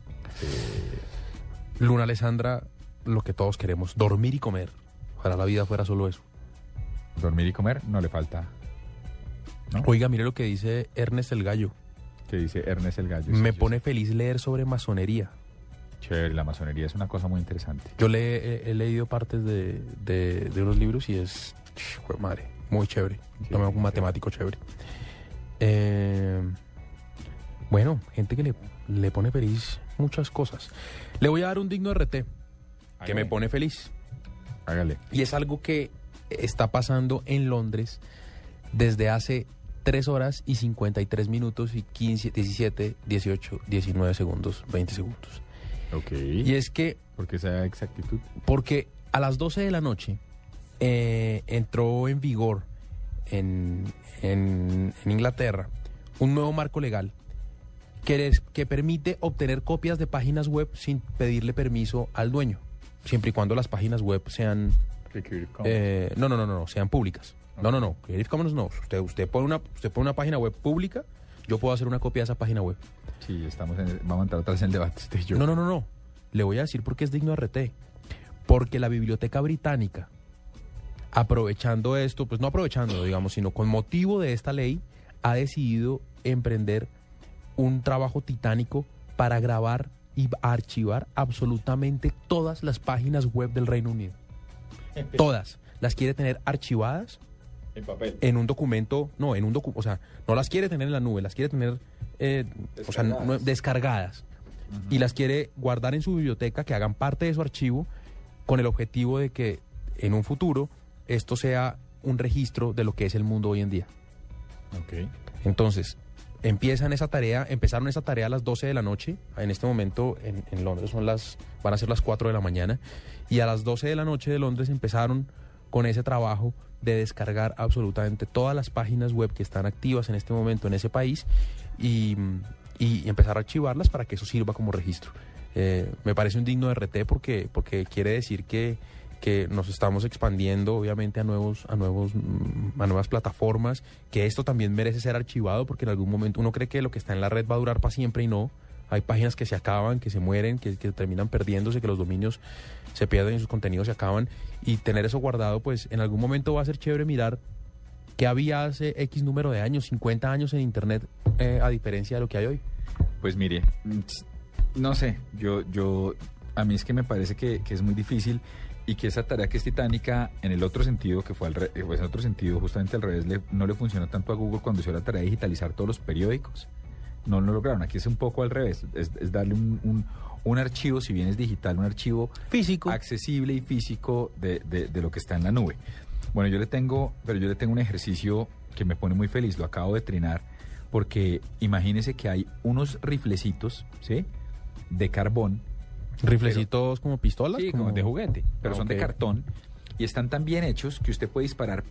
Luna Alessandra, lo que todos queremos, dormir y comer. Ojalá la vida fuera solo eso. Dormir y comer no le falta. ¿no? Oiga, mire lo que dice Ernest el Gallo. Que dice Ernest el Gallo. Me Sí, pone feliz leer sobre masonería. Chévere, la masonería es una cosa muy interesante. Yo le he, he leído partes de, de- de unos libros y es, madre, muy chévere. Toma un matemático chévere. Eh, bueno, gente que le, le pone feliz muchas cosas. Le voy a dar un digno RT que me pone feliz. Hágale. Y es algo que está pasando en Londres desde hace 3 horas y 53 minutos y 15, 17, 18, 19 segundos, 20 segundos. Ok. Y es que... Porque esa exactitud. Porque a las 12 de la noche eh, entró en vigor en, en- en Inglaterra un nuevo marco legal que, que permite obtener copias de páginas web sin pedirle permiso al dueño, siempre y cuando las páginas web sean... eh, no, no, no, no, no, sean públicas. No, no, no, Creative Commons no. Usted, usted, pone una, usted pone una página web pública, yo puedo hacer una copia de esa página web. Sí, estamos en vamos a entrar atrás en el debate. Usted y yo. No, no, no, no. Le voy a decir por qué es digno de RT. Porque la Biblioteca Británica, aprovechando esto, pues no aprovechando, digamos, sino con motivo de esta ley, ha decidido emprender un trabajo titánico para grabar y archivar absolutamente todas las páginas web del Reino Unido. Todas. Las quiere tener archivadas En papel. en un documento, no, en un documento, o sea, no las quiere tener en la nube, las quiere tener, eh, o sea, no- Descargadas. descargadas. Y las quiere guardar en su biblioteca, que hagan parte de su archivo, con el objetivo de que en un futuro esto sea un registro de lo que es el mundo hoy en día. Ok. Entonces, empiezan esa tarea, empezaron esa tarea a las 12 de la noche, en este momento en, Londres son las, van a ser las 4 de la mañana, y a las 12 de la noche de Londres empezaron con ese trabajo de descargar absolutamente todas las páginas web que están activas en este momento en ese país y, y empezar a archivarlas para que eso sirva como registro. Eh, me parece un digno RT porque, porque quiere decir que, que nos estamos expandiendo obviamente a nuevos a nuevos mm, a nuevas plataformas que esto también merece ser archivado porque en algún momento uno cree que lo que está en la red va a durar para siempre y no. Hay páginas que se acaban que se mueren que, que terminan perdiéndose que los dominios se pierden y sus contenidos se acaban. Y tener eso guardado pues en algún momento va a ser chévere mirar que había hace X número de años 50 años en internet eh, a diferencia de lo que hay hoy. Pues mire, mm, no sé, yo, yo, a mí es que me parece que, que es muy difícil y que esa tarea que es titánica, en el otro sentido, que fue al re- eh, pues en otro sentido, justamente al revés, le- no le funcionó tanto a Google cuando hizo la tarea de digitalizar todos los periódicos. No lo lograron, aquí es un poco al revés, es, es darle un, un- un archivo, si bien es digital, un archivo físico, accesible y físico de, de- de lo que está en la nube. Bueno, yo le tengo, pero yo le tengo un ejercicio que me pone muy feliz, lo acabo de trinar, porque imagínese que hay unos riflecitos, ¿sí? De carbón Riflecitos como pistolas. Sí, como de juguete, pero Ah, son de ok. cartón y están tan bien hechos que usted puede disparar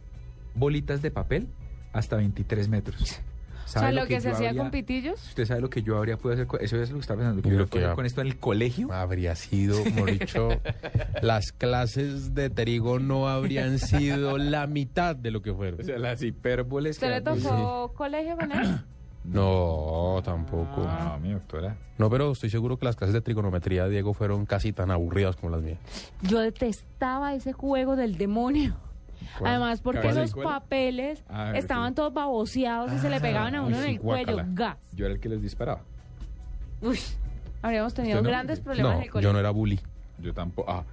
bolitas de papel hasta 23 metros. O sea, lo que, se yo hacía habría- con pitillos. Usted sabe lo que yo habría podido hacer, con- eso es lo que estaba pensando, que yo lo que hacer con esto en el colegio. Habría sido, mejor dicho, las clases de trigo no habrían sido la mitad de lo que fueron. O sea, las hipérboles. ¿Usted le tocó colegio con él? No, tampoco. No, mi doctora. No, pero estoy seguro que las clases de trigonometría de Diego fueron casi tan aburridas como las mías. Yo detestaba ese juego del demonio. ¿Cuál? Además, porque ¿Cuál? los ¿Cuál? papeles Ah, estaban sí. todos baboseados y se le pegaban a uno Uy, en sí, el cuello. Gas. Yo era el que les disparaba. Uy, habríamos tenido ¿Usted no? grandes problemas en el No, colegio. yo no era bully. Yo tampoco. Ah.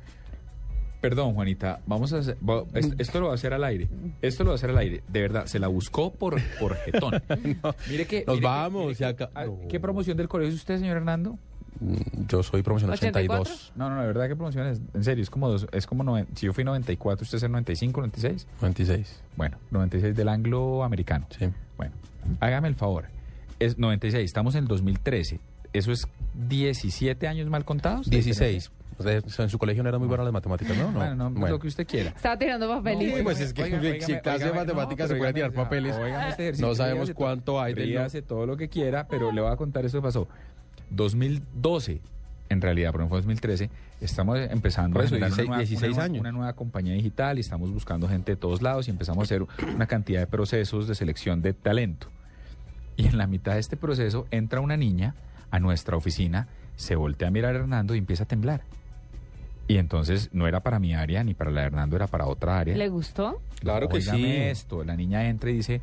Perdón, Juanita, vamos a hacer, va- es- esto lo va a hacer al aire. Esto lo va a hacer al aire. De verdad, se la buscó por, por jetón. Mire que. Nos mire que- vamos, mire que- ah, no. ¿Qué promoción del colegio es usted, señor Hernando? Mm, Yo soy promoción 84. 82, No, no, de verdad, ¿qué promoción es? En serio, es como dos, es como noven- si yo fui 94, usted es el 95, 96. 96. Bueno, 96 del anglo-americano. Sí. Bueno, hágame el favor. Es 96, estamos en el 2013. ¿Eso es 17 años mal contados? 16. En su colegio no era muy buena las matemáticas, ¿no? Bueno, no, Bueno. lo que usted quiera. Estaba tirando papelitos. Sí, pues es que si clase de matemáticas no, se puede tirar papeles. este no sabemos cuánto hay de ríase todo lo que quiera, pero le voy a contar esto que pasó. 2012, en realidad, pero no fue 2013, estamos empezando Por eso, a generar 16 una, nueva, 16 una- años. una nueva compañía digital y estamos buscando gente de todos lados y empezamos a hacer una cantidad de procesos de selección de talento. Y en la mitad de este proceso entra una niña a nuestra oficina, se voltea a mirar a Hernando y empieza a temblar. Y entonces no era para mi área ni para la de Hernando, era para otra área. ¿Le gustó? Claro que sí. esto, la niña entra y dice,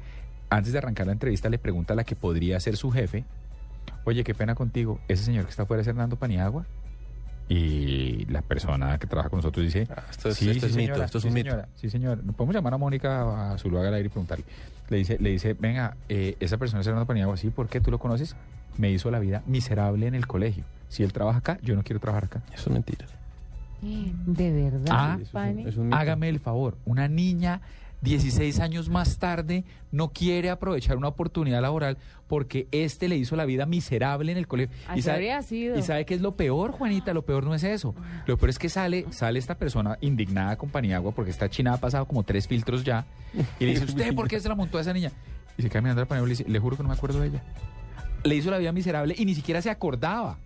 antes de arrancar la entrevista le pregunta a la que podría ser su jefe, oye, qué pena contigo, ese señor que está afuera es Hernando Paniagua. Y la persona que trabaja con nosotros dice, Ah, esto es- sí, esto sí, es mito, señora, esto es sí, un mito". señora, sí, señor. Podemos llamar a Mónica a Zuluaga al aire y preguntarle. Le dice, le dice, venga, eh, esa persona es Hernando Paniagua, sí, ¿por qué? ¿Tú lo conoces? Me hizo la vida miserable en el colegio. Si él trabaja acá, yo no quiero trabajar acá. Eso es mentira. De verdad, Ah, Pani? Es un mito. Hágame el favor, una niña 16 años más tarde no quiere aprovechar una oportunidad laboral porque este le hizo la vida miserable en el colegio. Así habría sido. y sabe qué es lo peor, Juanita, lo peor no es eso. Lo peor es que sale, sale esta persona indignada con Paniagua porque esta china ha pasado como tres filtros ya y le dice, ¿usted por qué se la montó a esa niña? Y se cae mirando a Paniagua y le dice, le juro que no me acuerdo de ella. Le hizo la vida miserable y ni siquiera se acordaba.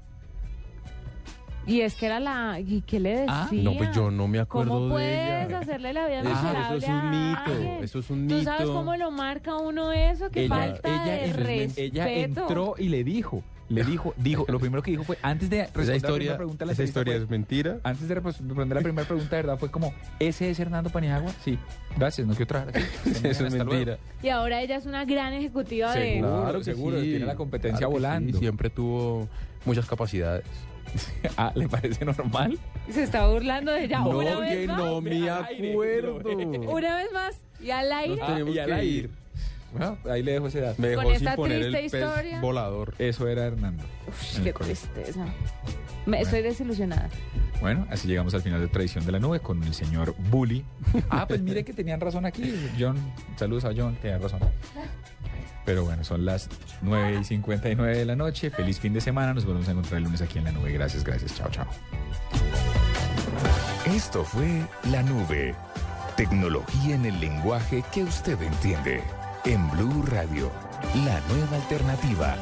Y es que era la... ¿Y qué le decía? Ah, No, pues yo no me acuerdo ¿Cómo de puedes ella. hacerle la vida Eso- miserable eso es un mito, eso es un ¿Tú sabes mito. cómo lo marca uno eso? Que ella, falta ella, de respeto. ella entró y le dijo, le dijo, dijo, lo primero que dijo fue, antes de responder Esa la historia, primera pregunta, de la esa historia fue- es mentira. antes de responder la primera pregunta, de verdad, fue como, ¿ese es Hernando Paniagua? Sí, gracias, no quiero trabajar aquí. Eso es luego. mentira. Y ahora ella es una gran ejecutiva de... Seguro. Claro que seguro, sí. tiene la competencia Claro que sí, volando. Siempre tuvo muchas capacidades. ah, ¿le parece normal? Se está burlando de ella no, una que vez más. no me acuerdo. Una vez más. Y al aire. Nos tenemos y al aire. ir. Bueno, ahí le dejo ese dato. Me dejó Con sin esta poner el triste pez historia. volador. Eso era Hernando. Uf, el qué tristeza. Me, Estoy desilusionada. Bueno, así llegamos al final de Tradición de la Nube con el señor Bully. Ah, pues mire que tenían razón aquí. John, saludos a John, tenía razón. Pero bueno, son las 9 y 59 de la noche. Feliz fin de semana. Nos volvemos a encontrar el lunes aquí en la nube. Gracias, gracias. Chao, chao. Esto fue La Nube. Tecnología en el lenguaje que usted entiende. En Blue Radio, la nueva alternativa.